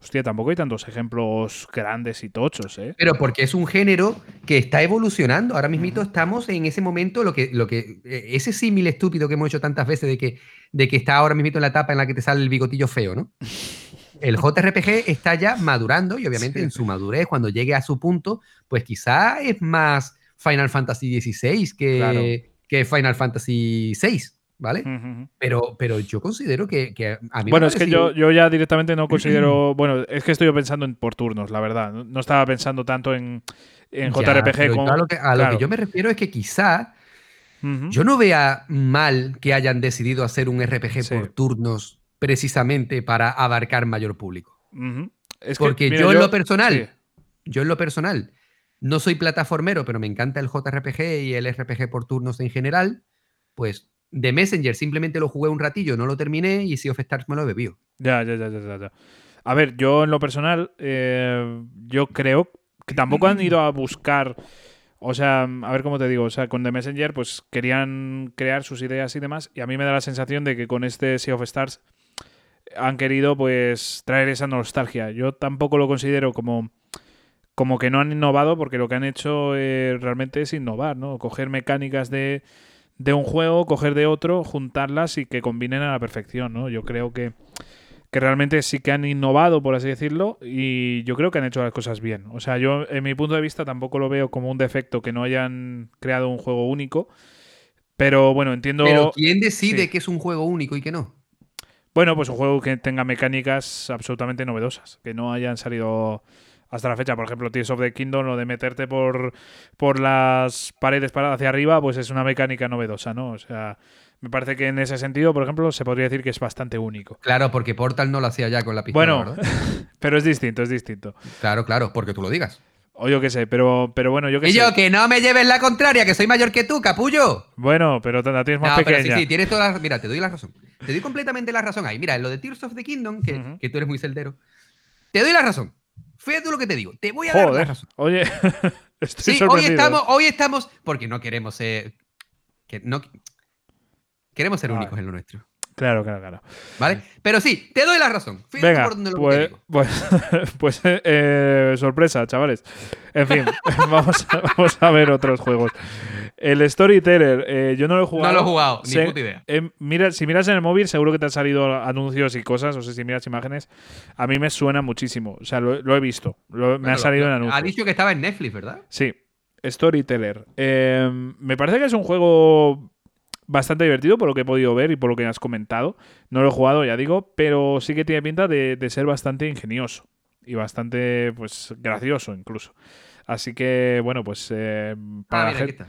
hostia, tampoco hay tantos ejemplos grandes y tochos, ¿eh? Pero porque es un género que está evolucionando. Ahora mismito estamos en ese momento, lo que, lo que, eh, ese símil estúpido que hemos hecho tantas veces de que, de que está ahora mismito en la etapa en la que te sale el bigotillo feo, ¿no? El JRPG está ya madurando y obviamente Sí. en su madurez, cuando llegue a su punto, pues quizá es más Final Fantasy XVI que, Claro. que Final Fantasy VI, ¿vale? Pero, pero yo considero que, que a mí Bueno, es que yo, yo ya directamente no considero. Bueno, es que estoy pensando en por turnos, la verdad. No, estaba pensando tanto en, en JRPG a lo que, a lo claro. que yo me refiero es que quizá. Yo no vea mal que hayan decidido hacer un RPG Sí. por turnos precisamente para abarcar mayor público. Es que, Porque mira, yo en lo personal, sí. yo en lo personal, no soy plataformero, pero me encanta el JRPG y el RPG por turnos en general, pues de Messenger simplemente lo jugué un ratillo, no lo terminé y Sea of Stars me lo bebió. Ya, ya, ya, ya, ya. A ver, yo en lo personal, eh, yo creo que tampoco han ido a buscar. O sea, a ver cómo te digo, o sea, con The Messenger, pues querían crear sus ideas y demás, y a mí me da la sensación de que con este Sea of Stars han querido, pues, traer esa nostalgia. Yo tampoco lo considero como, como que no han innovado, porque lo que han hecho eh, realmente es innovar, ¿no? Coger mecánicas de, de un juego, coger de otro, juntarlas y que combinen a la perfección, ¿no? Yo creo que que realmente sí que han innovado, por así decirlo, y yo creo que han hecho las cosas bien. O sea, yo en mi punto de vista tampoco lo veo como un defecto que no hayan creado un juego único, pero bueno, entiendo... Pero ¿quién decide sí. que es un juego único y que no? Bueno, pues un juego que tenga mecánicas absolutamente novedosas, que no hayan salido hasta la fecha. Por ejemplo, Tears of the Kingdom, lo de meterte por, por las paredes para hacia arriba, pues es una mecánica novedosa, ¿no? O sea, me parece que en ese sentido, por ejemplo, se podría decir que es bastante único. Claro, porque Portal no lo hacía ya con la pistola, Bueno, pero es distinto, es distinto. Claro, claro, porque tú lo digas. O yo qué sé, pero, pero bueno, yo qué Y sé. yo, que no me lleves la contraria, que soy mayor que tú, capullo. Bueno, pero la tienes más No, pero pequeña. sí, sí, tienes toda la Mira, te doy la razón. Te doy completamente la razón ahí. Mira, lo de Tears of the Kingdom, que, que tú eres muy celdero, te doy la razón. Fíjate lo que te digo. Te voy a dar la Joder. razón. Oye, Estoy Sí, hoy sorprendido. estamos, hoy estamos, porque no queremos ser, que no queremos ser Vale. únicos en lo nuestro, Claro, claro, claro. ¿vale? Pero sí, te doy la razón. Fíjate Venga, por donde lo pues, digo. pues, pues, eh, sorpresa, chavales. En fin, vamos a ver otros juegos. El Storyteller, eh, yo no lo he jugado. No lo he jugado, ni puta idea. eh, mira, si miras en el móvil, seguro que te han salido anuncios y cosas. No sé si miras imágenes. A mí me suena muchísimo. O sea, lo, lo he visto. Lo- me ha salido en anuncios. Ha dicho que estaba en Netflix, ¿verdad? Sí, Storyteller. Eh, me parece que es un juego bastante divertido por lo que he podido ver y por lo que has comentado. No lo he jugado, ya digo, pero sí que tiene pinta de, de ser bastante ingenioso y bastante, pues, gracioso incluso. Así que, bueno, pues, eh, para Ah, la mira, gente-.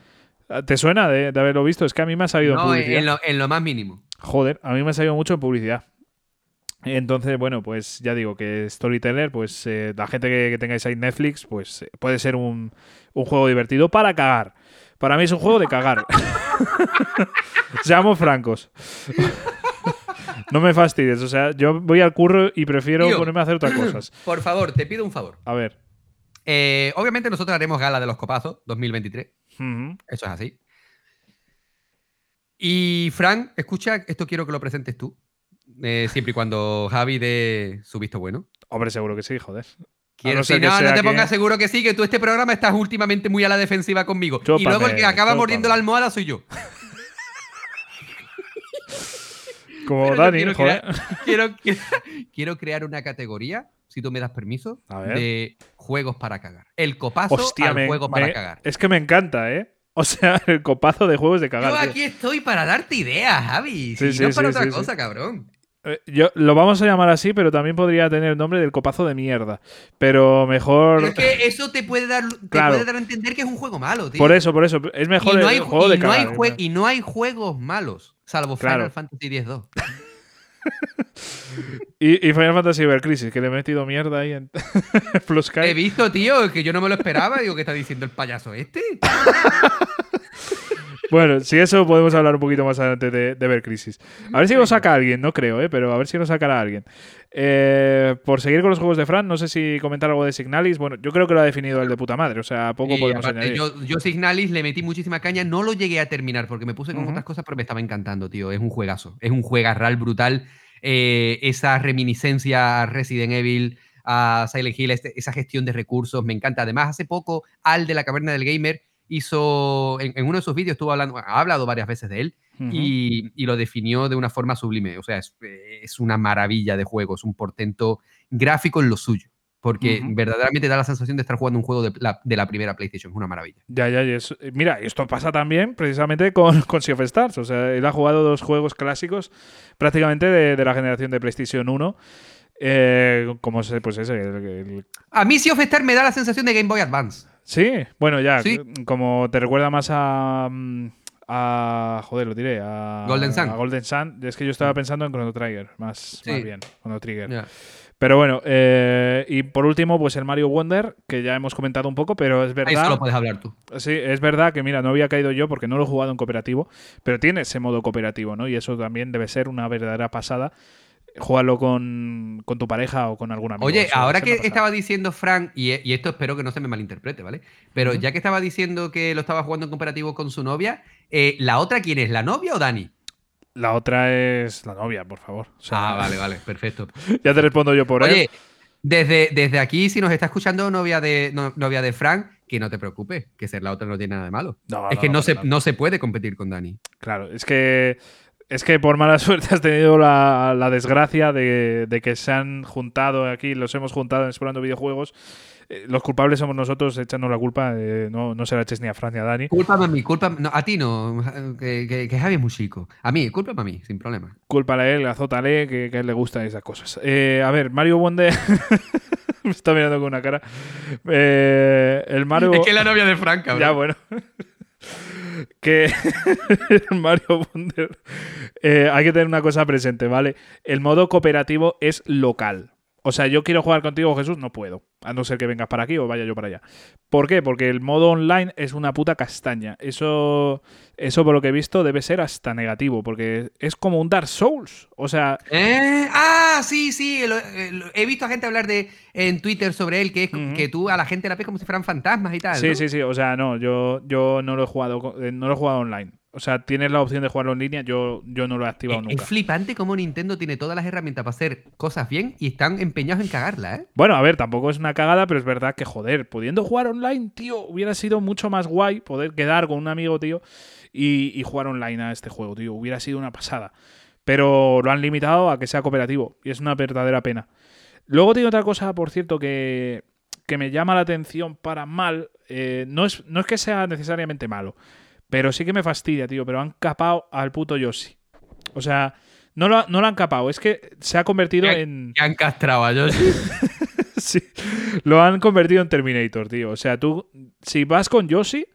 ¿Te suena de, de haberlo visto? Es que a mí me ha salido en No, publicidad. en lo, en lo más mínimo. Joder, a mí me ha salido mucho en publicidad. Entonces, bueno, pues ya digo que Storyteller, pues eh, la gente que, que tengáis ahí Netflix, pues eh, puede ser un, un juego divertido para cagar. Para mí es un juego de cagar. Seamos francos. no me fastidies, o sea, yo voy al curro y prefiero Tío. ponerme a hacer otras cosas. Por favor, te pido un favor. A ver. Eh, obviamente nosotros haremos gala de los copazos 2023. Eso es así. Y Fran, escucha, esto quiero que lo presentes tú. eh, siempre y cuando Javi dé su visto bueno. Hombre, seguro que sí, joder. Quiero, no si no, no te que- pongas seguro que sí, que tú este programa estás últimamente muy a la defensiva conmigo. y luego el que acaba mordiendo la almohada soy yo. Como Pero yo Dani, quiero, joder. crear, quiero, cre- quiero crear una categoría, si tú me das permiso, de juegos para cagar. El copazo Hostia, al me- juego para me- cagar. es que me encanta, ¿eh? O sea, el copazo de juegos de cagar. Yo tío. aquí estoy para darte ideas, Javi. Sí, si sí, no para sí, otra sí, sí. cosa, cabrón. Eh, Yo, lo vamos a llamar así, pero también podría tener el nombre del copazo de mierda. Pero mejor. Pero es que eso te puede dar, te Claro. puede dar a entender que es un juego malo, tío. Por eso, por eso. Es mejor no el hay, juego y de no hay cagar. jue- y no hay juegos malos, salvo Claro. Final Fantasy X-2. Y, y Final Fantasy Cyber Crisis, que le he metido mierda ahí en Plus. He visto, tío, que yo no me lo esperaba. Digo, ¿qué está diciendo el payaso este? Bueno, si eso podemos hablar un poquito más adelante de, de Ver Crisis. A ver si lo saca alguien, no creo, ¿eh? pero a ver si lo sacará alguien. Eh, por seguir con los juegos de Fran, no sé si comentar algo de Signalis. Bueno, yo creo que lo ha definido el de puta madre, o sea, poco Y podemos aparte, añadir. yo, yo Signalis le metí muchísima caña, no lo llegué a terminar porque me puse con Ujú. otras cosas, pero me estaba encantando, tío. Es un juegazo, es un juegarral brutal. Eh, esa reminiscencia a Resident Evil, a Silent Hill, este- esa gestión de recursos, me encanta. Además, hace poco, Al de la Caverna del Gamer hizo, en, en uno de sus vídeos estuvo hablando, ha hablado varias veces de él, y, y lo definió de una forma sublime. O sea, es, es una maravilla de juego, es un portento gráfico en lo suyo. Porque verdaderamente da la sensación de estar jugando un juego de la, de la primera PlayStation. Es una maravilla. Ya, ya, y es- mira, esto pasa también precisamente con, con Sea of Stars. O sea, él ha jugado dos juegos clásicos prácticamente de, de la generación de PlayStation 1. eh, como se, pues ese, el- el- A mí Sea of Star me da la sensación de Game Boy Advance. Sí, bueno, ya, Sí. como te recuerda más a. mm, a joder, lo diré. A, Golden Sun. A Golden Sun. Es que yo estaba pensando en Chrono Trigger, más, Sí. más bien. Chrono Trigger. Pero bueno, eh, y por último, pues el Mario Wonder, que ya hemos comentado un poco, pero es Ahí verdad. solo puedes hablar tú. Sí, es verdad que, mira, no había caído yo porque no lo he jugado en cooperativo, pero tiene ese modo cooperativo, ¿no? Y eso también debe ser una verdadera pasada. Jugarlo con, con tu pareja o con algún amigo. Oye, Eso ahora que estaba diciendo Frank, y, y esto espero que no se me malinterprete, ¿vale? Pero ya que estaba diciendo que lo estaba jugando en cooperativo con su novia, eh, ¿la otra quién es? ¿La novia o Dani? La otra es la novia, por favor. O sea, Ah, vale, vale, perfecto. Ya te respondo yo por Oye, él. desde, desde aquí, si nos está escuchando novia de, no- novia de Frank, que no te preocupes, que ser la otra no tiene nada de malo. No, es que no, no, para se, no se puede competir con Dani. Claro, es que. Es que por mala suerte has tenido la, la desgracia de, de que se han juntado aquí, los hemos juntado en explorando videojuegos. Eh, los culpables somos nosotros echando la culpa, eh, no, no se la eches ni a Fran ni a Dani. Cúlpame a mí, cúlpame, no, a ti no, que, que, que Javi es muy chico. A mí, cúlpame a mí, sin problema. Cúlpale a él, azótale, que, que a él le gustan esas cosas. Eh, a ver, Mario Wonder. Me está mirando con una cara. Eh, el Mario. Es que es la novia de Frank, cabrón. Ya, bueno. que Mario Wonder. eh, hay que tener una cosa presente, ¿vale? El modo cooperativo es local. O sea, yo quiero jugar contigo, Jesús, no puedo. A no ser que vengas para aquí o vaya yo para allá. ¿Por qué? Porque el modo online es una puta castaña. Eso, eso por lo que he visto, debe ser hasta negativo. Porque es como un Dark Souls. O sea, ¿Eh? Ah, sí, sí. lo- lo- he visto a gente hablar de en Twitter sobre él, que es que tú a la gente la ves como si fueran fantasmas y tal. sí, ¿no? sí, sí. O sea, no, yo, yo no lo he jugado, eh, no lo he jugado online. O sea, tienes la opción de jugarlo en línea, yo, yo no lo he activado Es, nunca. es flipante cómo Nintendo tiene todas las herramientas para hacer cosas bien y están empeñados en cagarla, ¿eh? Bueno, a ver, tampoco es una cagada, pero es verdad que, joder, pudiendo jugar online, tío, hubiera sido mucho más guay poder quedar con un amigo, tío, y, y jugar online a este juego, tío. Hubiera sido una pasada. Pero lo han limitado a que sea cooperativo, y es una verdadera pena. Luego tiene otra cosa, por cierto, que, que me llama la atención para mal. eh, no, es, no es que sea necesariamente malo, pero sí que me fastidia, tío. Pero han capado al puto Yoshi. O sea, no lo, no lo han capado, es que se ha convertido en. Que han castrado a Yoshi. Sí, lo han convertido en Terminator, tío. O sea, tú, si vas con Yoshi,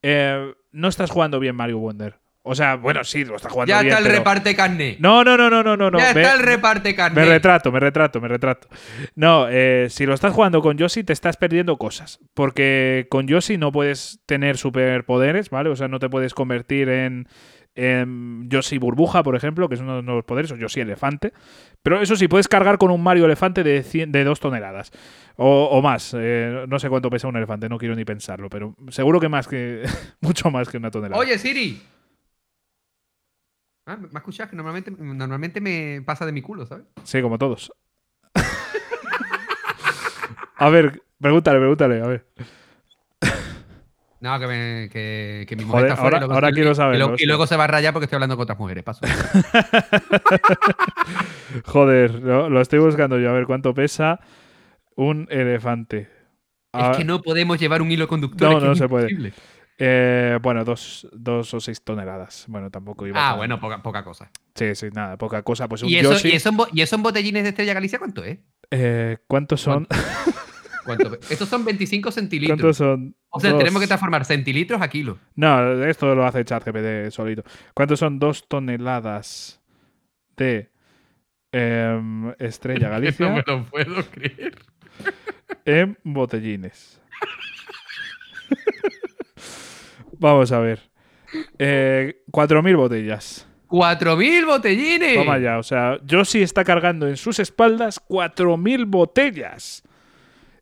eh, no estás jugando bien Mario Wonder. O sea, bueno, sí, lo estás jugando ya bien. está el pero- reparte carne. No, no, no, no, no, no. no. ya está el reparte carne. me retrato, me retrato, me retrato. No, eh, si lo estás jugando con Yoshi, te estás perdiendo cosas. Porque con Yoshi no puedes tener superpoderes, ¿vale? O sea, no te puedes convertir en, en Yoshi burbuja, por ejemplo, que es uno de los poderes, o Yoshi elefante. Pero eso sí, puedes cargar con un Mario elefante de, 100 de 2 toneladas. O, o más. Eh, no sé cuánto pesa un elefante, no quiero ni pensarlo. Pero seguro que más que. mucho más que una tonelada. Oye, Siri. Ah, ¿Me escuchas? Que normalmente, normalmente me pasa de mi culo, ¿sabes? Sí, como todos. a ver, pregúntale, pregúntale, a ver. No, que, me, que, que mi mujer Joder, está fuera. ahora- y luego- ahora y- quiero y saberlo, luego- Y, luego se va a rayar porque estoy hablando con otras mujeres. Paso. Joder, lo, lo estoy buscando yo. A ver cuánto pesa un elefante. Ah, es que no podemos llevar un hilo conductor. no, es que no es se puede. Eh, bueno, dos, dos o seis toneladas. Bueno, tampoco iba Ah, tan- bueno, poca, poca cosa. Sí, sí, nada, poca cosa. Pues un ¿Y eso, Yoshi. y, eso en bo- ¿Y eso en botellines de Estrella Galicia cuánto es? eh, ¿Cuántos son? ¿Cuánto? Estos son 25 centilitros. ¿Cuántos son? O sea, Dos. tenemos que transformar centilitros a kilos. No, esto lo hace ChatGPT solito. ¿Cuántos son dos toneladas de em, Estrella No Galicia me lo puedo creer. en botellines? Vamos a ver. Eh, 4.000 botellas. ¡4.000 botellines! Toma ya. O sea, Yoshi está cargando en sus espaldas 4.000 botellas.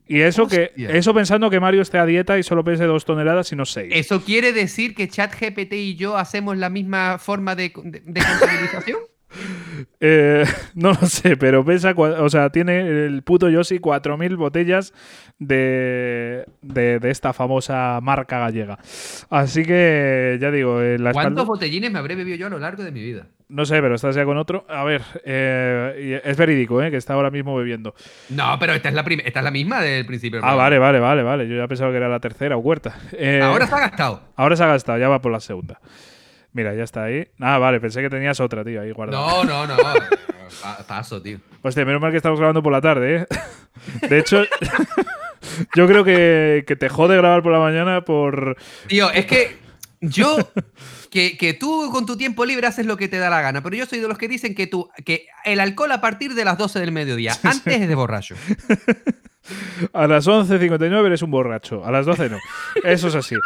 Y eso que eso pensando que Mario esté a dieta y solo pese dos toneladas y no seis. ¿Eso quiere decir que ChatGPT y yo hacemos la misma forma de, de- de contabilización? Eh, no lo sé, pero pesa, o sea, tiene el puto Yoshi 4.000 botellas de, de, de esta famosa marca gallega. Así que, ya digo, en la ¿Cuántos espalda... botellines me habré bebido yo a lo largo de mi vida? No sé, pero estás ya con otro. A ver, eh, es verídico, ¿eh? Que está ahora mismo bebiendo. No, pero esta es la, esta es la misma del principio. del Ah, vale, vale, vale, vale. Yo ya pensaba que era la tercera o cuarta. Eh, Ahora se ha gastado. Ahora se ha gastado, ya va por la segunda. Mira, ya está ahí. Ah, vale, pensé que tenías otra, tío, ahí guardada. No, no, no. Pa- Paso, tío. Hostia, menos mal que estamos grabando por la tarde, ¿eh? De hecho, yo creo que, que te jode grabar por la mañana por... Tío, es que yo. Que, que tú con tu tiempo libre haces lo que te da la gana, pero yo soy de los que dicen que tú, que el alcohol a partir de las 12 del mediodía, antes es de borracho. A las 11.59 eres un borracho, a las 12 no. Eso es así.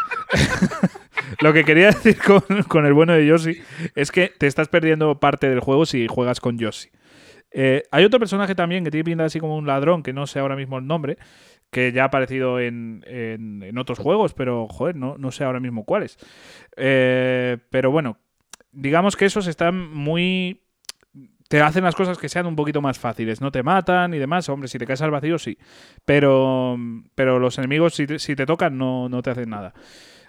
Lo que quería decir con, con el bueno de Yoshi es que te estás perdiendo parte del juego si juegas con Yoshi. Eh, hay otro personaje también que tiene pinta así como un ladrón, que no sé ahora mismo el nombre, que ya ha aparecido en, en- otros juegos, pero joder, no, no sé ahora mismo cuáles. Eh, pero bueno, digamos que esos están muy... Te hacen las cosas que sean un poquito más fáciles, no te matan y demás. Hombre, si te caes al vacío, sí. Pero, pero los enemigos, si te, si te tocan, no, no te hacen nada.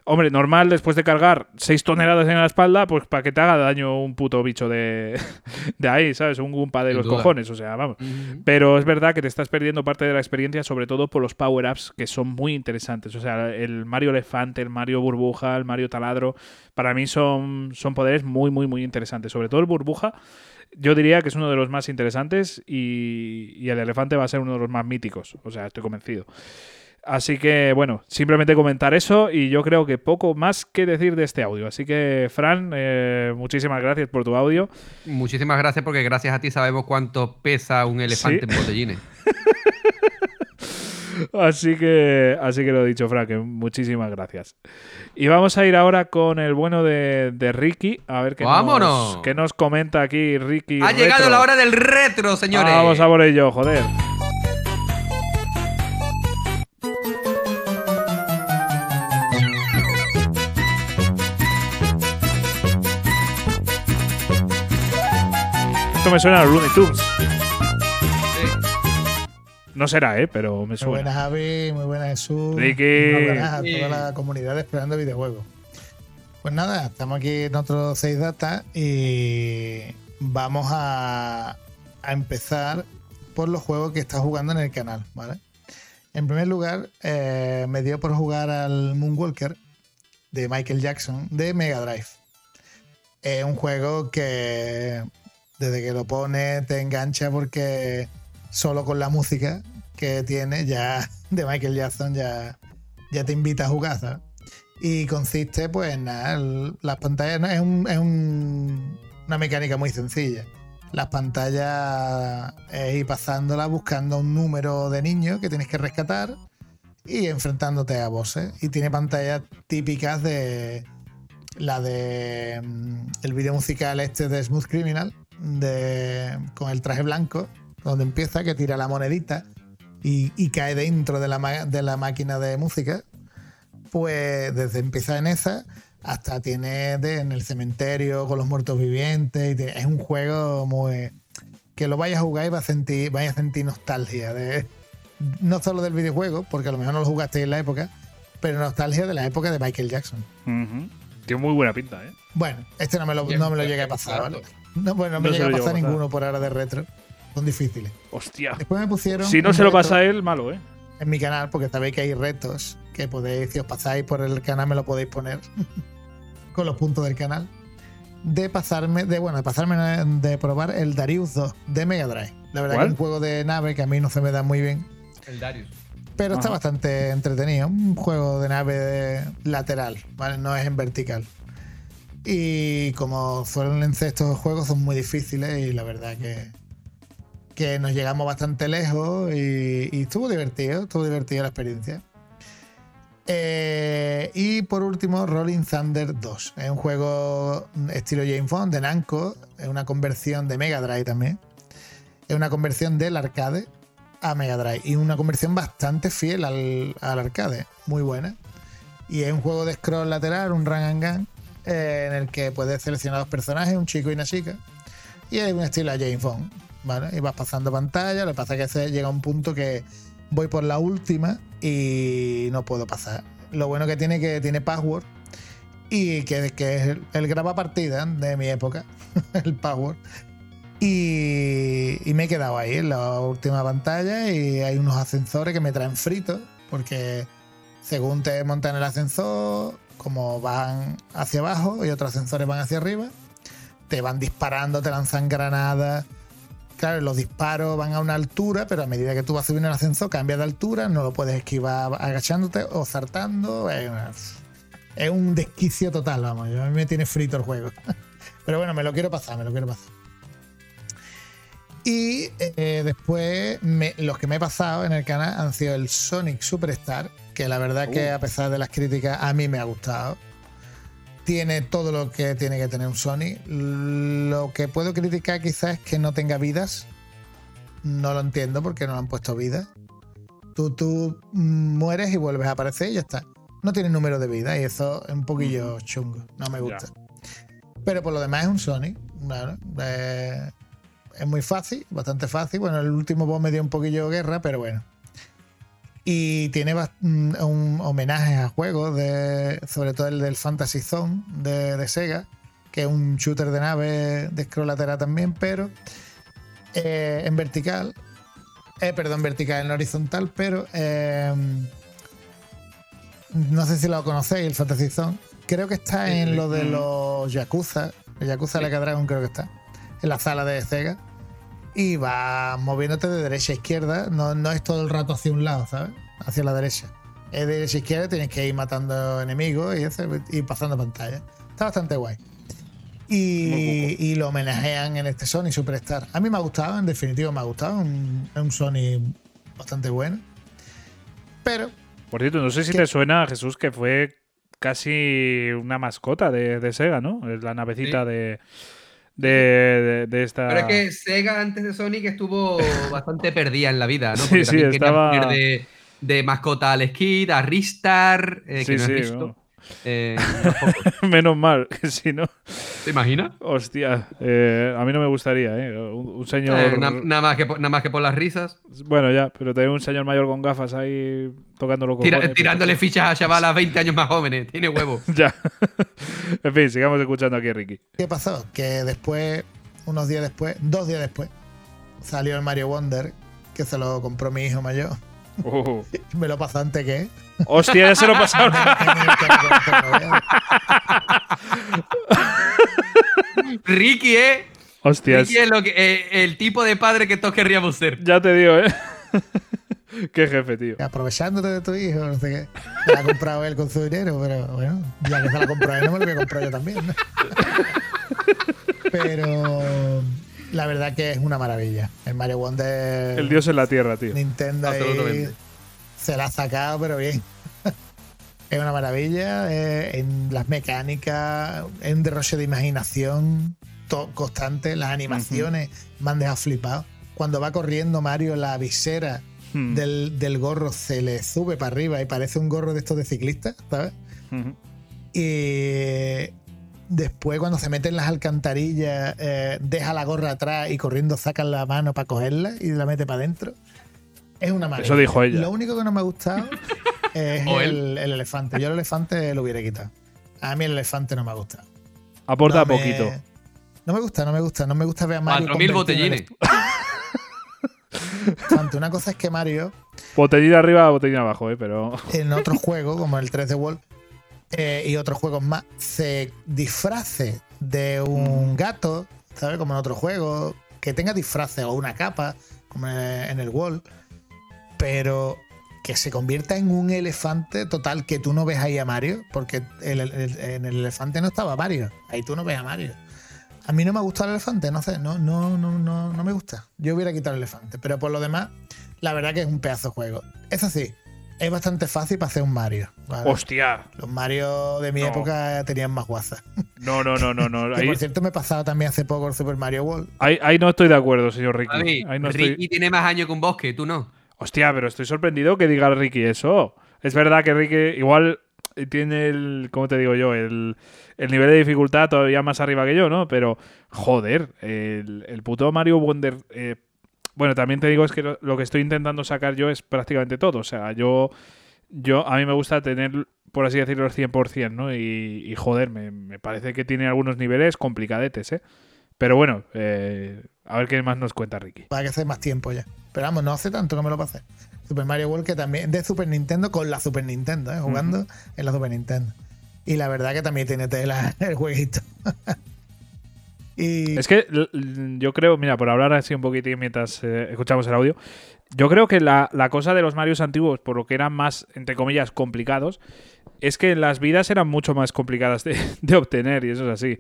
Hombre, normal, después de cargar 6 toneladas en la espalda, pues para que te haga daño un puto bicho de, de ahí, ¿sabes? Un gumpa de Sin los duda. cojones, o sea, vamos. Pero es verdad que te estás perdiendo parte de la experiencia, sobre todo por los power-ups que son muy interesantes. O sea, el Mario Elefante, el Mario Burbuja, el Mario Taladro, para mí son, son poderes muy, muy, muy interesantes. Sobre todo el Burbuja, yo diría que es uno de los más interesantes y, y el Elefante va a ser uno de los más míticos. O sea, estoy convencido. Así que, bueno, simplemente comentar eso y yo creo que poco más que decir de este audio. Así que, Fran, eh, muchísimas gracias por tu audio. Muchísimas gracias porque gracias a ti sabemos cuánto pesa un elefante Sí. en botellines. Así que, así que lo he dicho, Fran, que muchísimas gracias. Y vamos a ir ahora con el bueno de, de Ricky, a ver qué, nos, qué nos comenta aquí Ricky. Ha llegado la hora del retro, señores. Vamos a por ello, joder. Esto me suena a Looney Tunes. No será, ¿eh? Pero me Muy suena. buenas, Javi. Muy buenas, Jesús. Ricky. Muy buenas a toda la comunidad de Esperando Videojuegos. Pues nada, estamos aquí en otro 6 Data y vamos a, a empezar por los juegos que está jugando en el canal, ¿vale? En primer lugar, eh, me dio por jugar al Moonwalker de Michael Jackson de Mega Drive. Es un juego que desde que lo pones te engancha porque solo con la música que tiene ya de Michael Jackson ya, ya te invita a jugar. Y consiste, pues, nada, las pantallas es, un- es un- una mecánica muy sencilla. Las pantallas es ir pasándolas buscando un número de niños que tienes que rescatar y enfrentándote a bosses. Y tiene pantallas típicas de la de mm, el video musical este de Smooth Criminal, de, con el traje blanco, donde empieza, que tira la monedita y, y cae dentro de la, ma- de la máquina de música. Pues desde empieza en esa hasta tiene de- en el cementerio con los muertos vivientes. y tiene- es un juego muy. que lo vayas a jugar y vas a sentir, vayas a sentir nostalgia. De, no solo del videojuego, porque a lo mejor no lo jugaste en la época, pero nostalgia de la época de Michael Jackson. Tiene muy buena pinta, ¿eh? Bueno, este no me lo, no me lo llegué a pasar, ¿vale? No, bueno, no me No llega a lo pasar llevo a pasar. ninguno por ahora de retro. Son difíciles. Hostia. Después me pusieron. Si no se lo pasa a él, malo, ¿eh? En mi canal, porque sabéis que hay retos que podéis, si os pasáis por el canal, me lo podéis poner con los puntos del canal. De pasarme, de bueno, de pasarme, de probar el Darius 2 de Mega Drive. La verdad ¿Cuál? que es un juego de nave que a mí no se me da muy bien. El Darius. Pero está bastante entretenido. Un juego de nave de- lateral, ¿vale? No es en vertical. Y como suelen ser estos juegos, son muy difíciles y la verdad que, que nos llegamos bastante lejos y, y estuvo divertido, estuvo divertida la experiencia. Eh, y por último, Rolling Thunder 2. Es un juego estilo James Bond de Namco, es una conversión de Mega Drive también. Es una conversión del arcade a Mega Drive y una conversión bastante fiel al, al arcade, muy buena. Y es un juego de scroll lateral, un run and gun, eh, en el que puedes seleccionar dos personajes, un chico y una chica. Y es un estilo a James Bond, ¿vale? Y vas pasando pantalla, lo que pasa es que llega un punto que voy por la última y no puedo pasar. Lo bueno que tiene que tiene password y que, que es el, el graba partida de mi época, el password. Y, y me he quedado ahí en la última pantalla y hay unos ascensores que me traen fritos porque según te montan el ascensor, como van hacia abajo y otros ascensores van hacia arriba, te van disparando, te lanzan granadas. Claro, los disparos van a una altura, pero a medida que tú vas subiendo el ascensor, cambia de altura, no lo puedes esquivar agachándote o saltando. Es, un desquicio total, vamos. A mí me tiene frito el juego. Pero bueno, me lo quiero pasar, me lo quiero pasar. Y eh, después los que me he pasado en el canal han sido el Sonic Superstar, que la verdad que a pesar de las críticas a mí me ha gustado. Tiene todo lo que tiene que tener un Sonic. Lo que puedo criticar quizás es que no tenga vidas. No lo entiendo porque no le han puesto vidas. Tú, tú mm, mueres y vuelves a aparecer y ya está. No tiene número de vida y eso es un poquillo chungo. No me gusta. Pero por lo demás es un. Claro. Eh, es muy fácil, bastante fácil. Bueno, el último boss me dio un poquillo de guerra, pero bueno. Y tiene mm, un homenaje a juegos, de, sobre todo el del Fantasy Zone de, de Sega, que es un shooter de nave de scroll lateral también, pero eh, en vertical. Eh, perdón, vertical, en horizontal, pero eh, no sé si lo conocéis, el Fantasy Zone. Creo que está en lo de los Yakuza. El Yakuza Like a Dragon creo que está. En la sala de Sega. Y va moviéndote de derecha a izquierda. No, no es todo el rato hacia un lado, ¿sabes? hacia la derecha. Es de derecha a izquierda, tienes que ir matando enemigos y, hacer- y pasando pantalla. Está bastante guay. Y, y lo homenajean en este Sony Superstar. A mí me ha gustado, en definitiva me ha gustado. Es un Sony bastante bueno. Pero Por cierto, no sé si ¿Qué? te suena, Jesús, que fue casi una mascota de, de Sega, ¿no? La navecita Sí. de, de, de- de esta. Pero es que Sega antes de Sonic estuvo bastante perdida en la vida, ¿no? Sí, Porque sí, querían estaba- de, de mascota al Skid, a Ristar, eh, Sí, que no has sí, visto. no. Eh. Menos mal, que si no. ¿Te imaginas? Hostia, eh, a mí no me gustaría, ¿eh? Un, un señor. Eh, na- nada, más que por, nada más que por las risas. Bueno, ya, pero también un señor mayor con gafas ahí tocando los Tira- tirándole fichas a chavalas 20 años más jóvenes. Tiene huevo. Ya. en fin, sigamos escuchando aquí a Ricky. ¿qué pasó? Que después, unos días después, dos días después, salió el Mario Wonder, que se lo compró mi hijo mayor. Uh. Me lo pasó antes que él. Hostia, ya se lo pasaron. Ricky, ¿eh? Hostias. Ricky es lo que, eh, el tipo de padre que todos querríamos ser. Ya te digo, ¿eh? Qué jefe, tío. Aprovechándote de tu hijo, no sé qué. Se la ha comprado él con su dinero, pero bueno, ya que se la compró él, no me lo voy a comprar yo también. ¿no? Pero la verdad que es una maravilla. El Mario Wonder. El dios en la tierra, tío. Nintendo ahí Absolutamente. Se la ha sacado, pero bien. Es una maravilla eh, en las mecánicas, en derroche de imaginación constante. Las animaciones me han dejado flipado. Cuando va corriendo Mario, la visera Hmm. del, del gorro se le sube para arriba y parece un gorro de estos de ciclista, ¿sabes? Y después cuando se mete en las alcantarillas, eh, deja la gorra atrás y corriendo saca la mano para cogerla y la mete para adentro. Es una maravilla. Eso dijo ella. Lo único que no me ha gustado es el, el elefante. Yo el elefante lo hubiera quitado. A mí el elefante no me ha gustado. Aporta No me- poquito. No me gusta, no me gusta. No me gusta ver a Mario 4.000 convertido en botellines. elefante. Una cosa es que Mario Botellín arriba, botellín abajo, ¿eh? Pero. en otros juegos, como el 3D World eh, y otros juegos más, se disfrace de un gato, ¿sabes? Como en otros juegos, que tenga disfraces o una capa, como en el World, pero que se convierta en un elefante total que tú no ves ahí a Mario, porque el- el- en el elefante no estaba Mario, ahí tú no ves a Mario. A mí no me gusta el elefante, no sé, no, no, no, no, no me gusta. Yo hubiera quitado el elefante, pero por lo demás, la verdad que es un pedazo de juego. Eso sí, es bastante fácil para hacer un Mario. ¿vale? Hostia. Los Mario de mi No. época tenían más guasa. No, no, no, no, no. Que Ahí, por cierto me he pasado también hace poco el Super Mario World. ahí, ahí no estoy de acuerdo, señor Ricky. Javi, Ahí no estoy- Ricky tiene más años que un bosque, tú no. Hostia, pero estoy sorprendido que diga Ricky eso. Es verdad que Ricky igual tiene el, ¿cómo te digo yo? El, el nivel de dificultad todavía más arriba que yo, ¿no? Pero, joder, el, puto Mario Wonder... eh, bueno, también te digo es que lo, que estoy intentando sacar yo es prácticamente todo. O sea, yo, yo a mí me gusta tener, por así decirlo, el 100%, ¿no? Y, y joder, me, me parece que tiene algunos niveles complicadetes, ¿eh? Pero bueno, eh, a ver qué más nos cuenta Ricky. Para que hace más tiempo ya. Pero vamos, no hace tanto que me lo pasé. Super Mario World que también de Super Nintendo con la Super Nintendo, ¿eh? jugando en la Super Nintendo. Y la verdad que también tiene tela el jueguito. y Es que yo creo, mira, por hablar así un poquitín mientras eh, escuchamos el audio, yo creo que la, la cosa de los Marios antiguos, por lo que eran más, entre comillas, complicados, es que las vidas eran mucho más complicadas de, de obtener, y eso es así.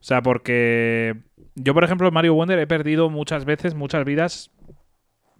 O sea, porque yo, por ejemplo, en Mario Wonder he perdido muchas veces muchas vidas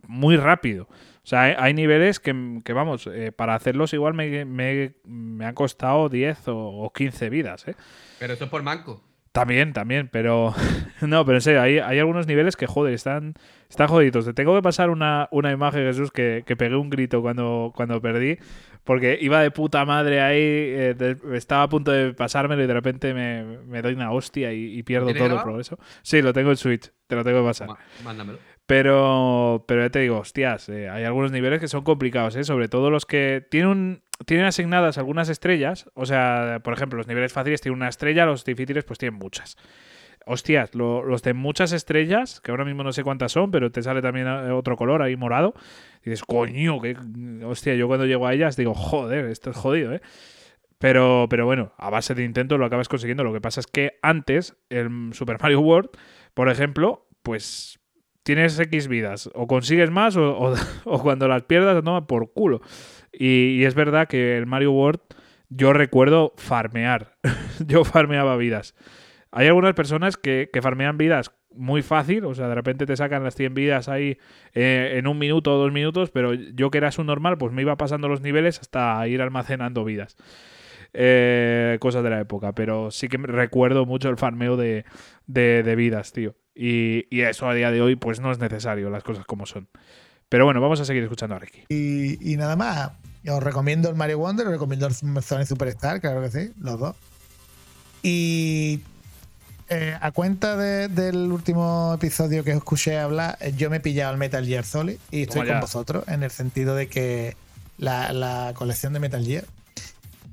muy rápido. O sea, hay, hay niveles que, que, vamos, eh, para hacerlos igual me, me, me han costado 10 o, o 15 vidas, ¿eh? Pero eso es por manco. También, también, pero. No, pero en serio, hay, hay algunos niveles que, joder, están, están jodidos. Te tengo que pasar una, una imagen, Jesús, que, que pegué un grito cuando, cuando perdí, porque iba de puta madre ahí, eh, de- estaba a punto de pasármelo y de repente me, me doy una hostia y, y pierdo ¿Tienes todo el progreso. Sí, lo tengo en Switch, te lo tengo que pasar. Mándamelo. Pero, pero ya te digo, hostias, eh, hay algunos niveles que son complicados, ¿eh? sobre todo los que tienen, tienen asignadas algunas estrellas. O sea, por ejemplo, los niveles fáciles tienen una estrella, los difíciles pues tienen muchas. Hostias, lo- los de muchas estrellas, que ahora mismo no sé cuántas son, pero te sale también eh, otro color ahí morado. Dices, coño, que hostia, yo cuando llego a ellas digo, joder, esto es jodido, ¿eh? Pero, pero bueno, a base de intento lo acabas consiguiendo. Lo que pasa es que antes, el Super Mario World, por ejemplo, pues tienes X vidas. O consigues más o, cuando las pierdas, toma por culo. Y, es verdad que el Mario World yo recuerdo farmear. yo farmeaba vidas. Hay algunas personas que, farmean vidas muy fácil, o sea, de repente te sacan las 100 vidas ahí eh, en un minuto o dos minutos, pero yo que era su normal, pues me iba pasando los niveles hasta ir almacenando vidas. Eh, cosas de la época, pero sí que recuerdo mucho el farmeo de vidas, tío. Y, y eso a día de hoy, pues no es necesario, las cosas como son. Pero bueno, vamos a seguir escuchando a Ricky. Y, y nada más. Os recomiendo el Mario Wonder, os recomiendo el Sonic Superstar, claro que sí, los dos. Y eh, a cuenta de- del último episodio que os escuché hablar, eh, yo me he pillado el Metal Gear Solid y estoy con vosotros en el sentido de que la, la colección de Metal Gear,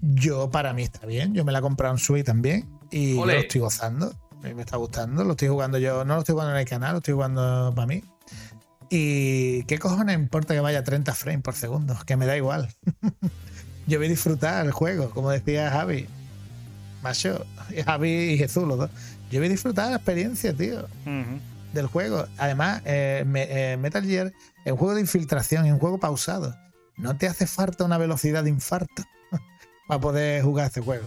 yo para mí está bien. Yo me la he comprado en Switch también y yo lo estoy gozando. Me está gustando, lo estoy jugando yo, no lo estoy jugando en el canal, lo estoy jugando para mí. Y qué cojones importa que vaya a 30 frames por segundo, que me da igual. Yo voy a disfrutar el juego, como decía Javi. Macho, Javi y Jesús, los dos. Yo voy a disfrutar la experiencia, tío, del juego. Además, eh, me- eh, Metal Gear es un juego de infiltración, es un juego pausado. No te hace falta una velocidad de infarto para poder jugar este juego.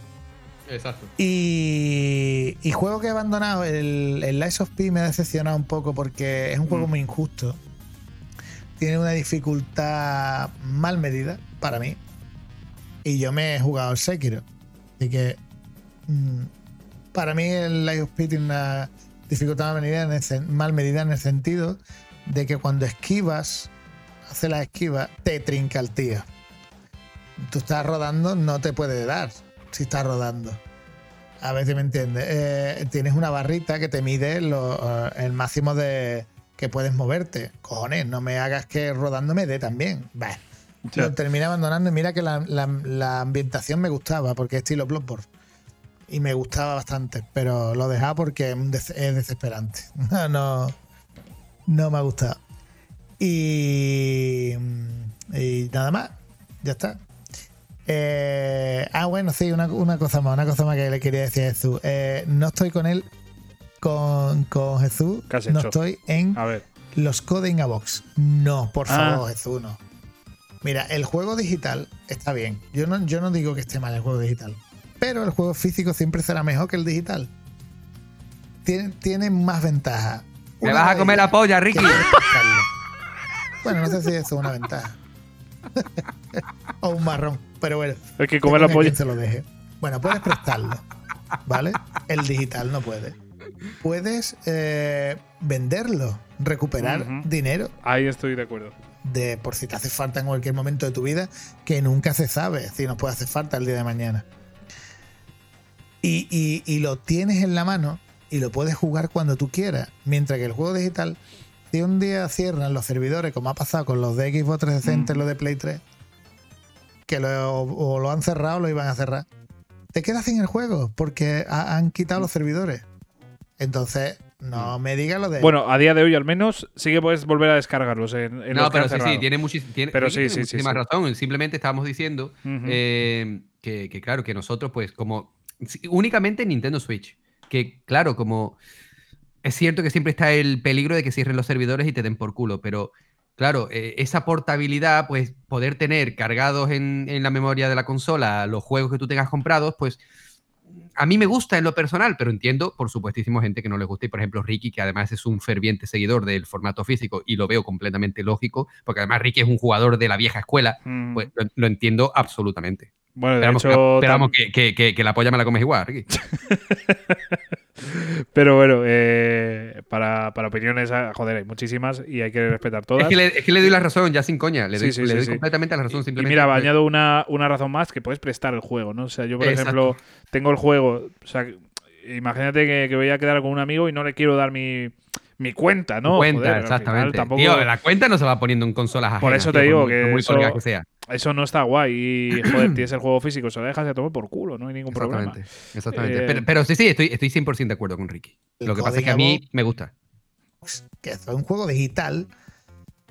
Exacto. Y, y juego que he abandonado, el, el Lies of P me ha decepcionado un poco porque es un juego muy injusto. Tiene una dificultad mal medida para mí. Y yo me he jugado el Sekiro. Así que mm, para mí el Lies of P tiene una dificultad mal medida, en el, mal medida en el sentido de que cuando esquivas, hace la esquiva, te trinca el tío. Tú estás rodando, no te puede dar si estás rodando. A ver si me entiendes. Eh, tienes una barrita que te mide lo- eh, el máximo de que puedes moverte. Cojones, no me hagas que rodando me dé también. Lo terminé abandonando y mira que la, la- la ambientación me gustaba porque es estilo Bloodborne. Y me gustaba bastante, pero lo dejaba porque es des- es desesperante. No, no, no me ha gustado. Y, y nada más, ya está. Eh, ah, bueno, sí, una, una cosa más, una cosa más que le quería decir a Jesús. Eh, no estoy con él, con, con Jesús, ¿Qué has no hecho? estoy en A ver. los Coding a Box. No, por Ah. favor, Jesús, no. Mira, el juego digital está bien. Yo no, yo no digo que esté mal el juego digital. Pero el juego físico siempre será mejor que el digital. Tiene, tiene más ventajas. Me Una vas a comer la polla, Ricky. Bueno, no sé si eso es una ventaja. o un marrón. Pero bueno. Que comer la polla. quién se lo deje. Bueno, puedes prestarlo. ¿Vale? El digital no puede. Puedes eh, venderlo, recuperar dinero Ahí estoy de acuerdo. de por si te hace falta en cualquier momento de tu vida, que nunca se sabe si nos puede hacer falta el día de mañana. Y, y- y lo tienes en la mano y lo puedes jugar cuando tú quieras. Mientras que el juego digital, si un día cierran los servidores, como ha pasado con los de Xbox 360 y los de Play 3, que lo, o lo han cerrado o lo iban a cerrar, te quedas sin el juego porque ha- han quitado los servidores. Entonces, no me digas lo de. Bueno, a día de hoy al menos sí que puedes volver a descargarlos en, en los No, pero sí, sí, tiene, tiene, Pero Ricky sí, tiene sí, sí, muchísima sí. razón. Simplemente estábamos diciendo eh, que, que, claro, que nosotros, pues, como únicamente en Nintendo Switch, que claro, como es cierto que siempre está el peligro de que cierren los servidores y te den por culo, pero claro, eh, esa portabilidad, pues, poder tener cargados en, en la memoria de la consola los juegos que tú tengas comprados, pues, a mí me gusta en lo personal, pero entiendo, por supuestísimo, gente que no le gusta. Y por ejemplo, Ricky, que además es un ferviente seguidor del formato físico y lo veo completamente lógico, porque además Ricky es un jugador de la vieja escuela, Mm. pues lo, lo entiendo absolutamente. Bueno, de Esperamos, hecho, que, esperamos tam- que, que- que- que la polla me la comes igual, Ricky. Pero bueno, eh, para, para opiniones, ah, joder, hay muchísimas y hay que respetar todas. Es que, le, es que le doy la razón, ya sin coña. Le doy, sí, le sí, doy sí. completamente la razón. Y Simplemente mira, pues, añado una, una razón más que puedes prestar el juego, ¿no? O sea, yo, por Exacto. ejemplo, tengo el juego. O sea, imagínate que, que voy a quedar con un amigo y no le quiero dar mi, mi cuenta, ¿no? cuenta, Joder, al final exactamente. tampoco- Tío, la cuenta no se va poniendo en consolas Por ajenas, eso tío, te digo que por muy eso, colgada que sea. eso no está guay. Y, joder, tienes el juego físico, se lo dejas y a tomar por culo, no hay ningún problema. Exactamente. exactamente. Eh, pero, pero sí, sí, estoy, estoy 100% de acuerdo con Ricky. Lo que pasa es que a mí me gusta. que eso es un juego digital.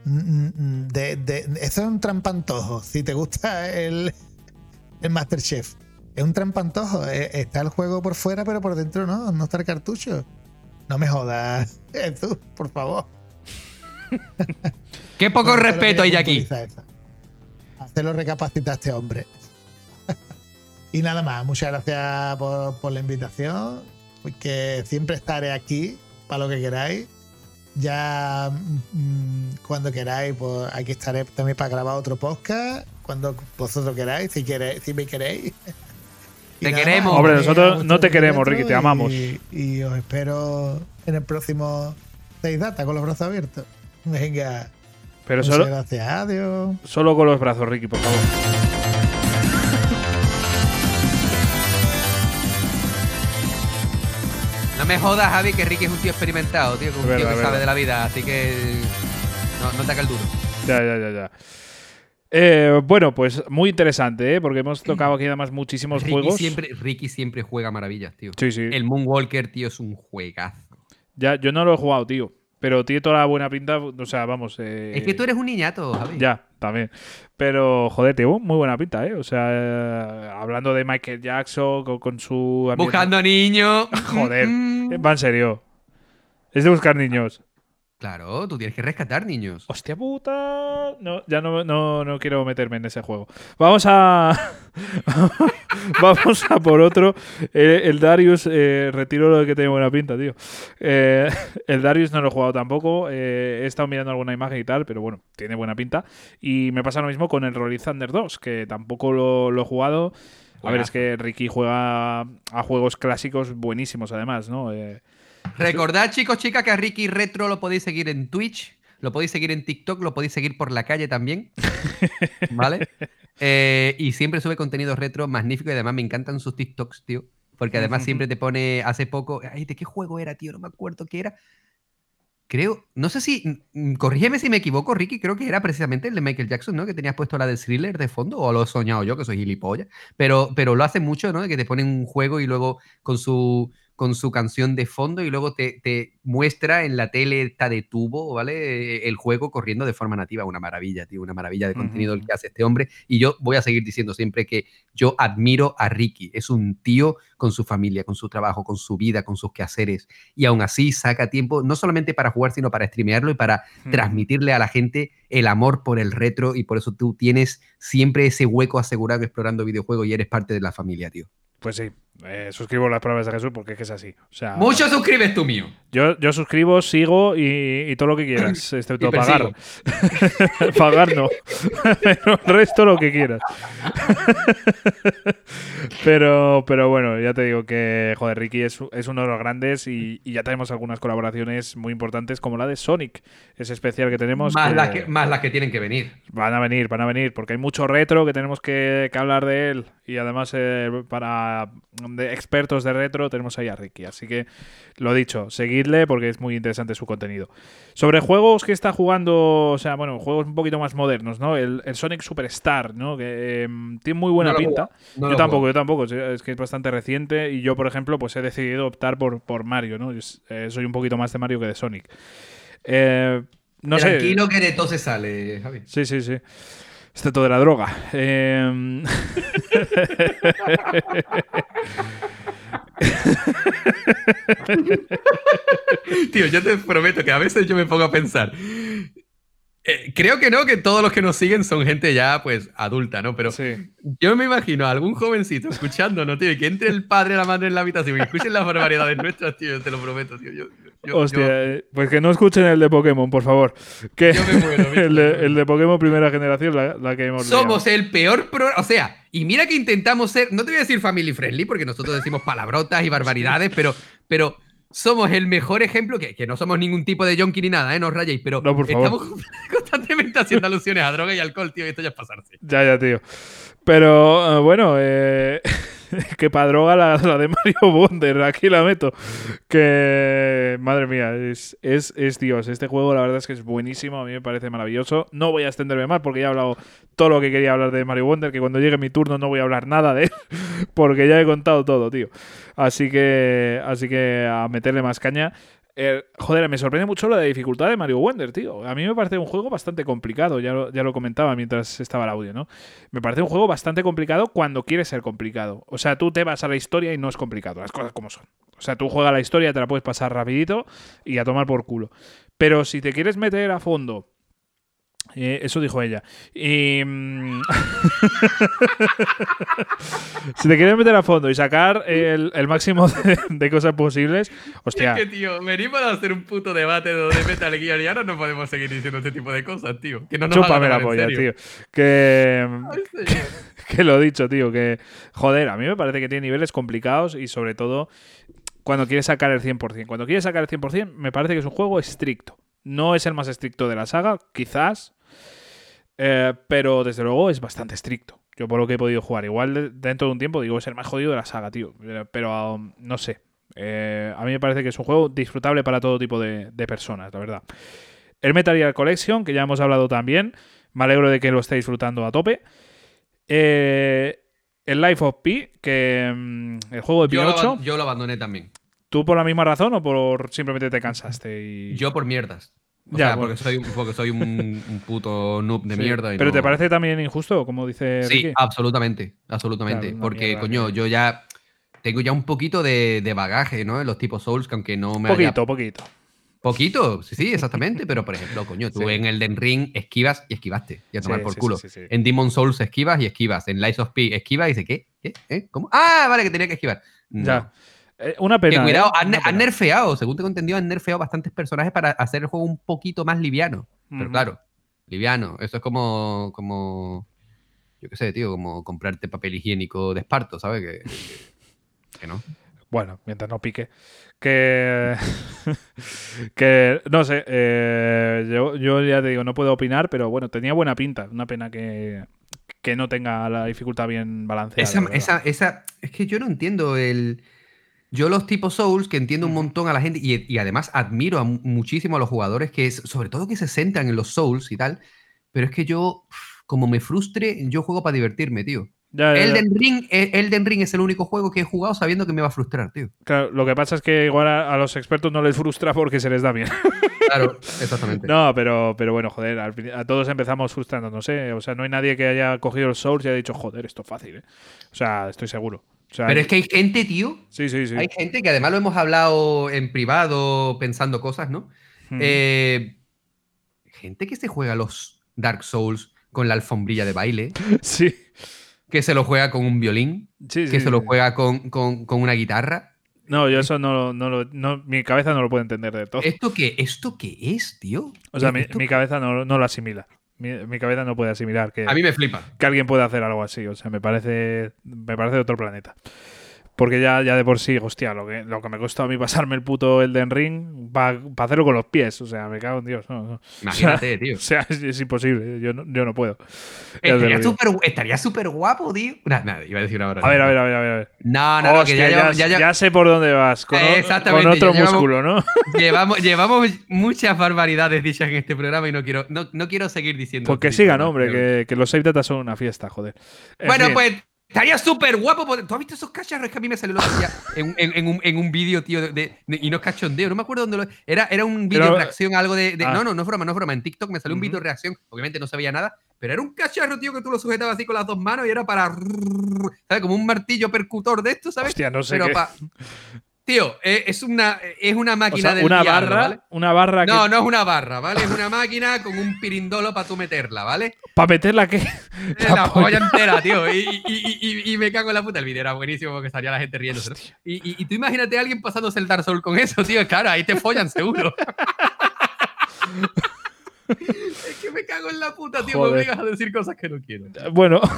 mm, mm, De, de- eso es un trampantojo. Si te gusta el, el Masterchef, es un trampantojo. Eh, Está el juego por fuera, pero por dentro no. No está el cartucho. No me jodas, Jesús, por favor. Qué poco respeto hay aquí. hacerlo recapacitar a este hombre. y nada más, muchas gracias por, por la invitación, que siempre estaré aquí para lo que queráis. Ya mm, cuando queráis, pues aquí estaré también para grabar otro podcast. Cuando vosotros queráis, si queréis, si me queréis. Y Te queremos. Hombre, nosotros no te queremos, Ricky, te amamos. Y, y os espero en el próximo 6 Data con los brazos abiertos. Venga. Pero solo, gracias. Adiós. solo con los brazos, Ricky, por favor. No me jodas, Javi, que Ricky es un tío experimentado, tío, que un Verdad, tío que verdad. sabe de la vida, así que no, no te haga el duro. Ya, ya, ya, ya. Eh, bueno, pues muy interesante, ¿eh? porque hemos tocado aquí además muchísimos Ricky juegos. siempre, Ricky siempre juega maravillas, tío. Sí, sí. El Moonwalker, tío, es un juegazo. Ya, yo no lo he jugado, tío. Pero tiene toda la buena pinta. O sea, vamos. eh, Es que tú eres un niñato, Javi. Ya, también. Pero, joder, tío, muy buena pinta, ¿eh? O sea, hablando de Michael Jackson con, con su. ambiente- Buscando niños. Joder, va en serio. Es de buscar niños. Claro, tú tienes que rescatar niños. Hostia puta. No, ya no, no, no quiero meterme en ese juego. Vamos a. Vamos a por otro. El Darius, eh, retiro lo de que tiene buena pinta, tío. Eh, el Darius no lo he jugado tampoco. eh, he estado mirando alguna imagen y tal, pero bueno, tiene buena pinta. Y me pasa lo mismo con el Rolling Thunder 2, que tampoco lo, lo he jugado. A ver, es que Ricky juega a juegos clásicos buenísimos, además, ¿no? Eh, Recordad, chicos, chicas, que a Ricky Retro lo podéis seguir en Twitch, lo podéis seguir en TikTok, lo podéis seguir por la calle también. ¿Vale? Eh, y siempre sube contenido retro magnífico y además me encantan sus TikToks, tío. Porque además siempre te pone, hace poco, ay, ¿de qué juego era, tío? No me acuerdo qué era. Creo, no sé si, mm, corrígeme si me equivoco, Ricky, creo que era precisamente el de Michael Jackson, ¿no? Que tenías puesto la de thriller de fondo, o lo he soñado yo, que soy gilipollas. Pero, pero lo hace mucho, ¿no? De que te ponen un juego y luego con su, con su canción de fondo y luego te, te muestra en la tele esta de tubo, ¿vale? El juego corriendo de forma nativa. Una maravilla, tío, una maravilla de contenido el que hace este hombre. Y yo voy a seguir diciendo siempre que yo admiro a Ricky. Es un tío con su familia, con su trabajo, con su vida, con sus quehaceres. Y aún así saca tiempo, no solamente para jugar, sino para streamearlo y para transmitirle a la gente el amor por el retro. Y por eso tú tienes siempre ese hueco asegurado explorando videojuegos y eres parte de la familia, tío. Pues sí, eh, suscribo las palabras de Jesús porque es que es así. O sea, Mucho suscribes tú mío. Yo, yo suscribo, sigo y, y todo lo que quieras, excepto Y pagar. pagar no. Pero el resto lo que quieras. pero, pero bueno, ya te digo que, joder, Ricky es, es uno de los grandes y, y ya tenemos algunas colaboraciones muy importantes como la de Sonic, ese especial que tenemos. Más, que- las que, más las que tienen que venir. Van a venir, van a venir, porque hay mucho retro que tenemos que, que hablar de él. Y además, eh, para de expertos de retro, tenemos ahí a Ricky. Así que, lo dicho, seguidle porque es muy interesante su contenido. Sobre juegos que está jugando, o sea, bueno, juegos un poquito más modernos, ¿no? El, el Sonic Superstar, ¿no? Que em, tiene muy buena No pinta. no yo tampoco, yo tampoco. Es- que es bastante reciente. Y yo, por ejemplo, pues he decidido optar por, por Mario, ¿no? Eh, soy un poquito más de Mario que de Sonic. Eh, no sé. Tranquilo que de todo se sale, Javi. Sí, sí, sí. Excepto de la droga. Em, Tío, yo te prometo que a veces yo me pongo a pensar. Eh, creo que no, que todos los que nos siguen son gente ya, pues, adulta, ¿no? Pero yo me imagino a algún jovencito escuchándonos, tío, y que entre el padre y la madre en la habitación y escuchen las barbaridades nuestras, tío, te lo prometo, tío. Yo, yo- Hostia, yo- pues que no escuchen el de Pokémon, por favor. Que Yo me muero, el, de, el de Pokémon primera generación, la, la que hemos Somos el peor programa. O sea, y mira que intentamos ser. No te voy a decir family friendly, porque nosotros decimos palabrotas y barbaridades, pero, pero somos el mejor ejemplo. Que, que no somos ningún tipo de junkie ni nada, ¿eh? No os rayéis, pero No, por favor. estamos constantemente haciendo alusiones a droga y alcohol, tío, y esto ya es pasarse. Ya, ya, tío. Pero eh, bueno, eh, que para droga la, la de Mario Wonder, aquí la meto. Que, madre mía, es, es, es Dios. Este juego la verdad es que es buenísimo, a mí me parece maravilloso. No voy a extenderme más porque ya he hablado todo lo que quería hablar de Mario Wonder, que cuando llegue mi turno no voy a hablar nada de él, porque ya he contado todo, tío. Así que, así que a meterle más caña. Eh, joder, me sorprende mucho la dificultad de Mario Wonder, tío. A mí me parece un juego bastante complicado, ya lo, ya lo comentaba mientras estaba el audio, ¿no? Me parece un juego bastante complicado cuando quiere ser complicado. O sea, tú te vas a la historia y no es complicado, las cosas como son. O sea, tú juegas la historia, te la puedes pasar rapidito y a tomar por culo. Pero si te quieres meter a fondo Eh, eso dijo ella. Y. mm, si te quieres meter a fondo y sacar el, el máximo de, de cosas posibles, hostia. Es que, tío, venimos a hacer un puto debate donde Metal Gear y ahora no podemos seguir diciendo este tipo de cosas, tío. Que no nos Chúpame la polla, tío. Que. Ay, señor. que lo he dicho, tío. Que. Joder, a mí me parece que tiene niveles complicados y sobre todo cuando quieres sacar el 100%. Cuando quieres sacar el 100%, me parece que es un juego estricto. No es el más estricto de la saga, quizás. Eh, pero desde luego es bastante estricto. Yo por lo que he podido jugar. Igual de- dentro de un tiempo digo es el más jodido de la saga, tío. Eh, Pero um, no sé. Eh, a mí me parece que es un juego disfrutable para todo tipo de, de personas, la verdad. El Metal Gear Collection, que ya hemos hablado también. Me alegro de que lo esté disfrutando a tope. Eh, el Life of Pi, que mm, el juego de Yo Pinocho. aban- yo lo abandoné también. ¿Tú por la misma razón o por simplemente te cansaste? Y... Yo por mierdas. O Ya, sea, bueno. porque soy, un- porque soy un, un puto noob de Sí. mierda. y Pero no- ¿te parece también injusto, como dice Sí, Ricky? absolutamente, absolutamente. Claro, porque, mierda, coño, yo ya tengo ya un poquito de, de bagaje, ¿no? En los tipos Souls, que aunque no me haya- Poquito, poquito. Poquito, sí, sí, exactamente. pero, por ejemplo, coño, tú Sí. en el Den Ring esquivas y esquivaste. Y a tomar Sí, por culo. En Demon Souls esquivas y esquivas. En Lies of P esquivas y dice, ¿qué? ¿Qué? ¿Eh? ¿Cómo? Ah, vale, que tenía que esquivar. No. Ya. Eh, una Que pena. cuidado, ¿eh? han, Una han nerfeado, según tengo entendido, han nerfeado bastantes personajes para hacer el juego un poquito más liviano. Pero claro, liviano. Eso es como, como, yo qué sé, tío, como comprarte papel higiénico de esparto, ¿sabes? Que, que- que no. Bueno, mientras no pique. Que. que. No sé. eh, yo, yo ya te digo, no puedo opinar, pero bueno, tenía buena pinta. Una pena que, que no tenga la dificultad bien balanceada. Esa, esa, esa, es que yo no entiendo el... Yo los tipos Souls, que entiendo un montón a la gente y, y además admiro a muchísimo a los jugadores, que es, sobre todo que se centran en los Souls y tal, pero es que yo, como me frustre, yo juego para divertirme, tío. Ya, ya, ya. Elden Ring, eh, Elden Ring es el único juego que he jugado sabiendo que me va a frustrar, tío. Claro, lo que pasa es que igual a, a los expertos no les frustra porque se les da bien. Claro, exactamente. No, pero, pero bueno, joder, a todos empezamos frustrándonos, ¿eh? O sea, no hay nadie que haya cogido el Souls y haya dicho, joder, esto es fácil, ¿eh? O sea, estoy seguro. O sea, Pero es que hay gente, tío, Sí, sí, sí. hay gente que además lo hemos hablado en privado pensando cosas, ¿no? Eh, gente que se juega los Dark Souls con la alfombrilla de baile, Sí. que se lo juega con un violín, Sí, sí, que se lo juega con, con- con una guitarra. No, yo eso no, no, lo- no- Mi cabeza no lo puede entender de todo. ¿Esto qué, ¿Esto qué es, tío? O sea, mi, ¿Esto mi cabeza no, no lo asimila. Mi, mi cabeza no puede asimilar que, A mí me flipa. que alguien pueda hacer algo así. O sea, me parece. Me parece de otro planeta. Porque ya, ya de por sí, hostia, lo que, lo que me costó a mí pasarme el puto Elden Ring para hacerlo con los pies. O sea, me cago en Dios. No, no. Imagínate, o sea, tío. O sea, es, es imposible. Yo no, yo no puedo. Estaría súper guapo, tío. Nada, iba a decir ahora. A ver, a ver, a ver, a ver. a ver. No, no, no, que Hostia, ya, ya, llevamos- ya, ya- ya sé por dónde vas. Con, Eh, exactamente, con otro llevamos- músculo, ¿no? llevamos, llevamos muchas barbaridades dichas en este programa y no quiero, no, no quiero seguir diciendo. Pues que otro tipo sigan, hombre, que, que los save data son una fiesta, joder. En Bueno, fin. pues estaría súper guapo. ¿Tú has visto esos cacharros que a mí me salió el otro día en, un- en- en un, en un vídeo, tío, de, de- y no es cachondeo? No me acuerdo dónde lo. Era, era un vídeo Pero- reacción algo de. de- Ah. No, no, no es broma, no es broma. En TikTok me salió un vídeo reacción. Obviamente no sabía nada, pero era un cacharro, tío, que tú lo sujetabas así con las dos manos y era para. ¿Sabes? Como un martillo percutor de esto, ¿sabes? Hostia, no sé Pero qué. pa- Tío, eh, es una, es una O máquina sea, del una diablo, barra, ¿vale? una barra No, que. no es una barra, ¿vale? Es una máquina con un pirindolo para tú meterla, ¿vale? Para meterla que. La, La polla entera, tío. Y, y- y- y- y me cago en la puta. El vídeo era buenísimo porque estaría la gente riéndose. Y, tú imagínate a alguien pasándose el Dark Souls con eso, tío. Claro, ahí te follan seguro. es que me cago en la puta, tío. Joder. Me obligas a decir cosas que no quiero. Bueno.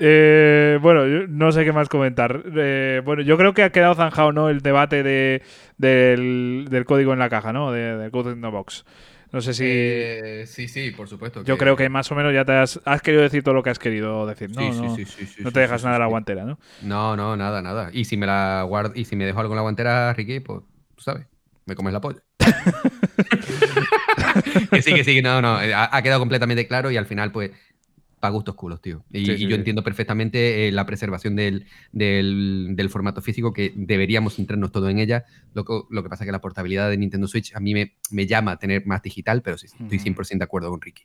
Eh, bueno, yo no sé qué más comentar. Eh, bueno, yo creo que ha quedado zanjado, ¿no? El debate de, del, del código en la caja, ¿no? De- del code in the box. No sé si. Eh, sí, sí, por supuesto. yo creo que más o menos ya te has, has querido decir todo lo que has querido decir, ¿no? Sí, sí, no, sí, sí, sí, no te dejas sí, nada a la guantera, ¿no? No, no, nada, nada. Y si me la guardo, y si me dejo algo en la guantera, Ricky, pues, tú sabes, me comes la polla. que sí, que sí, no, no. eh, Ha, ha quedado completamente claro y al final, pues, para gustos culos, tío. Y, Sí, y sí, yo sí. entiendo perfectamente eh, la preservación del, del, del formato físico, que deberíamos centrarnos todo en ella. Lo que, lo que pasa es que la portabilidad de Nintendo Switch a mí me, me llama a tener más digital, pero sí, estoy Ujú. 100% de acuerdo con Ricky.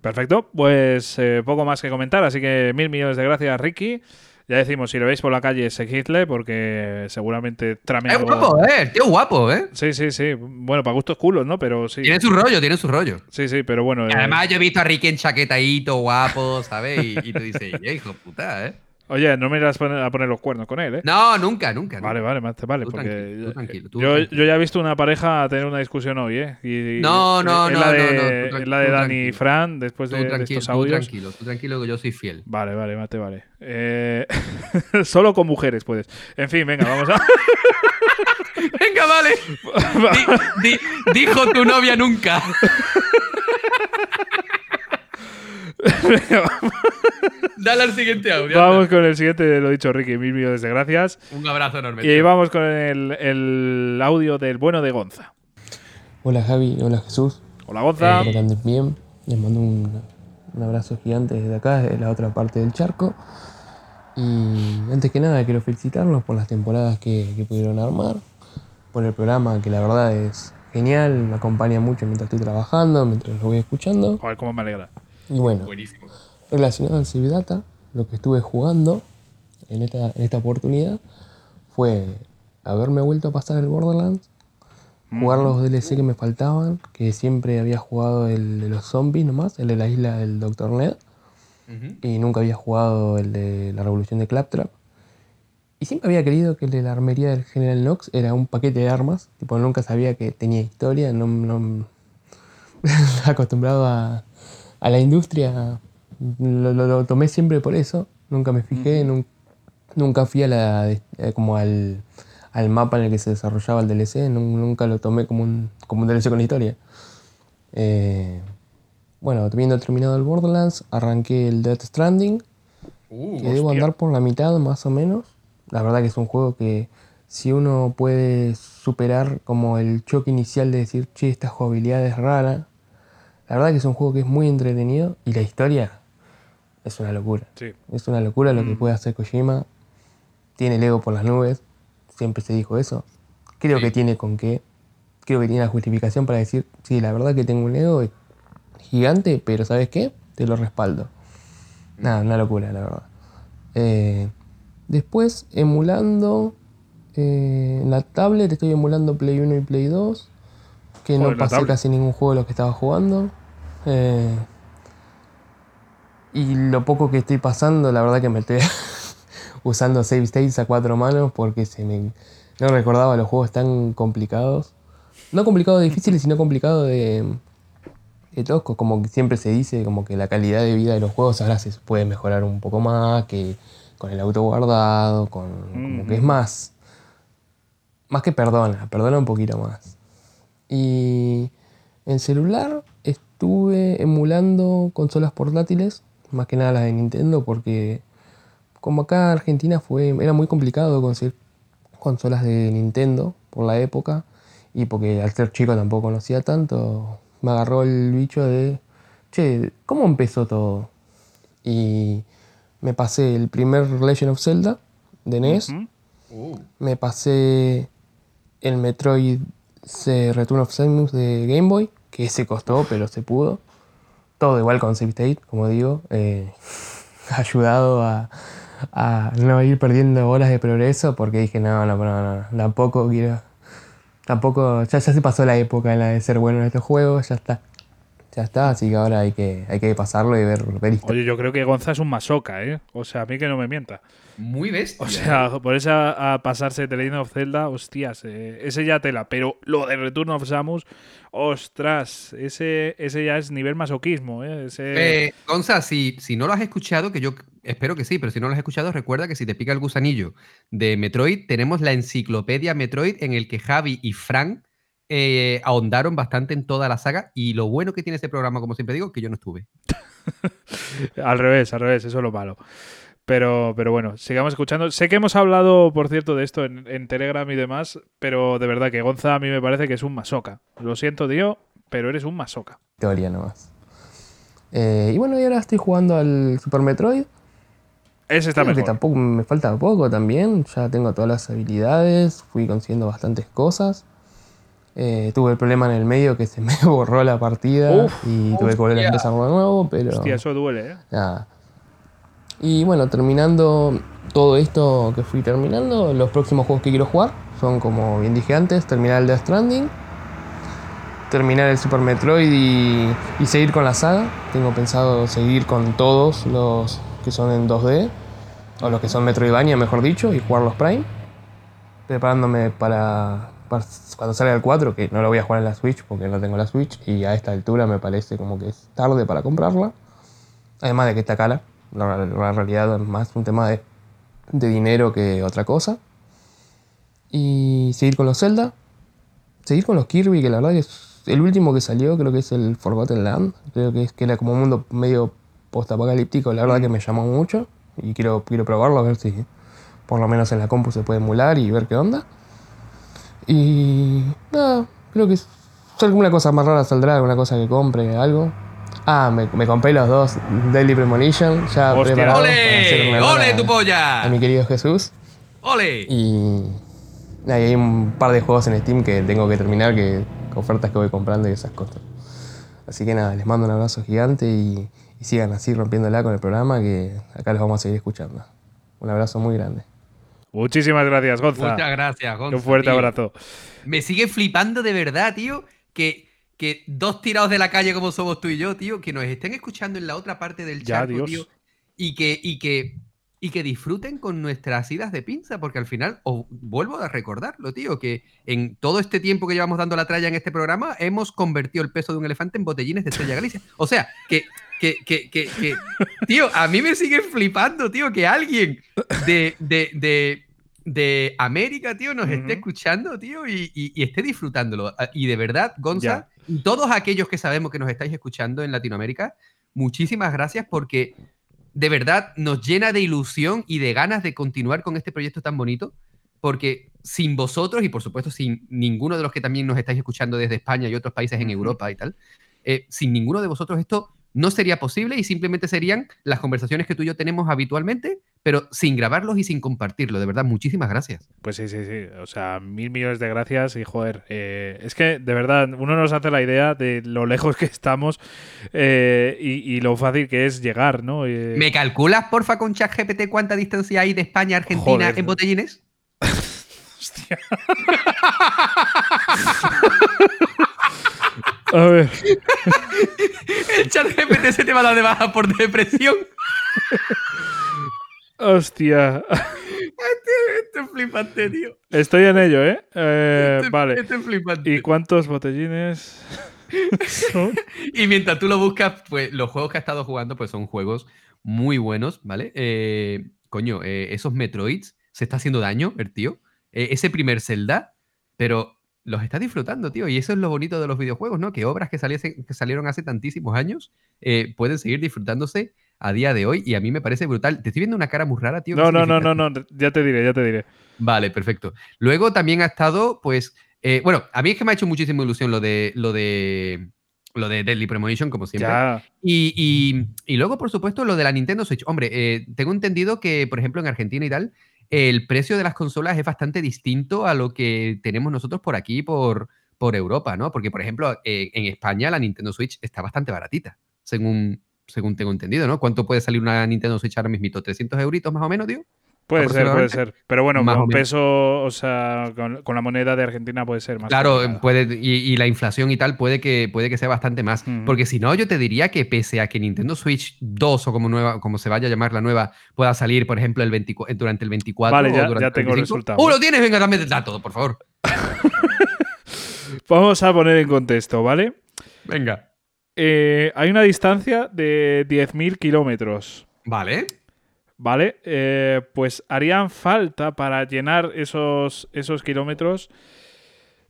Perfecto, pues eh, poco más que comentar, así que mil millones de gracias, Ricky. Ya decimos, si lo veis por la calle, seguidle porque seguramente trame Es guapo, ¿eh? El tío es guapo, ¿eh? Sí, sí, sí. Bueno, para gustos culos, ¿no? Pero sí. Tiene su rollo, tiene su rollo. Sí, sí, pero bueno. Y eh, además yo he visto a Ricky en chaquetadito, guapo, ¿sabes? Y, y tú dices, "Ya, hijo de puta, ¿eh? Oye, no me irás a poner, los cuernos con él, ¿eh? No, nunca, nunca. Vale, vale, más te vale. Tú porque tranquilo, tú yo- tranquilo, tú yo, tranquilo. yo ya he visto una pareja tener una discusión hoy, ¿eh? Y- No, no, no, la no, de, no, la de Dani y. Fran después de, de estos tú audios. tranquilo, tú tranquilo que yo soy fiel. Vale, vale, mate, vale. Eh, solo con mujeres puedes. En fin, venga, vamos a. Venga, vale. Di- di- dijo tu novia nunca. Dale al siguiente audio. vamos anda. con el siguiente, lo dicho, Ricky. Mil millones de gracias. Un abrazo enorme. Y tío. vamos con el, el audio del bueno de Gonza. Hola Javi, hola Jesús. Hola Gonza. Espero que anden bien. Les mando un, un abrazo gigante desde acá, desde la otra parte del charco. Y antes que nada quiero felicitarlos por las temporadas que, que pudieron armar, por el programa que la verdad es genial, me acompaña mucho mientras estoy trabajando, mientras lo voy escuchando. Joder, cómo me alegra. Y bueno, Buenísimo. relacionado al Save Data, lo que estuve jugando en esta, en esta oportunidad fue haberme vuelto a pasar el Borderlands, jugar los DLC que me faltaban, que siempre había jugado el de los zombies nomás, el de la isla del Dr. Ned, y nunca había jugado el de la revolución de Claptrap. Y siempre había creído que el de la armería del General Knox era un paquete de armas, tipo nunca sabía que tenía historia, no, no acostumbrado a, a la industria, lo, lo- lo tomé siempre por eso, nunca me fijé, nun- nunca fui a la, eh, como al, al mapa en el que se desarrollaba el DLC, nun- nunca lo tomé como un, como un DLC con historia. Eh, bueno, habiendo terminado el Borderlands, arranqué el Death Stranding, Uh, que debo andar por la mitad más o menos. La verdad que es un juego que si uno puede superar como el choque inicial de decir, che, esta jugabilidad es rara, la verdad que es un juego que es muy entretenido y la historia es una locura. Sí. Es una locura lo que Mm. puede hacer Kojima. Tiene el ego por las nubes, siempre se dijo eso. Creo que tiene con qué. Creo que tiene la justificación para decir, sí, la verdad que tengo un ego gigante, pero ¿sabes qué? Te lo respaldo. Nada, una locura, la verdad. Eh, después, emulando eh, en la tablet, estoy emulando Play 1 y Play 2, que Joder, no pasé casi ningún juego de los que estaba jugando. Eh, y lo poco que estoy pasando, la verdad que me estoy usando save states a cuatro manos porque se me, no recordaba los juegos tan complicados. No complicados de difíciles, sino complicados de, de toscos. Como que siempre se dice, como que la calidad de vida de los juegos ahora se puede mejorar un poco más, que con el auto guardado, con, como que es más, más que perdona, perdona un poquito más. Y en celular estuve emulando consolas portátiles, más que nada las de Nintendo, porque como acá en Argentina fue, era muy complicado conseguir consolas de Nintendo por la época, y porque al ser chico tampoco conocía tanto, me agarró el bicho de, che, ¿cómo empezó todo? Y me pasé el primer Legend of Zelda de NES, Uh, me pasé el Metroid Return of Samus de Game Boy, que ese costó, pero se pudo. Todo igual con Save State, como digo. eh, ayudado a, a no ir perdiendo horas de progreso porque dije, no, no, no, no, tampoco quiero. Tampoco, ya, ya se pasó la época en la de ser bueno en estos juegos, ya está. Ya está, así que ahora hay que, hay que pasarlo y ver, ver. Oye, yo creo que Gonza es un masoca, ¿eh? O sea, a mí que no me mienta. muy bestia. O sea, por eso a, a pasarse The Legend of Zelda, hostias, eh, ese ya tela. Pero lo de Return of Samus, ostras, ese, ese ya es nivel masoquismo, ¿eh? Ese... Eh, Gonza, si, si no lo has escuchado, que yo espero que sí, pero si no lo has escuchado, recuerda que si te pica el gusanillo de Metroid, tenemos la enciclopedia Metroid en el que Javi y Frank eh, ahondaron bastante en toda la saga. Y lo bueno que tiene este programa, como siempre digo, que yo no estuve. Al revés, al revés, eso es lo malo. Pero, pero bueno, sigamos escuchando. Sé que hemos hablado, por cierto, de esto en, en Telegram y demás, pero de verdad que Gonza a mí me parece que es un masoca. Lo siento, tío, pero eres un masoca. Teoría nomás. Eh, y bueno, y ahora estoy jugando al Super Metroid. Ese está Creo que mejor. tampoco me falta poco también. Ya tengo todas las habilidades. Fui consiguiendo bastantes cosas. Eh, tuve el problema en el medio que se me borró la partida Uf, y tuve que volver a empezar de nuevo, pero Hostia, eso duele, ¿eh? nada. Y bueno, terminando todo esto que fui terminando, los próximos juegos que quiero jugar son, como bien dije antes, terminar el Death Stranding, terminar el Super Metroid y, y seguir con la saga. Tengo pensado seguir con todos los que son en 2D, o los que son Metroidvania, mejor dicho, y jugar los Prime. Preparándome para cuando salga el 4, que no lo voy a jugar en la Switch porque no tengo la Switch, y a esta altura me parece como que es tarde para comprarla. Además de que está cara, la, la realidad es más un tema de, de dinero que otra cosa. Y seguir con los Zelda, seguir con los Kirby, que la verdad es el último que salió, creo que es el Forgotten Land. Creo que, es, que era como un mundo medio post-apocalíptico, la verdad que me llamó mucho. Y quiero, quiero probarlo, a ver si por lo menos en la compu se puede emular y ver qué onda. Y nada, creo que alguna cosa más rara saldrá, alguna cosa que compre, algo. Ah, me, me compré los dos Daily Premonition, ya Hostia. preparados ¡Ole! ¡Ole tu polla! A mi querido Jesús. ¡Ole! Y nada, y hay un par de juegos en Steam que tengo que terminar, que ofertas que voy comprando y esas cosas. Así que nada, les mando un abrazo gigante y, y sigan así rompiéndola con el programa, que acá los vamos a seguir escuchando. Un abrazo muy grande. Muchísimas gracias, Gonza. Muchas gracias, Gonza. Un fuerte tío. abrazo. Me sigue flipando de verdad, tío, que, que dos tirados de la calle como somos tú y yo, tío, que nos estén escuchando en la otra parte del Dios. tío, y que, y que y que disfruten con nuestras idas de pinza, porque al final, os vuelvo a recordarlo, tío, que en todo este tiempo que llevamos dando la tralla en este programa, hemos convertido el peso de un elefante en botellines de Estrella Galicia. O sea, que, que, que, que, que- tío, a mí me sigue flipando, tío, que alguien de, de, de, de América, tío, nos esté escuchando, tío, y, y- y esté disfrutándolo. Ah, Y de verdad, Gonza, y todos aquellos que sabemos que nos estáis escuchando en Latinoamérica, muchísimas gracias porque de verdad nos llena de ilusión y de ganas de continuar con este proyecto tan bonito, porque sin vosotros y por supuesto sin ninguno de los que también nos estáis escuchando desde España y otros países en Europa y tal, eh, sin ninguno de vosotros esto no sería posible y simplemente serían las conversaciones que tú y yo tenemos habitualmente, pero sin grabarlos y sin compartirlo. De verdad, muchísimas gracias. Pues sí, sí, sí. O sea, mil millones de gracias y joder. eh, es que de verdad, uno nos hace la idea de lo lejos que estamos eh, y, y lo fácil que es llegar, ¿no? Eh, ¿Me calculas, porfa, con ChatGPT cuánta distancia hay de España a Argentina Joder. en botellines? A ver. El chat GPT se te va a dar de baja por depresión. Hostia. Esto es flipante, tío. Estoy en ello, ¿eh? Eh, Este- vale. este es flipante. ¿Y cuántos botellines son? Y mientras tú lo buscas, pues los juegos que has estado jugando, pues son juegos muy buenos, ¿vale? Eh, coño, eh, esos Metroids, se está haciendo daño el tío. Eh, ese primer Zelda, pero los está disfrutando, tío. Y eso es lo bonito de los videojuegos, ¿no? Que obras que, saliesen- que salieron hace tantísimos años eh, pueden seguir disfrutándose a día de hoy. Y a mí me parece brutal. Te estoy viendo una cara muy rara, tío. ¿Qué No, no, no, no, no. Ya te diré, ya te diré. Vale, perfecto. Luego también ha estado, pues, eh, bueno, a mí es que me ha hecho muchísima ilusión lo de lo de lo de Deadly Premonition, como siempre. Y- y luego, por supuesto, lo de la Nintendo Switch. Hombre, eh, tengo entendido que, por ejemplo, en Argentina y tal, el precio de las consolas es bastante distinto a lo que tenemos nosotros por aquí, por, por Europa, ¿no? Porque, por ejemplo, eh, en España la Nintendo Switch está bastante baratita, según, según tengo entendido, ¿no? ¿Cuánto puede salir una Nintendo Switch ahora mismito? ¿300 euritos más o menos, tío? Puede ser, puede ser. Pero bueno, Más o con menos. peso, o sea, con, con la moneda de Argentina puede ser más. Claro, puede, y, y la inflación y tal puede que, puede que sea bastante más. Porque si no, yo te diría que pese a que Nintendo Switch 2 o como, nueva, como se vaya a llamar la nueva pueda salir, por ejemplo, el 24 durante el 24 Vale, ya- o durante ya tengo el 25. resultado. ¡Uh, lo tienes! Venga, dame el dato, por favor. Vamos a poner en contexto, ¿vale? Venga. Eh, hay una distancia de 10.000 kilómetros. Vale. Vale, eh, pues harían falta para llenar esos, esos kilómetros,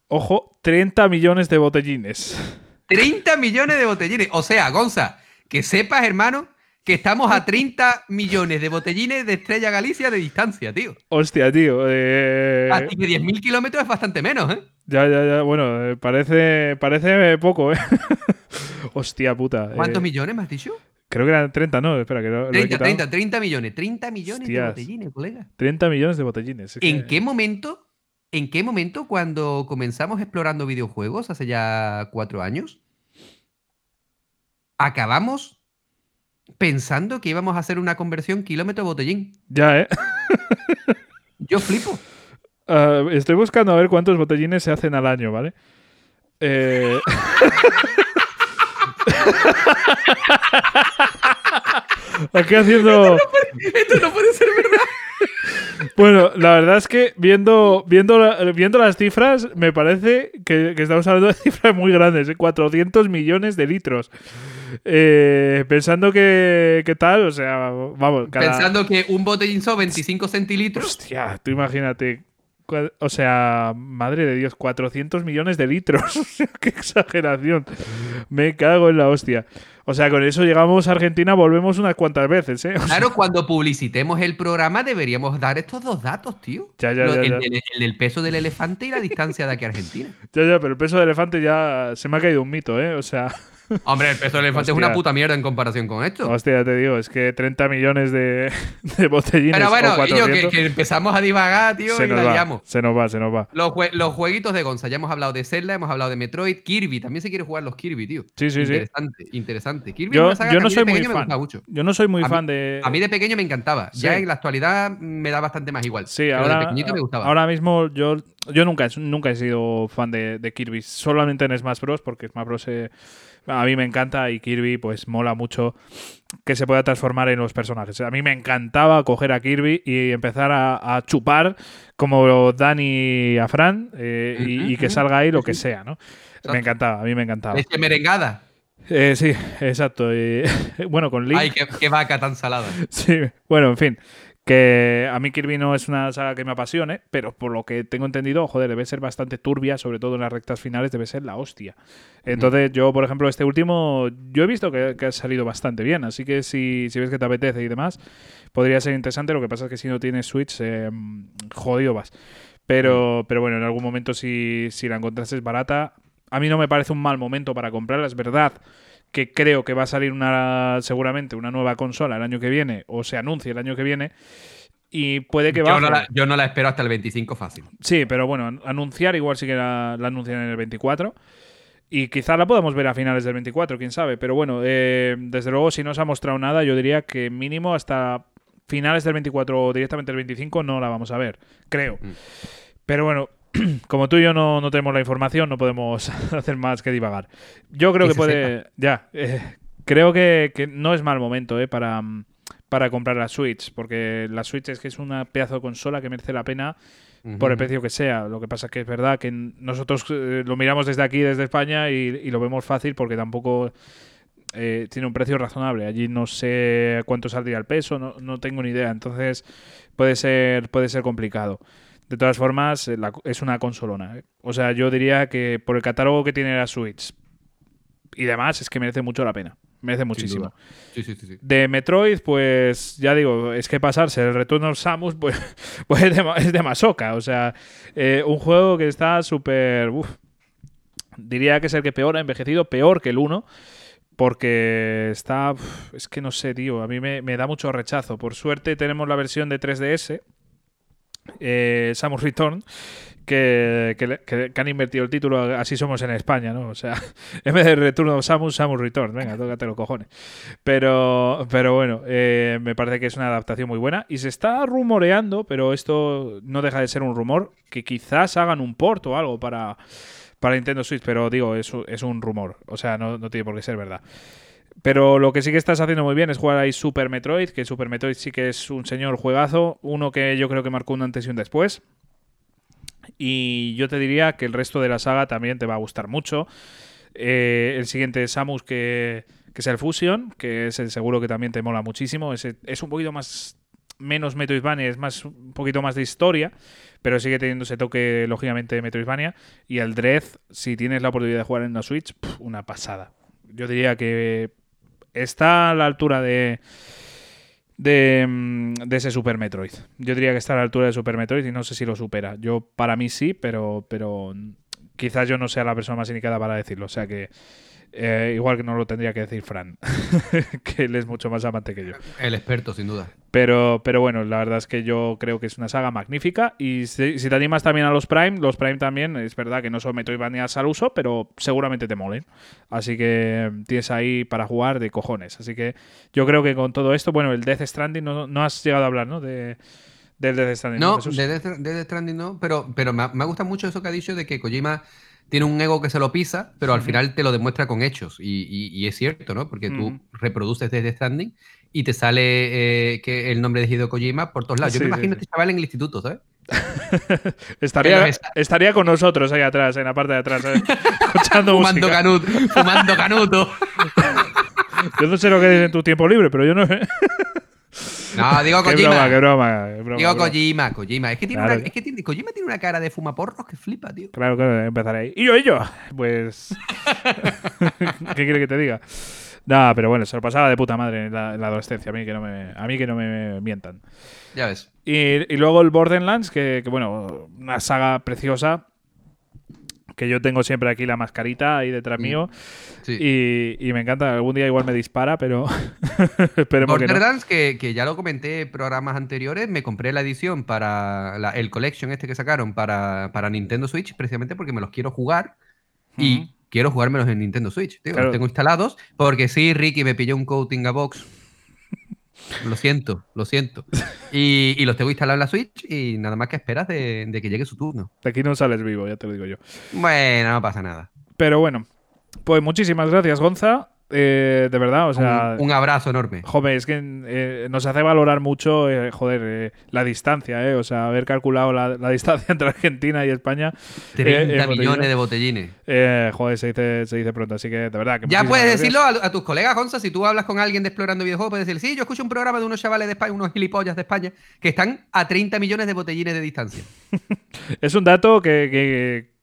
ojo, 30 millones de botellines. 30 millones de botellines. O sea, Gonza, que sepas, hermano, que estamos a 30 millones de botellines de Estrella Galicia de distancia, tío. Hostia, tío. eh, Así que 10.000 kilómetros es bastante menos, ¿eh? ya, ya, ya. Bueno, eh, parece, parece poco, ¿eh? Hostia puta. ¿Cuántos eh, millones me has dicho? Creo que eran 30, no, espera, que lo, lo he 30, quitado. 30, 30 millones. 30 millones de botellines, colega. 30 millones de botellines. es ¿En que- qué momento? ¿En qué momento cuando comenzamos explorando videojuegos hace ya cuatro años? Acabamos pensando que íbamos a hacer una conversión kilómetro botellín. Ya, ¿eh? Yo flipo. Ah, estoy buscando a ver cuántos botellines se hacen al año, ¿vale? Eh... Aquí haciendo. Esto no puede ser verdad. Bueno, la verdad es que viendo, viendo, viendo las cifras, me parece que, que estamos hablando de cifras muy grandes, ¿eh? 400 millones de litros. Eh, pensando que, que tal, o sea, vamos, cada- Pensando que un botellín son 25 centilitros. Hostia, tú imagínate. O sea, madre de Dios, 400 millones de litros. Qué exageración. Me cago en la hostia. O sea, con eso llegamos a Argentina, volvemos unas cuantas veces, ¿eh? O sea, Claro, cuando publicitemos el programa deberíamos dar estos dos datos, tío. Ya, ya, Lo- ya, el, del- el del peso del elefante y la distancia de aquí a Argentina. ya, ya, pero el peso de elefante ya se me ha caído un mito, ¿eh? O sea, Hombre, el peso del elefante es una puta mierda en comparación con esto. hostia, ya te digo, es que 30 millones de, de botellines Pero bueno, o que, 400, que empezamos a divagar, tío, se y nos la va, se nos va, se nos va. Los, jue- los jueguitos de Gonza, ya hemos hablado de Zelda, hemos hablado de Metroid, Kirby, también se quiere jugar los Kirby, tío. Sí, sí, sí. interesante, interesante. Kirby es Yo, una saga yo no soy de muy fan. mucho. Yo no soy muy A mí- fan de... A mí de pequeño me encantaba. Ya en la actualidad me da bastante más igual. Sí, pero ahora, de pequeñito me gustaba. ahora mismo yo, yo nunca, he- nunca he sido fan de, de Kirby, solamente en Smash Bros. porque Smash Bros. eh, a mí me encanta y Kirby pues mola mucho que se pueda transformar en los personajes. A mí me encantaba coger a Kirby y empezar a, a chupar como Dani a Fran eh, y, y que salga ahí lo que sea, ¿no? Exacto. Me encantaba, a mí me encantaba. Leche merengada. Eh, sí, exacto. y- bueno, con Link. Ay, qué, qué vaca tan salada. Sí, bueno, en fin. Que a mí Kirby no es una saga que me apasione, pero por lo que tengo entendido, joder, debe ser bastante turbia, sobre todo en las rectas finales, debe ser la hostia. Entonces, yo, por ejemplo, este último, yo he visto que, que ha salido bastante bien, así que si, si ves que te apetece y demás, podría ser interesante. Lo que pasa es que si no tienes Switch, eh, jodido vas. Pero, pero bueno, en algún momento si, si la encontrases barata, a mí no me parece un mal momento para comprarla, es verdad que creo que va a salir una seguramente una nueva consola el año que viene o se anuncia el año que viene y puede que Yo baje. no, la, yo no la espero hasta el 25 fácil. Sí, pero bueno, an- anunciar igual sí que la, la anuncian en el 24 y quizá la podamos ver a finales del 24, quién sabe, pero bueno, eh, desde luego si no se ha mostrado nada, yo diría que mínimo hasta finales del 24 o directamente el 25 no la vamos a ver, creo. Mm. Pero bueno, como tú y yo no, no tenemos la información, no podemos hacer más que divagar. Yo creo Que puede. Ya, eh, creo que, que no es mal momento eh, para, para comprar la Switch, porque la Switch es que es una pedazo de consola que merece la pena por el precio que sea. Lo que pasa es que es verdad que nosotros eh, lo miramos desde aquí, desde España, y, y lo vemos fácil porque tampoco. eh, tiene un precio razonable. Allí no sé cuánto saldría el peso, no, no tengo ni idea. Entonces puede ser, puede ser complicado. De todas formas, eh, es una consolona. ¿eh? O sea, yo diría que por el catálogo que tiene la Switch y demás, es que merece mucho la pena. Merece muchísimo. duda. Sí, sí, sí, sí. De Metroid, pues ya digo, es que pasarse el retorno of Samus, pues, pues es, de, es de masoca. O sea, eh, un juego que está súper. Diría que es el que peor ha envejecido, peor que el 1. Porque está. uf, es que no sé, tío. A mí me, me da mucho rechazo. Por suerte tenemos la versión de 3DS. Eh, Samus Return. Que, que han invertido el título, así somos en España, ¿no? O sea, en vez de Return Samus, Samus Return. Venga, tócate los cojones. Pero, pero bueno, eh, me parece que es una adaptación muy buena. Y se está rumoreando, pero esto no deja de ser un rumor, que quizás hagan un port o algo para, para Nintendo Switch. Pero digo, es, es un rumor. O sea, no, no tiene por qué ser verdad. Pero lo que sí que estás haciendo muy bien es jugar ahí Super Metroid, que Super Metroid sí que es un señor juegazo, uno que yo creo que marcó un antes y un después. Y yo te diría que el resto de la saga también te va a gustar mucho. Eh, el siguiente es Samus, que, que es el Fusion, que es el seguro que también te mola muchísimo. Es, es un poquito más menos Metroidvania, es más un poquito más de historia, pero sigue teniendo ese toque, lógicamente, de Metroidvania. Y el Dread, si tienes la oportunidad de jugar en la Switch, una pasada. Yo diría que está a la altura de, de, mm, de ese Super Metroid. Yo diría que está a la altura de Super Metroid y no sé si lo supera. Yo, para mí sí, pero, pero quizás yo no sea la persona más indicada para decirlo. O sea que eh, igual que no lo tendría que decir Fran, que él es mucho más amante que yo. El experto, sin duda. Pero, pero bueno, la verdad es que yo creo que es una saga magnífica. Y si, si te animas también a los Prime, los Prime también, es verdad que no son Metroidvanias al uso, pero seguramente te molen. Así que tienes ahí para jugar de cojones. Así que yo creo que con todo esto, bueno, el Death Stranding no, no has llegado a hablar, ¿no? De, Del Death Stranding. No, de Death, de Death Stranding no, pero, pero me, me gusta mucho eso que ha dicho de que Kojima tiene un ego que se lo pisa, pero al final te lo demuestra con hechos. Y, y- y es cierto, ¿no? Porque tú reproduces Death Stranding y te sale eh, que el nombre de Hideo Kojima por todos lados. Yo Sí, me sí, imagino sí. este chaval en el instituto, ¿sabes? Estaría, estaría con nosotros ahí atrás, en la parte de atrás, ¿eh? escuchando Fumando música. fumando canuto. Yo no sé lo que dices en tu tiempo libre, pero yo no. No, digo Qué Kojima. broma, qué broma. qué broma, Digo broma. Kojima, Kojima. Es que, tiene Claro. una, es que tiene, Kojima tiene una cara de fumaporros que flipa, tío. Claro, claro, empezaré ahí. Y yo, y yo. Pues. ¿Qué quiere que te diga? Nada, pero bueno, se lo pasaba de puta madre en la, en la adolescencia. A mí que no me, a mí que no me mientan. Ya ves. Y, y luego el Borderlands, que, que, bueno, una saga preciosa. Que yo tengo siempre aquí la mascarita ahí detrás Mm, mío. sí. Y, y me encanta. Algún día igual me dispara, pero. esperemos que no. Borderlands, que, que ya lo comenté en programas anteriores, me compré la edición para la- el collection este que sacaron para, para Nintendo Switch, precisamente porque me los quiero jugar y quiero jugármelos en Nintendo Switch. tío. Claro. Los tengo instalados porque sí, Ricky me pilló un coating a box. Lo siento, lo siento. Y, y los tengo instalados en la Switch y nada más que esperas de, de que llegue su turno. De aquí no sales vivo, ya te lo digo yo. Bueno, no pasa nada. Pero bueno, pues muchísimas gracias, Gonza. Eh, de verdad, o sea. un, un abrazo enorme. Joder, es que eh, nos hace valorar mucho, eh, joder, la distancia, eh, o sea, haber calculado la, la distancia entre Argentina y España. 30 eh, en millones de botellines. Eh, joder, se dice, se dice pronto, así que de verdad. Que Ya puedes gracias. decirlo a, a tus colegas, Gonza, si tú hablas con alguien de Explorando Videojuegos, puedes decir, sí, yo escucho un programa de unos chavales de España, unos gilipollas de España, que están a 30 millones de botellines de distancia. Es un dato que, que-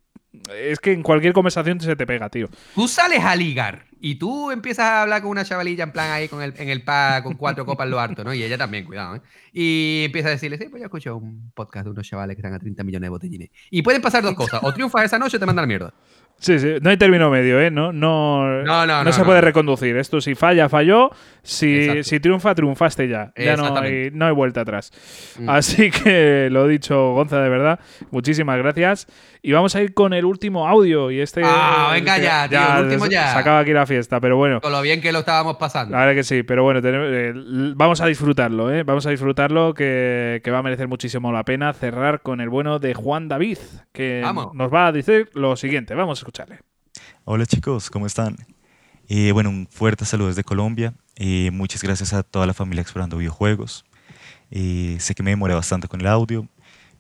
Es que en cualquier conversación se te pega, tío. Tú sales a ligar y tú empiezas a hablar con una chavalilla en plan ahí con el, en el pa con cuatro copas lo harto, ¿no? Y ella también, cuidado, ¿eh? Y empiezas a decirle, sí, pues yo escucho un podcast de unos chavales que están a 30 millones de botellines. Y pueden pasar dos cosas, o triunfas esa noche o te mandan la mierda. Sí, sí, no hay término medio, ¿eh? No, no, No, no, no, se puede reconducir. Esto si falla, falló. Si, si triunfa, triunfaste ya. Ya no hay, no hay vuelta atrás. Mm. Así que lo dicho, Gonza, de verdad, muchísimas gracias. Y vamos a ir con el último audio. Y este. Ah, venga ya, tío, el último ya. Se acaba aquí la fiesta, pero bueno. Con lo bien que lo estábamos pasando. La verdad que sí, pero bueno, tenemos- eh, vamos a disfrutarlo, ¿eh? Vamos a disfrutarlo, que, que va a merecer muchísimo la pena cerrar con el bueno de Juan David, que Vamos. nos va a decir lo siguiente. Vamos escucharle. Hola chicos, ¿cómo están? Eh, bueno, un fuerte saludo desde Colombia. Eh, muchas gracias a toda la familia Explorando Videojuegos. Eh, sé que me demoré bastante con el audio,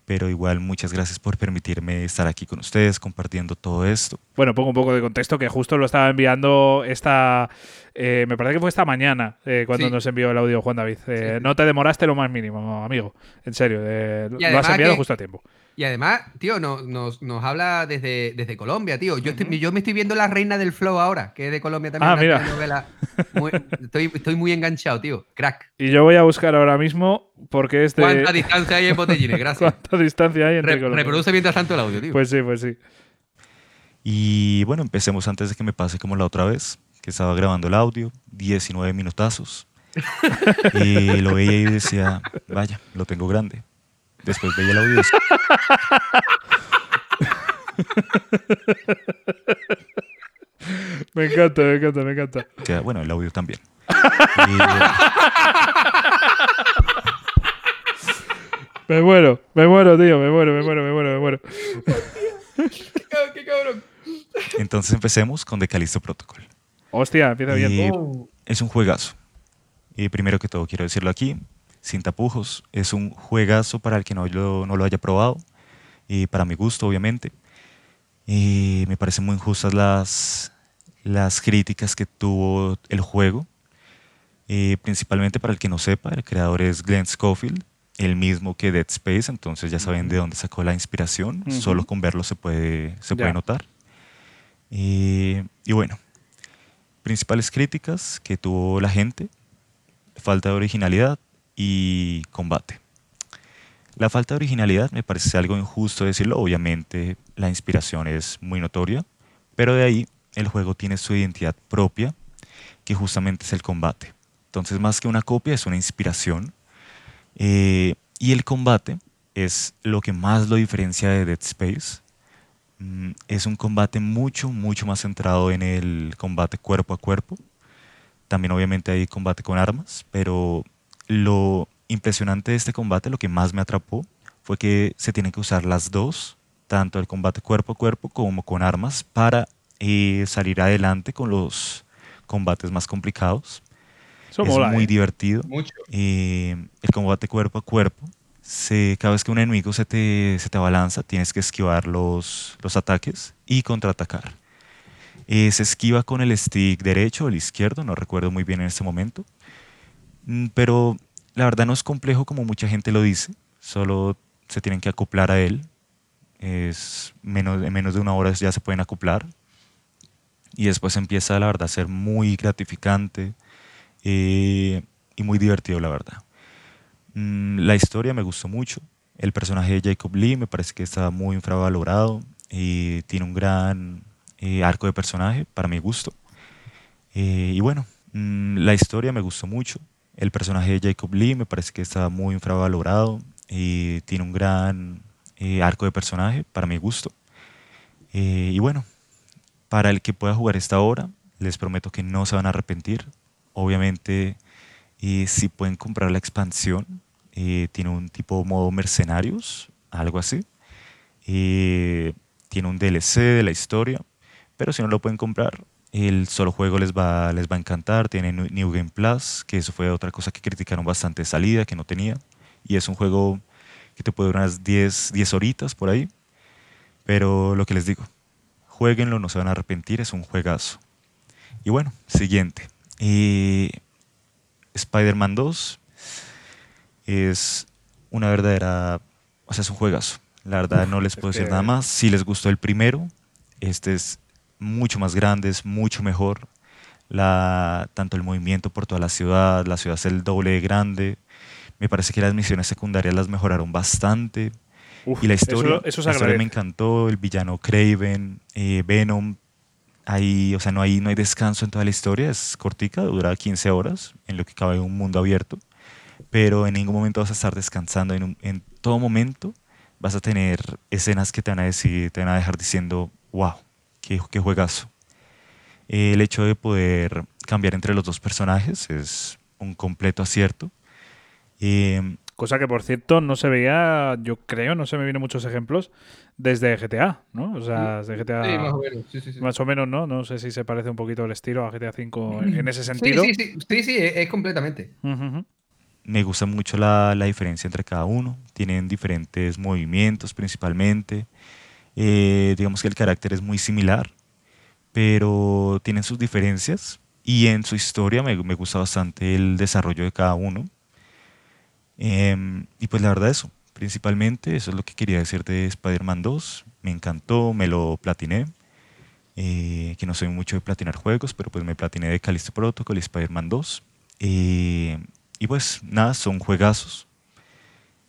pero igual muchas gracias por permitirme estar aquí con ustedes compartiendo todo esto. Bueno, pongo un poco de contexto, que justo lo estaba enviando esta. eh, me parece que fue esta mañana eh, cuando Sí. nos envió el audio Juan David. Eh, No te demoraste lo más mínimo, amigo. En serio, eh, lo has enviado que- justo a tiempo. Y además, tío, no- nos, nos habla desde, desde Colombia, tío. Yo, estoy, yo me estoy viendo La Reina del Flow ahora, que es de Colombia también. Ah, una mira. telenovela. Muy- estoy, estoy muy enganchado, tío. Crack. Y yo voy a buscar ahora mismo, porque este. ¿Cuánta distancia hay en botellines? Gracias. ¿Cuánta distancia hay entre Re- Colombia? reproduce mientras tanto el audio, tío. Pues sí, pues sí. Y bueno, empecemos antes de que me pase como la otra vez, que estaba grabando el audio, 19 minutazos. Y lo veía y decía, vaya, lo tengo grande. Después veía el audio Me encanta, me encanta, me encanta. decía, bueno, el audio también. Y, Me muero, me muero, tío, me muero, me muero, me muero, me muero. ¡Qué cabrón! entonces empecemos con The Callisto Protocol. Hostia, empieza bien. Y es un juegazo. Y primero que todo, quiero decirlo aquí, sin tapujos, es un juegazo para el que no lo, no lo haya probado. Y para mi gusto, obviamente. Y me parecen muy injustas las, las críticas que tuvo el juego. Eh, principalmente para el que no sepa, el creador es Glenn Schofield, el mismo que Dead Space, entonces ya saben de dónde sacó la inspiración. Solo con verlo se puede, se puede notar. Eh, y bueno, principales críticas que tuvo la gente, falta de originalidad y combate. La falta de originalidad me parece algo injusto decirlo, obviamente la inspiración es muy notoria, pero de ahí el juego tiene su identidad propia, que justamente es el combate. Entonces más que una copia es una inspiración, eh, y el combate es lo que más lo diferencia de Dead Space. Mm, Es un combate mucho, mucho más centrado en el combate cuerpo a cuerpo. También obviamente hay combate con armas, pero lo, impresionante de este combate, lo que más me atrapó, fue que se tienen que usar las dos, tanto el combate cuerpo a cuerpo como con armas, para eh, salir adelante con los combates más complicados. Eso es mola, muy ¿eh? divertido. Mucho. Eh, el combate cuerpo a cuerpo, se, cada vez que un enemigo se te, se te abalanza, tienes que esquivar los, los ataques y contraatacar. Eh, se esquiva con el stick derecho o el izquierdo, no recuerdo muy bien en este momento. Mm, Pero la verdad no es complejo como mucha gente lo dice, solo se tienen que acoplar a él. Es menos, en menos de una hora ya se pueden acoplar. Y después empieza la verdad a ser muy gratificante eh, y muy divertido la verdad. Mm, La historia me gustó mucho. El personaje de Jacob Lee me parece que está muy infravalorado y tiene un gran eh, arco de personaje para mi gusto. Eh, y bueno, mm, la historia me gustó mucho. El personaje de Jacob Lee me parece que está muy infravalorado y tiene un gran eh, arco de personaje para mi gusto. Eh, y bueno, para el que pueda jugar esta hora, les prometo que no se van a arrepentir. Obviamente, eh, si pueden comprar la expansión, eh, tiene un tipo modo mercenarios, algo así. Tiene un DLC de la historia, pero si no lo pueden comprar, el solo juego les va, les va a encantar. Tiene New Game Plus, que eso fue otra cosa que criticaron bastante de salida, que no tenía. Y es un juego que te puede durar unas 10, 10 horitas por ahí. Pero lo que les digo, jueguenlo, no se van a arrepentir, es un juegazo. Y bueno, siguiente. Eh, Spider-Man 2 es una verdadera, o sea, es un juegazo. La verdad no les puedo decir nada más. Si les gustó el primero, este es mucho más grande, es mucho mejor. La, tanto el movimiento por toda la ciudad, la ciudad es el doble de grande. Me parece que las misiones secundarias las mejoraron bastante. Uf, y la eso- historia, eso se la historia me encantó. El villano Craven, eh, Venom. Ahí, o sea, no hay, no hay descanso en toda la historia. Es cortica, dura 15 horas, en lo que cabe un mundo abierto. Pero en ningún momento vas a estar descansando. En, un- en todo momento vas a tener escenas que te van a decir, te van a dejar diciendo, wow, qué, qué juegazo. Eh, El hecho de poder cambiar entre los dos personajes es un completo acierto. Eh, Cosa que, por cierto, no se veía, yo creo, no se me vienen muchos ejemplos desde GTA, ¿no? O sea, desde GTA. Sí, más o menos. Sí, sí, sí. Más o menos, ¿no? No sé si se parece un poquito el estilo a GTA V en ese sentido. sí, sí, sí, sí, es, es completamente. Ujú, ujú. me gusta mucho la, la diferencia entre cada uno. Tienen diferentes movimientos principalmente. Eh, digamos que el carácter es muy similar, pero tienen sus diferencias. Y en su historia me, gusta bastante el desarrollo de cada uno. Em, y pues la verdad eso, principalmente eso es lo que quería decir de Spider-Man 2. Me encantó, me lo platiné. Eh, que no soy mucho de platinar juegos, pero pues me platiné de Callisto Protocol y Spider-Man 2. Eh, y pues nada, son juegazos.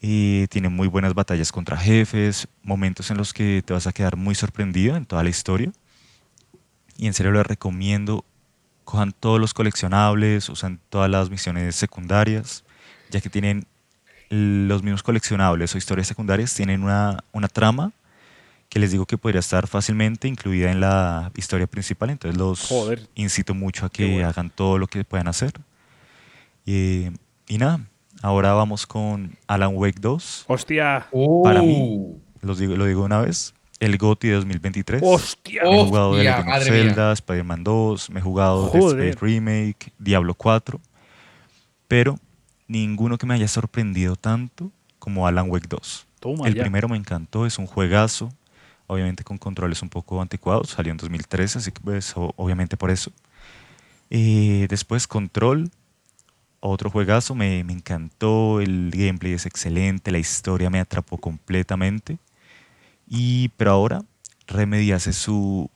Eh, tienen muy buenas batallas contra jefes, momentos en los que te vas a quedar muy sorprendido en toda la historia. Y en serio les recomiendo, cojan todos los coleccionables, usan todas las misiones secundarias, ya que tienen los mismos coleccionables o historias secundarias, tienen una, una trama que les digo que podría estar fácilmente incluida en la historia principal, entonces los Joder. incito mucho a que bueno. hagan todo lo que puedan hacer. Y, y nada, ahora vamos con Alan Wake 2. Hostia. Para Uh. mí, los digo, lo digo una vez, el GOTY de 2023. Hostia. Me he jugado The Hostia, Legend. Zelda, Spider-Man 2, me he jugado Joder. Space Remake, Diablo 4, pero ninguno que me haya sorprendido tanto como Alan Wake 2. Toma el ya. primero me encantó, es un juegazo, obviamente con controles un poco anticuados, salió en 2013, así que pues obviamente por eso. Eh, después Control, otro juegazo, me, me encantó, el gameplay es excelente, la historia me atrapó completamente. Y, pero ahora Remedy hace su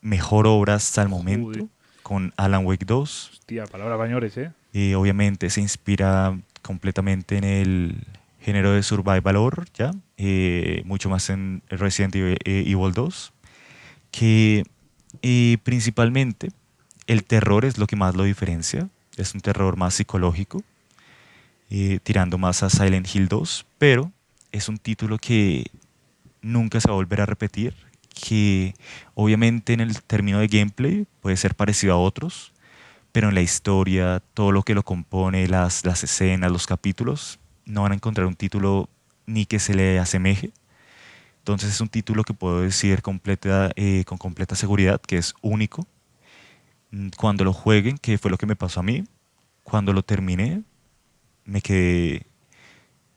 mejor obra hasta el momento con Alan Wake 2. Hostia, palabras bañores, ¿eh? Eh, obviamente se inspira completamente en el género de survival horror, ¿ya? Eh, mucho más en Resident Evil, eh, Evil 2, que eh, principalmente el terror es lo que más lo diferencia, es un terror más psicológico, eh, tirando más a Silent Hill 2, pero es un título que nunca se va a volver a repetir, que obviamente en el término de gameplay puede ser parecido a otros, pero en la historia, todo lo que lo compone, las, las escenas, los capítulos, no van a encontrar un título ni que se le asemeje. Entonces es un título que puedo decir completa, eh, con completa seguridad que es único. Mm, Cuando lo jueguen, que fue lo que me pasó a mí, cuando lo terminé, me quedé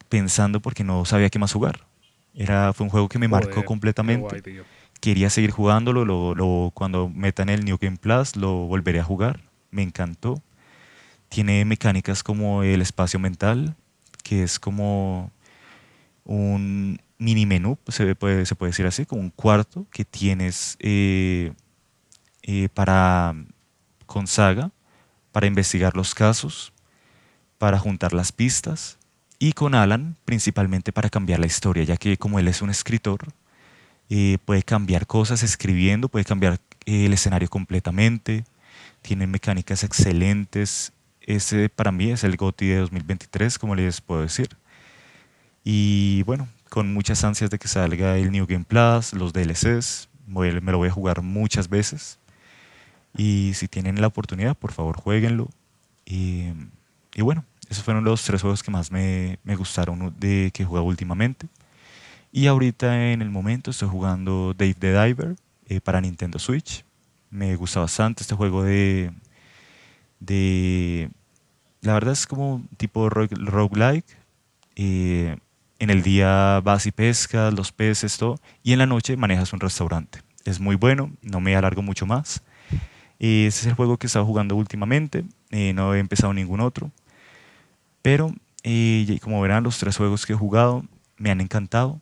pensando porque no sabía qué más jugar. Era, fue un juego que me marcó Joder, qué completamente. guay. Quería seguir jugándolo, lo, lo- cuando metan el New Game Plus lo volveré a jugar. Me encantó. Tiene mecánicas como el espacio mental, que es como un mini menú, se puede, se puede decir así, como un cuarto que tienes eh, eh, para con Saga, para investigar los casos, para juntar las pistas, y con Alan principalmente para cambiar la historia, ya que como él es un escritor, eh, puede cambiar cosas escribiendo, puede cambiar eh, el escenario completamente, tiene mecánicas excelentes. Ese para mí es el GOTY de 2023, como les puedo decir. Y bueno, con muchas ansias de que salga el New Game Plus, los DLCs, voy- me lo voy a jugar muchas veces. Y si tienen la oportunidad, por favor, jueguenlo. Y, y bueno, esos fueron los tres juegos que más me, me gustaron de que he últimamente. Y ahorita en el momento estoy jugando Dave the Diver eh, para Nintendo Switch. Me gusta bastante este juego de... de la verdad es como tipo rogue- roguelike. Eh, en el día vas y pescas los peces, todo. Y en la noche manejas un restaurante. Es muy bueno, no me alargo mucho más. Eh, ese es el juego que he estado jugando últimamente. eh, no he empezado ningún otro. Pero eh, como verán, los tres juegos que he jugado me han encantado.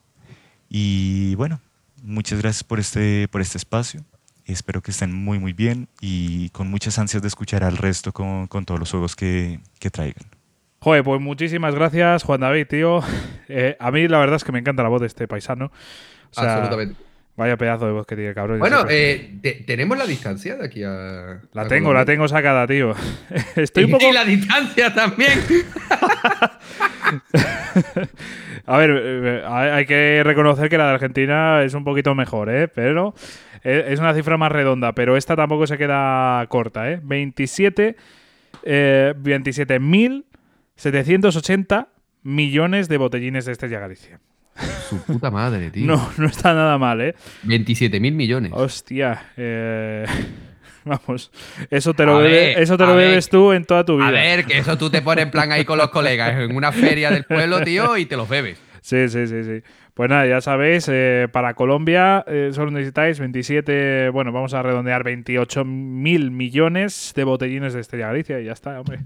Y bueno, muchas gracias por este, por este espacio. Espero que estén muy, muy bien y con muchas ansias de escuchar al resto con, con todos los juegos que, que traigan. Joder, pues muchísimas gracias, Juan David, tío. Eh, a mí la verdad es que me encanta la voz de este paisano. O sea, Absolutamente. Vaya pedazo de voz que tiene, cabrón. Bueno, eh, te- tenemos la distancia de aquí a. la a tengo, Colombia? la tengo sacada, tío. Estoy un poco. Y la distancia también. A ver, eh, hay hay que reconocer que la de Argentina es un poquito mejor, ¿eh? Pero eh, es una cifra más redonda, pero esta tampoco se queda corta, ¿eh? 27, eh, 27.780 millones de botellines de Estrella Galicia. Su puta madre, tío. No, no está nada mal, ¿eh? 27 mil millones. Hostia, eh, vamos, eso te lo, A bebe- ver, eso te lo ver. bebes tú en toda tu vida. A ver, que eso tú te pones en plan ahí con los colegas en una feria del pueblo, tío, y te los bebes. Sí, sí, sí, sí. Pues nada, ya sabéis, eh, para Colombia eh, solo necesitáis 27, bueno, vamos a redondear 28 mil millones de botellines de Estrella Galicia y ya está, hombre.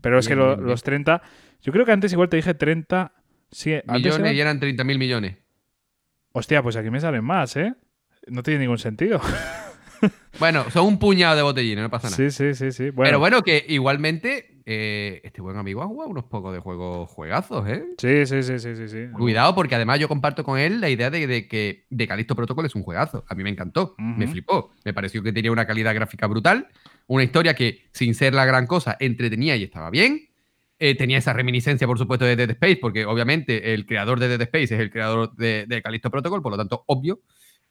Pero es que lo- los 30, yo creo que antes igual te dije 30, sí, Millones y eran 30 mil millones. Hostia, pues aquí me salen más, ¿eh? No tiene ningún sentido. Bueno, son un puñado de botellines, no pasa nada. Sí, sí, sí, sí. Bueno, Pero bueno, que igualmente eh, este buen amigo ha jugado unos pocos de juegos juegazos, ¿eh? Sí, sí, sí, sí, sí, sí. Cuidado, porque además yo comparto con él la idea de, de que de Callisto Protocol es un juegazo. A mí me encantó, me flipó. Me pareció que tenía una calidad gráfica brutal, una historia que, sin ser la gran cosa, entretenía y estaba bien. Eh, tenía esa reminiscencia, por supuesto, de Dead Space, porque obviamente el creador de Dead Space es el creador de, de Callisto Protocol, por lo tanto, obvio.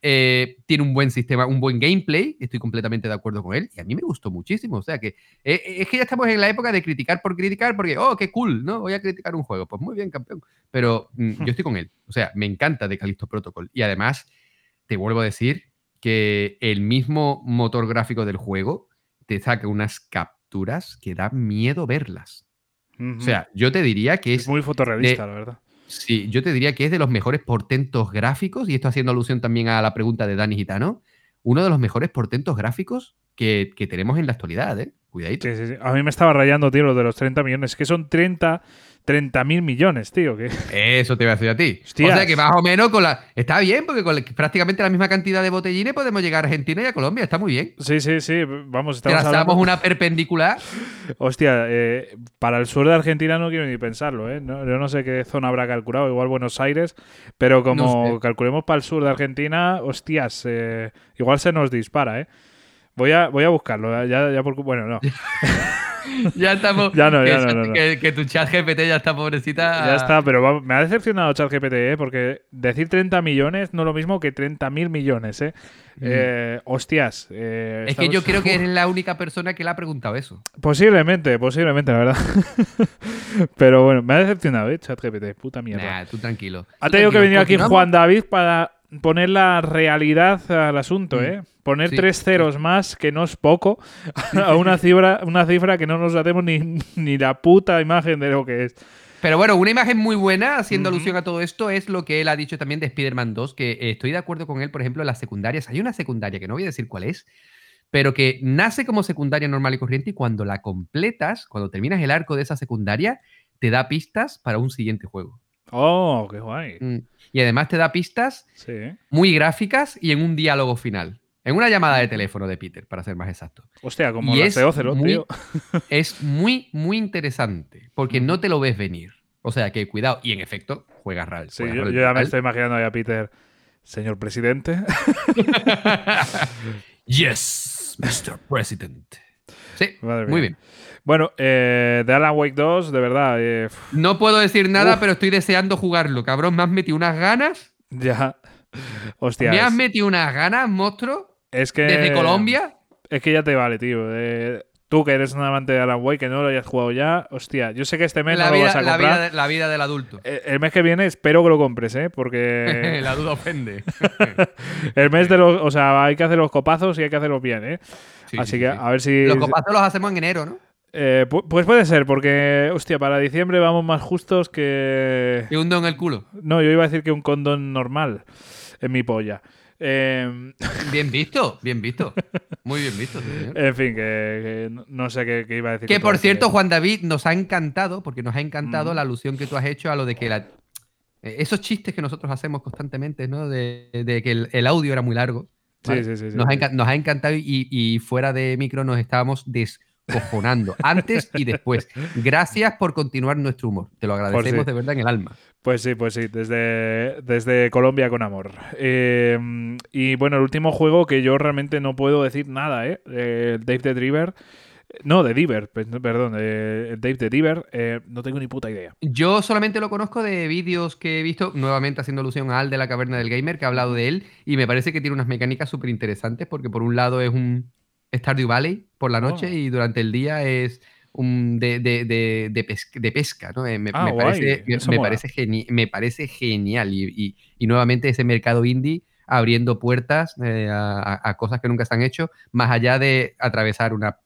Eh, tiene un buen sistema, un buen gameplay, estoy completamente de acuerdo con él, y a mí me gustó muchísimo. O sea que eh, es que ya estamos en la época de criticar por criticar, porque, oh, qué cool, ¿no? Voy a criticar un juego. Pues muy bien, campeón. Pero mm, yo estoy con él. O sea, me encanta de Callisto Protocol. Y además, te vuelvo a decir que el mismo motor gráfico del juego te saca unas capturas que da miedo verlas. O sea, yo te diría que es. es muy fotorrealista, de- la verdad. Sí, yo te diría que es de los mejores portentos gráficos, y esto haciendo alusión también a la pregunta de Dani Gitano, uno de los mejores portentos gráficos que, que tenemos en la actualidad, ¿eh? Cuidadito. Sí, sí, sí. A mí me estaba rayando, tío, lo de los 30 millones. Que son 30 mil millones, tío. Que... Eso te iba a decir a ti. Hostias. O sea que más o menos con la. Está bien, porque con prácticamente la misma cantidad de botellines podemos llegar a Argentina y a Colombia. Está muy bien. Sí, sí, sí. Vamos, estamos Trazamos hablando... una perpendicular. Hostia, eh, para el sur de Argentina no quiero ni pensarlo, ¿eh? No- yo no sé qué zona habrá calculado, igual Buenos Aires, pero como No sé. calculemos para el sur de Argentina, hostias, eh, igual se nos dispara, ¿eh? Voy a, voy a buscarlo, ya, ya por... Bueno, no. Ya estamos. Ya no, que, ya no, no, no. Que, que tu chat GPT ya está pobrecita. Ya está, pero va- me ha decepcionado ChatGPT, ¿eh? porque decir 30 millones no es lo mismo que 30 mil millones. ¿eh? Eh, hostias. eh, Es que yo creo que eres la única persona que le ha preguntado eso. Posiblemente, posiblemente, la verdad. pero bueno, me ha decepcionado, ¿eh? ChatGPT, puta mierda. Nah, tú tranquilo. Ha tenido que venir aquí. Juan David para poner la realidad al asunto, Mm. ¿eh? Poner Sí. tres ceros más, que no es poco, a una cifra, una cifra que no nos hacemos ni, ni la puta imagen de lo que es. Pero bueno, una imagen muy buena, haciendo alusión a todo esto, es lo que él ha dicho también de Spider-Man 2, que eh, estoy de acuerdo con él, por ejemplo, en las secundarias. Hay una secundaria que no voy a decir cuál es, pero que nace como secundaria normal y corriente y cuando la completas, cuando terminas el arco de esa secundaria, te da pistas para un siguiente juego. Oh, qué guay. Mm. Y además te da pistas Sí. muy gráficas y en un diálogo final. En una llamada de teléfono de Peter, para ser más exacto. Hostia, como Y las es muy- tío. Es muy, muy interesante, porque no te lo ves venir. O sea que cuidado. Y en efecto, juega RAL. Sí, yo, yo ya me estoy imaginando ahí a Peter, señor presidente. Yes, Mr. President. Sí, Madre muy bien. Bueno, eh, de Alan Wake 2, de verdad, eh, No puedo decir nada, Uf. pero estoy deseando jugarlo. Cabrón, me has metido unas ganas. ya. Hostia. me has metido unas ganas, monstruo. Es que. Desde Colombia. Es que ya te vale, tío. Eh, tú que eres un amante de Alan Wake, que no lo hayas jugado ya. Hostia, yo sé que este mes La no lo vas a la, comprar. vida de- la vida del adulto. Eh, El mes que viene espero que lo compres, ¿eh? Porque. la duda ofende. el mes de los. O sea, hay que hacer los copazos y hay que hacerlos bien, ¿eh? Sí, Así sí, que sí. a ver si. Los copazos los hacemos en enero, ¿no? Eh, pu- pues puede ser, porque. Hostia, para diciembre vamos más justos que. Y un dedo en el culo. No, yo iba a decir que un condón normal en mi polla. Eh, Bien visto, bien visto. Muy bien visto. señor. en fin, que, que no- sé qué, qué iba a decir. Que por cierto, que- Juan David, nos ha encantado, porque nos ha encantado Mm. la alusión que tú has hecho a lo de que la, eh, esos chistes que nosotros hacemos constantemente, ¿no? De, de que el, el audio era muy largo. Sí, ¿vale? sí, sí, sí, nos, ha nos encantado y, y fuera de micro nos estábamos descojonando, antes y después. Gracias por continuar nuestro humor. Te lo agradecemos de verdad en el alma. Pues sí, pues sí, desde, desde Colombia con amor. Eh, y bueno, el último juego que yo realmente no puedo decir nada, ¿eh? Eh, Dave the Driver. No, de Diver, pe- perdón, eh, Dave the Diver, eh, no tengo ni puta idea. Yo solamente lo conozco de vídeos que he visto, nuevamente haciendo alusión a Al de la Caverna del Gamer, que ha hablado de él, y me parece que tiene unas mecánicas súper interesantes, porque por un lado es un Stardew Valley por la noche Oh. y durante el día es un de, de- de- de pes- de pesca, ¿no? Eh, Me, Ah, me parece, me- me parece, geni- me parece genial. Y, y- y nuevamente ese mercado indie abriendo puertas eh, a cosas que nunca se han hecho, más allá de atravesar una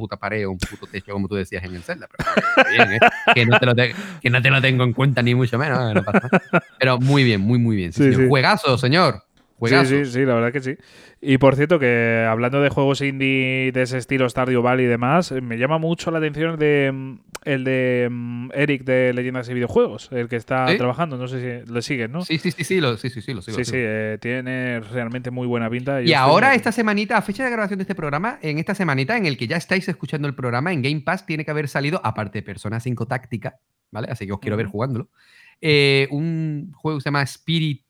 puta pared o un puto techo, como tú decías en el Zelda. Pero, bien, ¿eh? que, no te lo te- que no te lo tengo en cuenta ni mucho menos. no pasa nada. Pero muy bien, muy, muy bien. sí, Sí, señor. Juegazo, señor. Juegazo. Sí, sí, sí, la verdad que sí. Y por cierto, que hablando de juegos indie de ese estilo Stardew Valley y demás, eh, me llama mucho la atención el de, mm, el de mm, Eric de Leyendas y Videojuegos, el que está ¿Sí? trabajando. No sé si le siguen, ¿no? Sí, sí, sí, sí, lo, sí, sí, sí, lo sigo, Sí, lo sí, eh, tiene realmente muy buena pinta. Y ahora, esta semanita, a fecha de grabación de este programa, en esta semanita en el que ya estáis escuchando el programa, en Game Pass tiene que haber salido, aparte de Persona 5 Táctica, ¿vale? Así que os quiero ver jugándolo. eh, un juego que se llama Spirit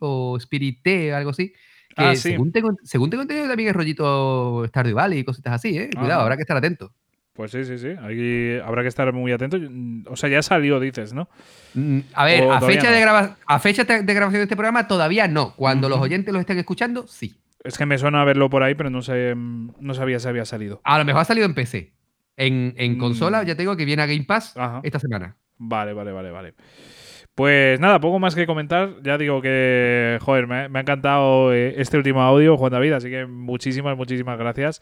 O Spirit T, algo así. Que Ah, sí. según, tengo, según tengo entendido también es rollito Stardew Valley y cositas así, ¿eh? Cuidado, habrá que estar atento. Pues sí, sí, sí. Aquí habrá que estar muy atento. Mm, O sea, ya salió, dices, ¿no? Mm, A ver, O a fecha, no. de graba- a fecha de grabación de este programa todavía no. Cuando los oyentes lo estén escuchando, sí. Es que me suena verlo por ahí, pero no sé, mm, no sabía si había salido. A lo mejor ha salido en PC. En, en Mm. consola, ya te digo que viene a Game Pass Ajá. esta semana. Vale, vale, vale, vale. Pues nada, poco más que comentar. Ya digo que, joder, me, me ha encantado eh, este último audio, Juan David, así que muchísimas, muchísimas gracias.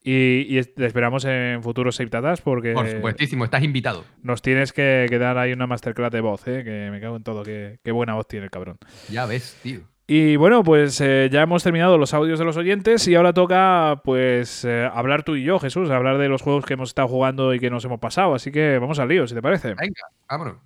Y, te esperamos en futuros Save Tatas porque Por supuestísimo, estás invitado. nos tienes que, que dar ahí una masterclass de voz, ¿eh? que me cago en todo, que, qué buena voz tiene el cabrón. Ya ves, tío. Y bueno, pues eh, ya hemos terminado los audios de los oyentes y ahora toca pues eh, hablar tú y yo, Jesús, hablar de los juegos que hemos estado jugando y que nos hemos pasado. Así que vamos al lío, si te parece. Venga, vámonos.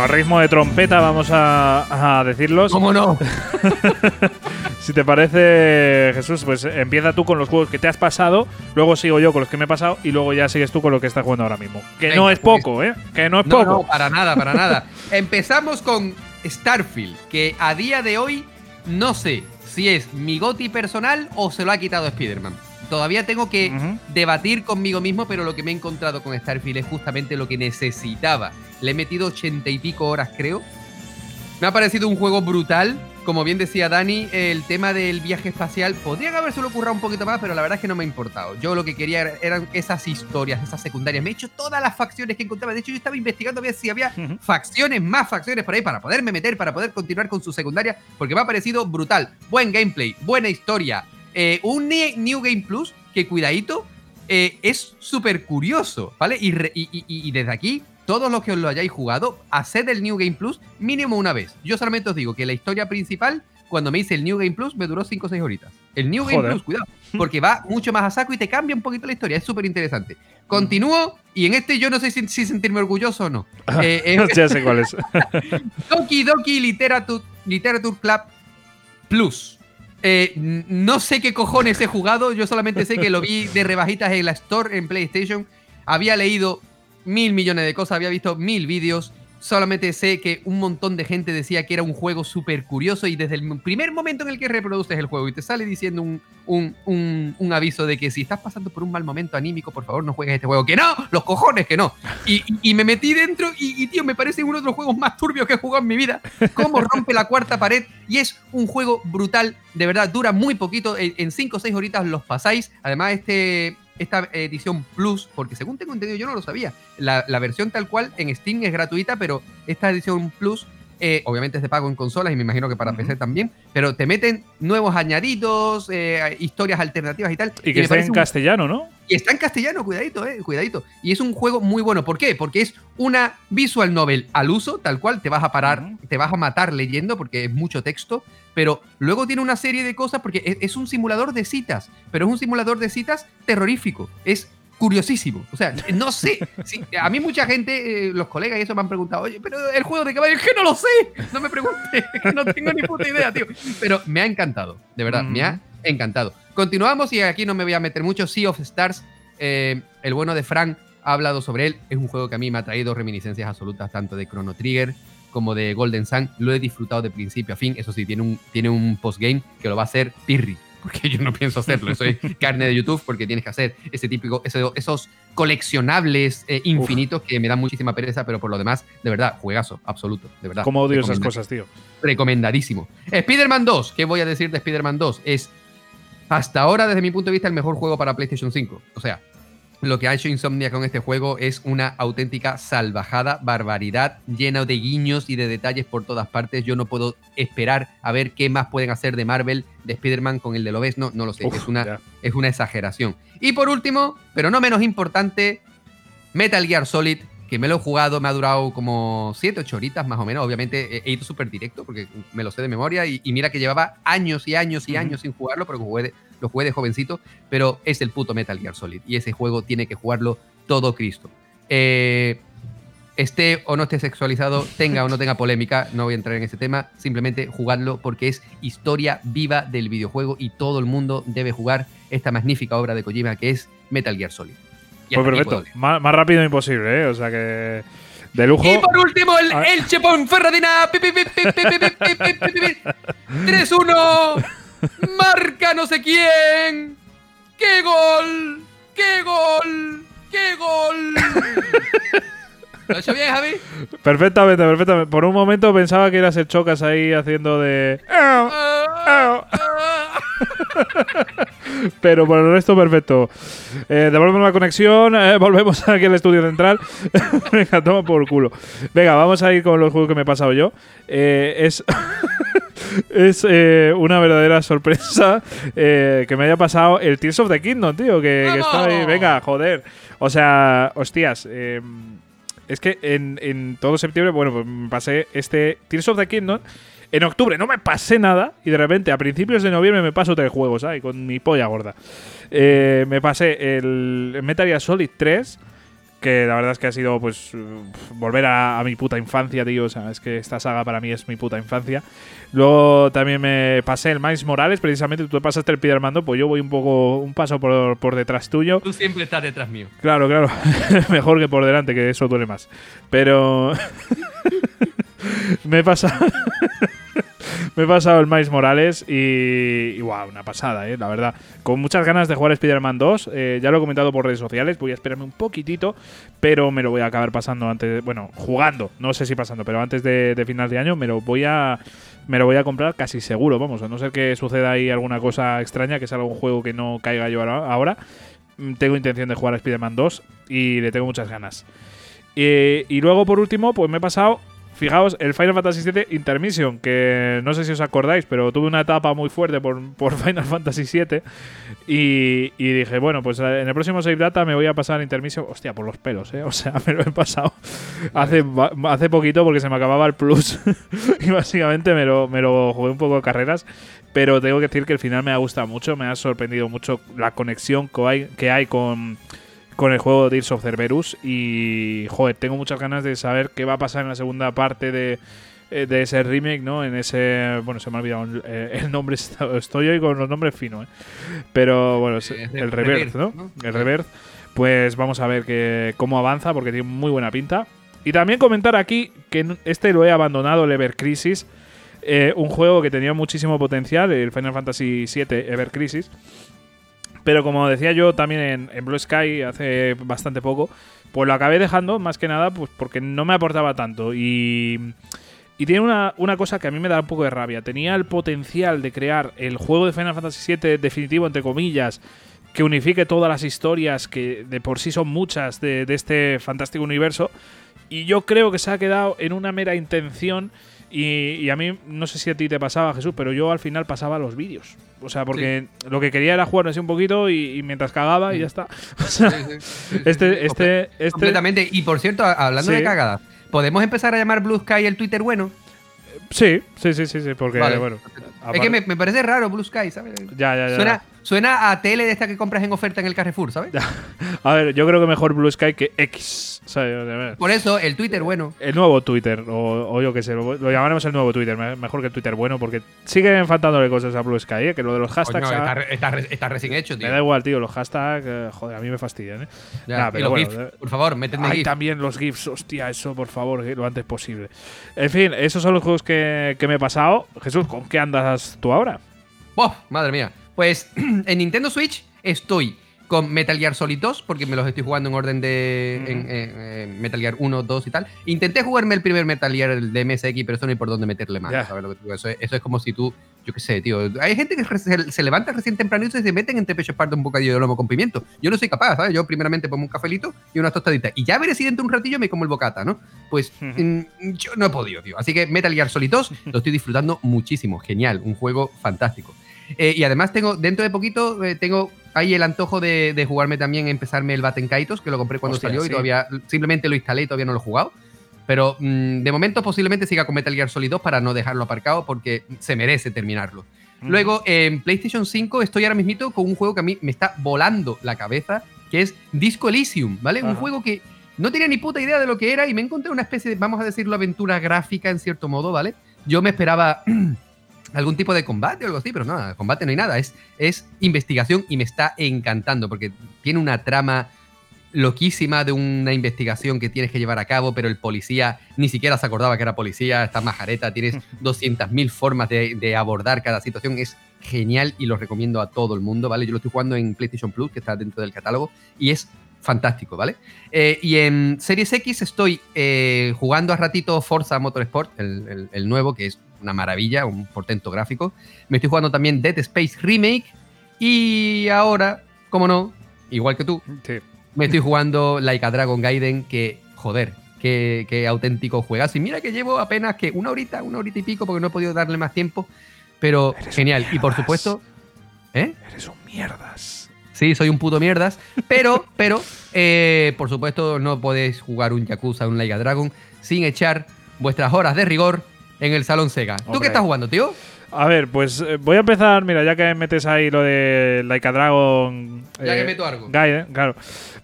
Bueno, a ritmo de trompeta vamos a, a decirlos. ¿Cómo no? Si te parece, Jesús, pues empieza tú con los juegos que te has pasado, luego sigo yo con los que me he pasado y luego ya sigues tú con lo que estás jugando ahora mismo. Que Venga, no es pues. poco, ¿eh? Que no es No, poco. no, para nada, para nada. Empezamos con Starfield, que a día de hoy no sé si es mi goti personal o se lo ha quitado Spider-Man. Todavía tengo que debatir conmigo mismo, pero lo que me he encontrado con Starfield es justamente lo que necesitaba. Le he metido ochenta y pico horas, creo. Me ha parecido un juego brutal. Como bien decía Dani, el tema del viaje espacial podrían haberse ocurrido un poquito más, pero la verdad es que no me ha importado. Yo lo que quería era- eran esas historias, esas secundarias. Me he hecho todas las facciones que encontraba. De hecho, yo estaba investigando a ver si había facciones, más facciones por ahí para poderme meter, para poder continuar con su secundaria, porque me ha parecido brutal. Buen gameplay, buena historia. Eh, un Ne- New Game Plus que, cuidadito, eh, es súper curioso, ¿vale? Y, re- y- y- y desde aquí, todos los que os lo hayáis jugado, haced el New Game Plus mínimo una vez. Yo solamente os digo que la historia principal, cuando me hice el New Game Plus, me duró 5 o 6 horitas. El New Game. Plus, cuidado, porque va mucho más a saco y te cambia un poquito la historia, es súper interesante. Continúo, y en este yo no sé si, si sentirme orgulloso o no. Eh, eh, ya sé cuál es. Doki Doki Literature, Literature Club Plus. Eh, no sé qué cojones he jugado, yo solamente sé que lo vi de rebajitas en la Store en PlayStation. Había leído mil millones de cosas, había visto mil vídeos. Solamente sé que un montón de gente decía que era un juego súper curioso y desde el primer momento en el que reproduces el juego y te sale diciendo un, un- un- aviso de que si estás pasando por un mal momento anímico, por favor no juegues este juego. ¡Que no! ¡Los cojones que no! Y, y- y me metí dentro y, y, tío, me parece uno de los juegos más turbios que he jugado en mi vida. Cómo rompe la cuarta pared y es un juego brutal, de verdad, dura muy poquito, en 5 o 6 horitas los pasáis. Además, este, esta edición Plus, porque según tengo entendido, yo no lo sabía, la, la versión tal cual en Steam es gratuita, pero esta edición Plus... eh, obviamente es de pago en consolas y me imagino que para PC también, pero te meten nuevos añadidos, eh, historias alternativas y tal. Y que parece en un- castellano, ¿no? Y está en castellano, cuidadito, eh, cuidadito. Y es un juego muy bueno. ¿Por qué? Porque es una visual novel al uso, tal cual, te vas a parar, te vas a matar leyendo porque es mucho texto, pero luego tiene una serie de cosas porque es, es un simulador de citas, pero es un simulador de citas terrorífico. Es curiosísimo. O sea, no sé. a mí mucha gente, eh, los colegas y eso me han preguntado, oye, pero el juego de caballo, es que no lo sé. No me pregunte, no tengo ni puta idea, tío. Pero me ha encantado, de verdad, me ha encantado. Continuamos y aquí no me voy a meter mucho. Sea of Stars, eh, el bueno de Frank ha hablado sobre él. Es un juego que a mí me ha traído reminiscencias absolutas tanto de Chrono Trigger como de Golden Sun. Lo he disfrutado de principio a fin. Eso sí, tiene un, tiene un postgame que lo va a hacer Pirri. Porque yo no pienso hacerlo. Es carne de YouTube porque tienes que hacer ese típico, ese- esos coleccionables eh, infinitos que me dan muchísima pereza, pero por lo demás, de verdad, juegazo, absoluto, de verdad. Como odio esas cosas, tío. recomendadísimo. Spider-Man 2, ¿qué voy a decir de Spider-Man 2? Es hasta ahora, desde mi punto de vista, el mejor juego para PlayStation 5. O sea, lo que ha hecho Insomnia con este juego es una auténtica salvajada, barbaridad, llena de guiños y de detalles por todas partes. Yo no puedo esperar a ver qué más pueden hacer de Marvel, de Spider-Man con el de Lobes. No, no lo sé. Uf, es, una, ya. es una exageración. Y por último, pero no menos importante, Metal Gear Solid, que me lo he jugado, me ha durado como 7, 8 horitas más o menos. Obviamente he- he ido súper directo porque me lo sé de memoria y, y mira que llevaba años y años y años sin jugarlo porque jugué de- lo jugué de jovencito, pero es el puto Metal Gear Solid y ese juego tiene que jugarlo todo Cristo. Eh, esté o no esté sexualizado, tenga o no tenga polémica, no voy a entrar en ese tema, simplemente jugadlo porque es historia viva del videojuego y todo el mundo debe jugar esta magnífica obra de Kojima que es Metal Gear Solid pues perfecto. Más, rápido imposible, ¿eh? O sea que. De lujo. Y por último, el ah. Elche Ponferradina. 3-1. Marca no sé quién. ¡Qué gol! ¡Qué gol! ¡Qué gol! ¿Lo has hecho bien, Javi? Perfectamente, perfectamente. Por un momento pensaba que eras el Chocas ahí haciendo de. Ah, ah, ah. Pero por el resto, perfecto. Eh, devolvemos la conexión, eh, volvemos aquí al estudio central. Venga, toma por culo. Venga, vamos a ir con los juegos que me he pasado yo. Eh, es. Es eh, una verdadera sorpresa eh, que me haya pasado el Tears of the Kingdom, tío. Que, que está ahí. Venga, joder. O sea, hostias. eh, es que en, en todo septiembre, bueno, pues me pasé este Tears of the Kingdom. En octubre no me pasé nada y de repente a principios de noviembre me paso tres juegos, ¿sabes? Con mi polla gorda. Eh, me pasé el Metal Gear Solid 3, que la verdad es que ha sido pues volver a, a mi puta infancia, tío. O sea, es que esta saga para mí es mi puta infancia. Luego también me pasé el Miles Morales, precisamente tú te pasaste el 2, pues yo voy un poco, un paso por, por detrás tuyo. Tú siempre estás detrás mío. Claro, claro. Mejor que por delante, que eso duele más. Pero. me he pasado. me he pasado el Miles Morales y. y wow, una pasada, eh, la verdad. Con muchas ganas de jugar Spider-Man 2. eh, ya lo he comentado por redes sociales. Voy a esperarme un poquitito. Pero me lo voy a acabar pasando antes. bueno, jugando. No sé si pasando, pero antes de, final de año me lo voy a. Me lo voy a comprar casi seguro, vamos, a no ser que suceda ahí alguna cosa extraña, que salga un juego que no caiga yo ahora- ahora. Mm, Tengo intención de jugar a Spider-Man 2 y le tengo muchas ganas. Eh, y luego, por último, pues me he pasado, fijaos, el Final Fantasy VII Intermission, que no sé si os acordáis, pero tuve una etapa muy fuerte por, por Final Fantasy VII. Y, y dije, bueno, pues eh, en el próximo Save Data me voy a pasar Intermission, hostia, por los pelos, ¿eh? O sea, me lo he pasado hace, hace poquito porque se me acababa el plus. y básicamente me lo, me lo jugué un poco de carreras. Pero tengo que decir que el final me ha gustado mucho, me ha sorprendido mucho la conexión que hay, que hay con, con el juego de Tears of Cerberus y joder, tengo muchas ganas de saber qué va a pasar en la segunda parte de, eh, de ese remake, ¿no? En ese, bueno, se me ha olvidado el, eh, nombre, estoy hoy con los nombres finos, ¿eh? Pero bueno, el Rebirth, ¿no? El Rebirth. Pues vamos a ver que, cómo avanza porque tiene muy buena pinta. Y también comentar aquí que este lo he abandonado, el Ever Crisis. eh, un juego que tenía muchísimo potencial, el Final Fantasy VII Ever Crisis. Pero como decía yo también en, Blue Sky hace bastante poco, pues lo acabé dejando más que nada pues porque no me aportaba tanto. Y, y tiene una, una cosa que a mí me da un poco de rabia. Tenía el potencial de crear el juego de Final Fantasy VII definitivo, entre comillas, que unifique todas las historias, que de por sí son muchas, de este fantástico universo. Y yo creo que se ha quedado en una mera intención. Y, y a mí, no sé si a ti te pasaba, Jesús, pero yo al final pasaba los vídeos. O sea, porque lo que quería era jugar así un poquito y, y mientras cagaba y ya está. O sea, este, este, este. Completamente. Y por cierto, hablando de cagadas, ¿podemos empezar a llamar Blue Sky el Twitter bueno? Sí, sí, sí, sí, sí, porque, Vale. bueno. Es que me, me parece raro Blue Sky, ¿sabes? Ya, ya, ya. Suena, suena a tele de esta que compras en oferta en el Carrefour, ¿sabes? A ver, yo creo que mejor Blue Sky que X. ¿sabes? Por eso, el Twitter bueno. El nuevo Twitter, o, o yo qué sé, lo, lo llamaremos el nuevo Twitter, me- mejor que el Twitter bueno, porque siguen faltándole cosas a Blue Sky, ¿eh? que lo de los hashtags. Coño, ah, está, re- está re- está recién hecho, tío. me da igual, tío, los hashtags, eh, joder, a mí me fastidian, ¿eh? Ya, Nah, pero bueno, GIFs, por favor, méteme Ay, GIF. también los GIFs, hostia, eso por favor, eh, lo antes posible. En fin, esos son los juegos que, que me he pasado. Jesús, ¿con qué andas tú ahora? ¡Buah! Madre mía. Pues en Nintendo Switch estoy con Metal Gear Solid 2, porque me los estoy jugando en orden de en, en- en Metal Gear 1, 2 y tal. Intenté jugarme el primer Metal Gear el de MSX, pero eso no hay por dónde meterle más. Ya. ¿sabes lo que te digo? Eso, es, eso es como si tú, yo qué sé, tío. Hay gente que se, se levanta recién tempranito y se meten entre pecho esparto un bocadillo de lomo con pimiento. Yo no soy capaz, ¿sabes? Yo primeramente pongo un cafelito y unas tostaditas. Y ya veré si dentro de un ratillo me como el bocata, ¿no? Pues mm, yo no he podido, tío. Así que Metal Gear Solid 2 lo estoy disfrutando muchísimo. Genial, un juego fantástico. Eh, y además tengo, dentro de poquito, eh, tengo ahí el antojo de, de jugarme también, empezarme el Batten Kaitos, que lo compré cuando Hostia, salió sí. y todavía simplemente lo instalé y todavía no lo he jugado. Pero mm, de momento posiblemente siga con Metal Gear Solid 2 para no dejarlo aparcado porque se merece terminarlo. Luego en PlayStation 5 estoy ahora mismito con un juego que a mí me está volando la cabeza, que es Disco Elysium, ¿vale? Un juego que no tenía ni puta idea de lo que era y me encontré una especie de, vamos a decirlo, aventura gráfica en cierto modo, ¿vale? Yo me esperaba algún tipo de combate o algo así, pero nada, combate no hay nada, es, es investigación y me está encantando porque tiene una trama loquísima de una investigación que tienes que llevar a cabo, pero el policía ni siquiera se acordaba que era policía, está majareta, tienes 200.000 formas de, de abordar cada situación, es genial y lo recomiendo a todo el mundo, ¿vale? Yo lo estoy jugando en PlayStation Plus, que está dentro del catálogo, y es fantástico, ¿vale? Eh, y en Series X estoy eh, jugando a ratito Forza Motorsport, el, el- el nuevo, que es una maravilla, un portento gráfico. Me estoy jugando también Dead Space Remake. Y ahora, como no, igual que tú, me estoy jugando Like a Dragon Gaiden, que, joder, qué, qué auténtico juegazo. Y mira que llevo apenas que una horita, una horita y pico, porque no he podido darle más tiempo. Pero genial. Y por supuesto. ¿Eh? Eres un mierdas. Sí, soy un puto mierdas. Pero, pero, eh, por supuesto, no podéis jugar un Yakuza, un Like a Dragon, sin echar vuestras horas de rigor en el Salón Sega. ¿Tú qué estás jugando, tío? A ver, pues eh, voy a empezar, mira, ya que metes ahí lo de Like a Dragon. Ya que meto algo. Gaiden, claro.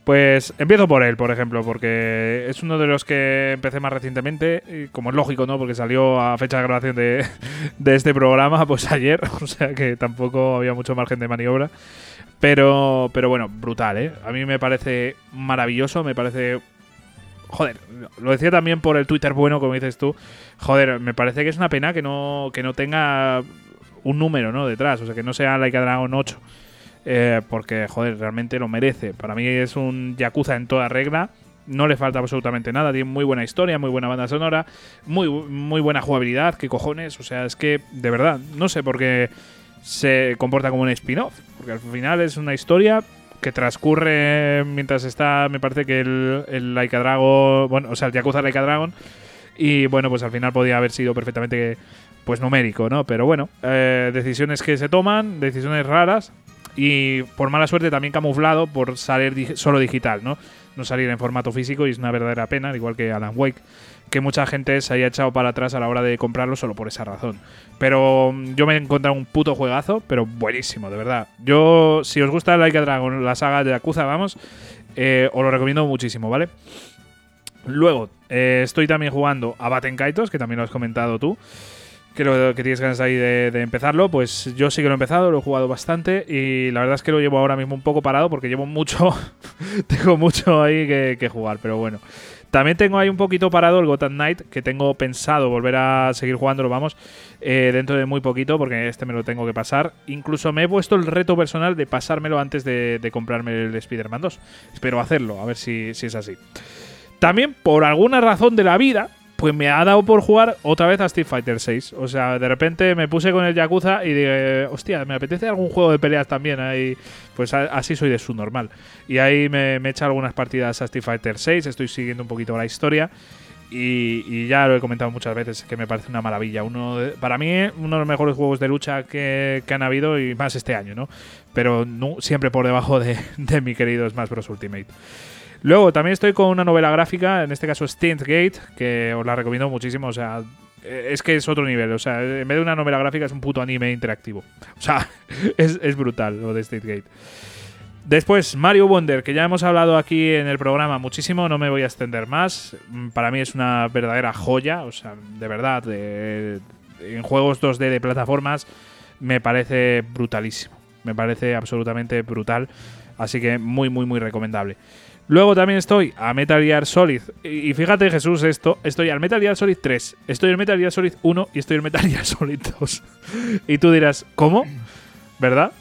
Pues empiezo por él, por ejemplo, porque es uno de los que empecé más recientemente, y como es lógico, ¿no? Porque salió a fecha de grabación de, de este programa, pues ayer, o sea que tampoco había mucho margen de maniobra. Pero, pero bueno, brutal, ¿eh? A mí me parece maravilloso, me parece joder, lo decía también por el Twitter bueno, como dices tú. Joder, me parece que es una pena que no, que no tenga un número, ¿no? Detrás, o sea, que no sea Like a Dragon 8. Eh, porque, joder, realmente lo merece. Para mí es un Yakuza en toda regla. No le falta absolutamente nada. Tiene muy buena historia, muy buena banda sonora, muy, muy buena jugabilidad. ¿Qué cojones? O sea, es que, de verdad, no sé por qué se comporta como un spin-off. Porque al final es una historia que transcurre mientras está, me parece que el, el Like a Dragon, bueno, o sea, el Yakuza Like a Dragon. Y bueno, pues al final podía haber sido perfectamente pues numérico, ¿no? Pero bueno, eh, decisiones que se toman, decisiones raras y por mala suerte también camuflado por salir solo digital, ¿no? No salir en formato físico y es una verdadera pena, al igual que Alan Wake, que mucha gente se haya echado para atrás a la hora de comprarlo solo por esa razón. Pero mm, yo me he encontrado un puto juegazo, pero buenísimo, de verdad. Yo, si os gusta Like a Dragon, la saga de Yakuza, vamos, eh, os lo recomiendo muchísimo, ¿vale? Luego, eh, estoy también jugando a Baten Kaitos, que también lo has comentado tú. Creo que tienes ganas ahí de, empezarlo. Pues yo sí que lo he empezado, lo he jugado bastante. Y la verdad es que lo llevo ahora mismo un poco parado porque llevo mucho. tengo mucho ahí que, que jugar, pero bueno. También tengo ahí un poquito parado el Gotham Knight, que tengo pensado volver a seguir jugándolo, vamos, eh, dentro de muy poquito, porque este me lo tengo que pasar. Incluso me he puesto el reto personal de pasármelo antes de, de comprarme el Spider-Man 2. Espero hacerlo, a ver si, si es así. También, por alguna razón de la vida, pues me ha dado por jugar otra vez a Street Fighter 6. O sea, de repente me puse con el Yakuza y dije, hostia, me apetece algún juego de peleas también. Ahí, pues así soy de su normal. Y ahí me, he echado algunas partidas a Street Fighter 6, estoy siguiendo un poquito la historia. Y, y ya lo he comentado muchas veces que me parece una maravilla. Uno de- para mí, uno de los mejores juegos de lucha que, que han habido y más este año, ¿no? Pero siempre por debajo de, de mi querido Smash Bros. Ultimate. Luego también estoy con una novela gráfica, en este caso Steins Gate, que os la recomiendo muchísimo. O sea, eh, es que es otro nivel. O sea, en vez de una novela gráfica es un puto anime interactivo. O sea, es, brutal lo de Steins Gate. Después, Mario Wonder, que ya hemos hablado aquí en el programa muchísimo, no me voy a extender más. Mm, Para mí es una verdadera joya, o sea, de verdad, en juegos 2D de plataformas me parece brutalísimo. Me parece absolutamente brutal. Así que muy, muy, muy recomendable. Luego también estoy a Metal Gear Solid. Y fíjate, Jesús, esto. Estoy al Metal Gear Solid 3. Estoy al Metal Gear Solid 1 y estoy al Metal Gear Solid 2. y tú dirás, ¿cómo? ¿Verdad?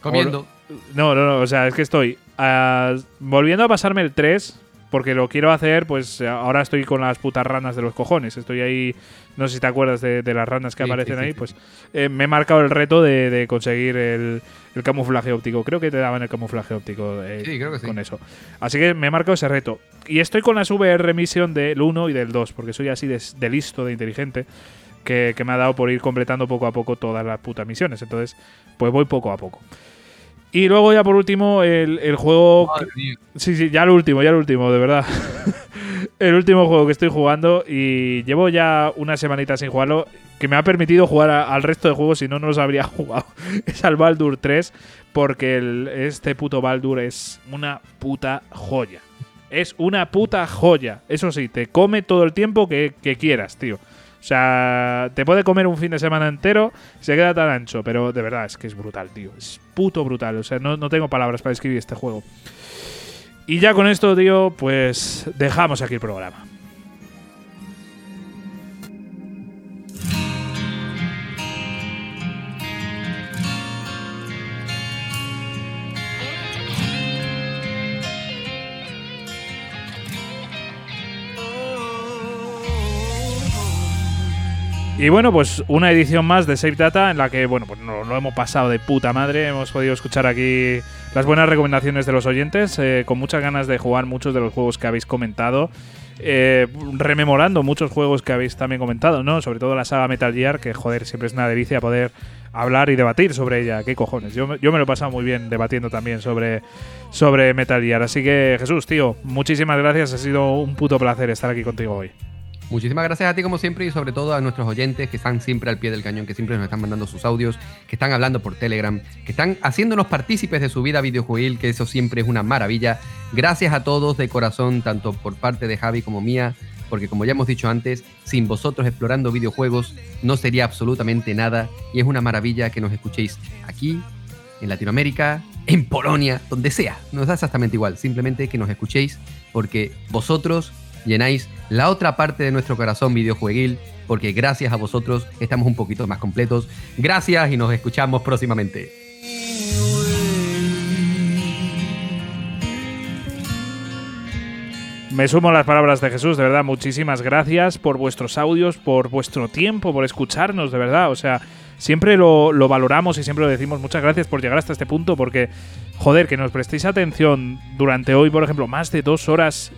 Comiendo. No, no, no. O sea, es que estoy ah, volviendo a pasarme el 3. Porque lo quiero hacer, pues ahora estoy con las putas ranas de los cojones. Estoy ahí, no sé si te acuerdas de, de las ranas que Sí, aparecen sí, ahí. sí. Pues eh, me he marcado el reto de, de conseguir el, el camuflaje óptico. Creo que te daban el camuflaje óptico eh, Sí, creo que sí. con eso. Así que me he marcado ese reto. Y estoy con las VR Mission del 1 y del 2, porque soy así de, de listo, de inteligente, que, que me ha dado por ir completando poco a poco todas las putas misiones. Entonces, pues voy poco a poco. Y luego ya por último, el, el juego... Sí, sí, ya el último, ya el último, de verdad. el último juego que estoy jugando y llevo ya una semanita sin jugarlo, que me ha permitido jugar a- al resto de juegos, si no, no los habría jugado. es al Baldur 3, porque el- este puto Baldur es una puta joya. Es una puta joya. Eso sí, te come todo el tiempo que, que quieras, tío. O sea, te puede comer un fin de semana entero, se queda tan ancho, pero de verdad es que es brutal, tío. Es puto brutal. O sea, no, no tengo palabras para describir este juego. Y ya con esto, tío, pues dejamos aquí el programa. Y bueno, pues una edición más de Save Data en la que, bueno, pues nos lo hemos pasado de puta madre. Hemos podido escuchar aquí las buenas recomendaciones de los oyentes, eh, con muchas ganas de jugar muchos de los juegos que habéis comentado. eh, rememorando muchos juegos que habéis también comentado, ¿no? Sobre todo la saga Metal Gear, que joder, siempre es una delicia poder hablar y debatir sobre ella. ¿Qué cojones? Yo, yo me lo he pasado muy bien debatiendo también sobre, sobre Metal Gear. Así que, Jesús, tío, muchísimas gracias. Ha sido un puto placer estar aquí contigo hoy. Muchísimas gracias a ti como siempre y sobre todo a nuestros oyentes que están siempre al pie del cañón, que siempre nos están mandando sus audios, que están hablando por Telegram, que están haciéndonos partícipes de su vida videojuegil, que eso siempre es una maravilla. Gracias a todos de corazón, tanto por parte de Javi como mía, porque como ya hemos dicho antes, sin vosotros explorando videojuegos no sería absolutamente nada y es una maravilla que nos escuchéis aquí, en Latinoamérica, en Polonia, donde sea. Nos da exactamente igual, simplemente que nos escuchéis porque vosotros llenáis la otra parte de nuestro corazón videojueguil, porque gracias a vosotros estamos un poquito más completos. Gracias y nos escuchamos próximamente. Me sumo a las palabras de Jesús, de verdad, muchísimas gracias por vuestros audios, por vuestro tiempo, por escucharnos, de verdad. O sea, siempre lo, lo, valoramos y siempre lo decimos. Muchas gracias por llegar hasta este punto, porque, joder, que nos prestéis atención durante hoy, por ejemplo, más de dos horas,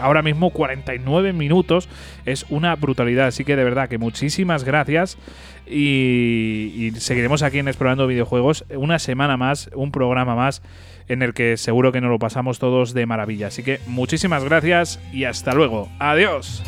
ahora mismo 49 minutos, es una brutalidad. Así que de verdad que muchísimas gracias. Y, y seguiremos aquí en Explorando Videojuegos una semana más, un programa más en el que seguro que nos lo pasamos todos de maravilla. Así que muchísimas gracias y hasta luego. Adiós.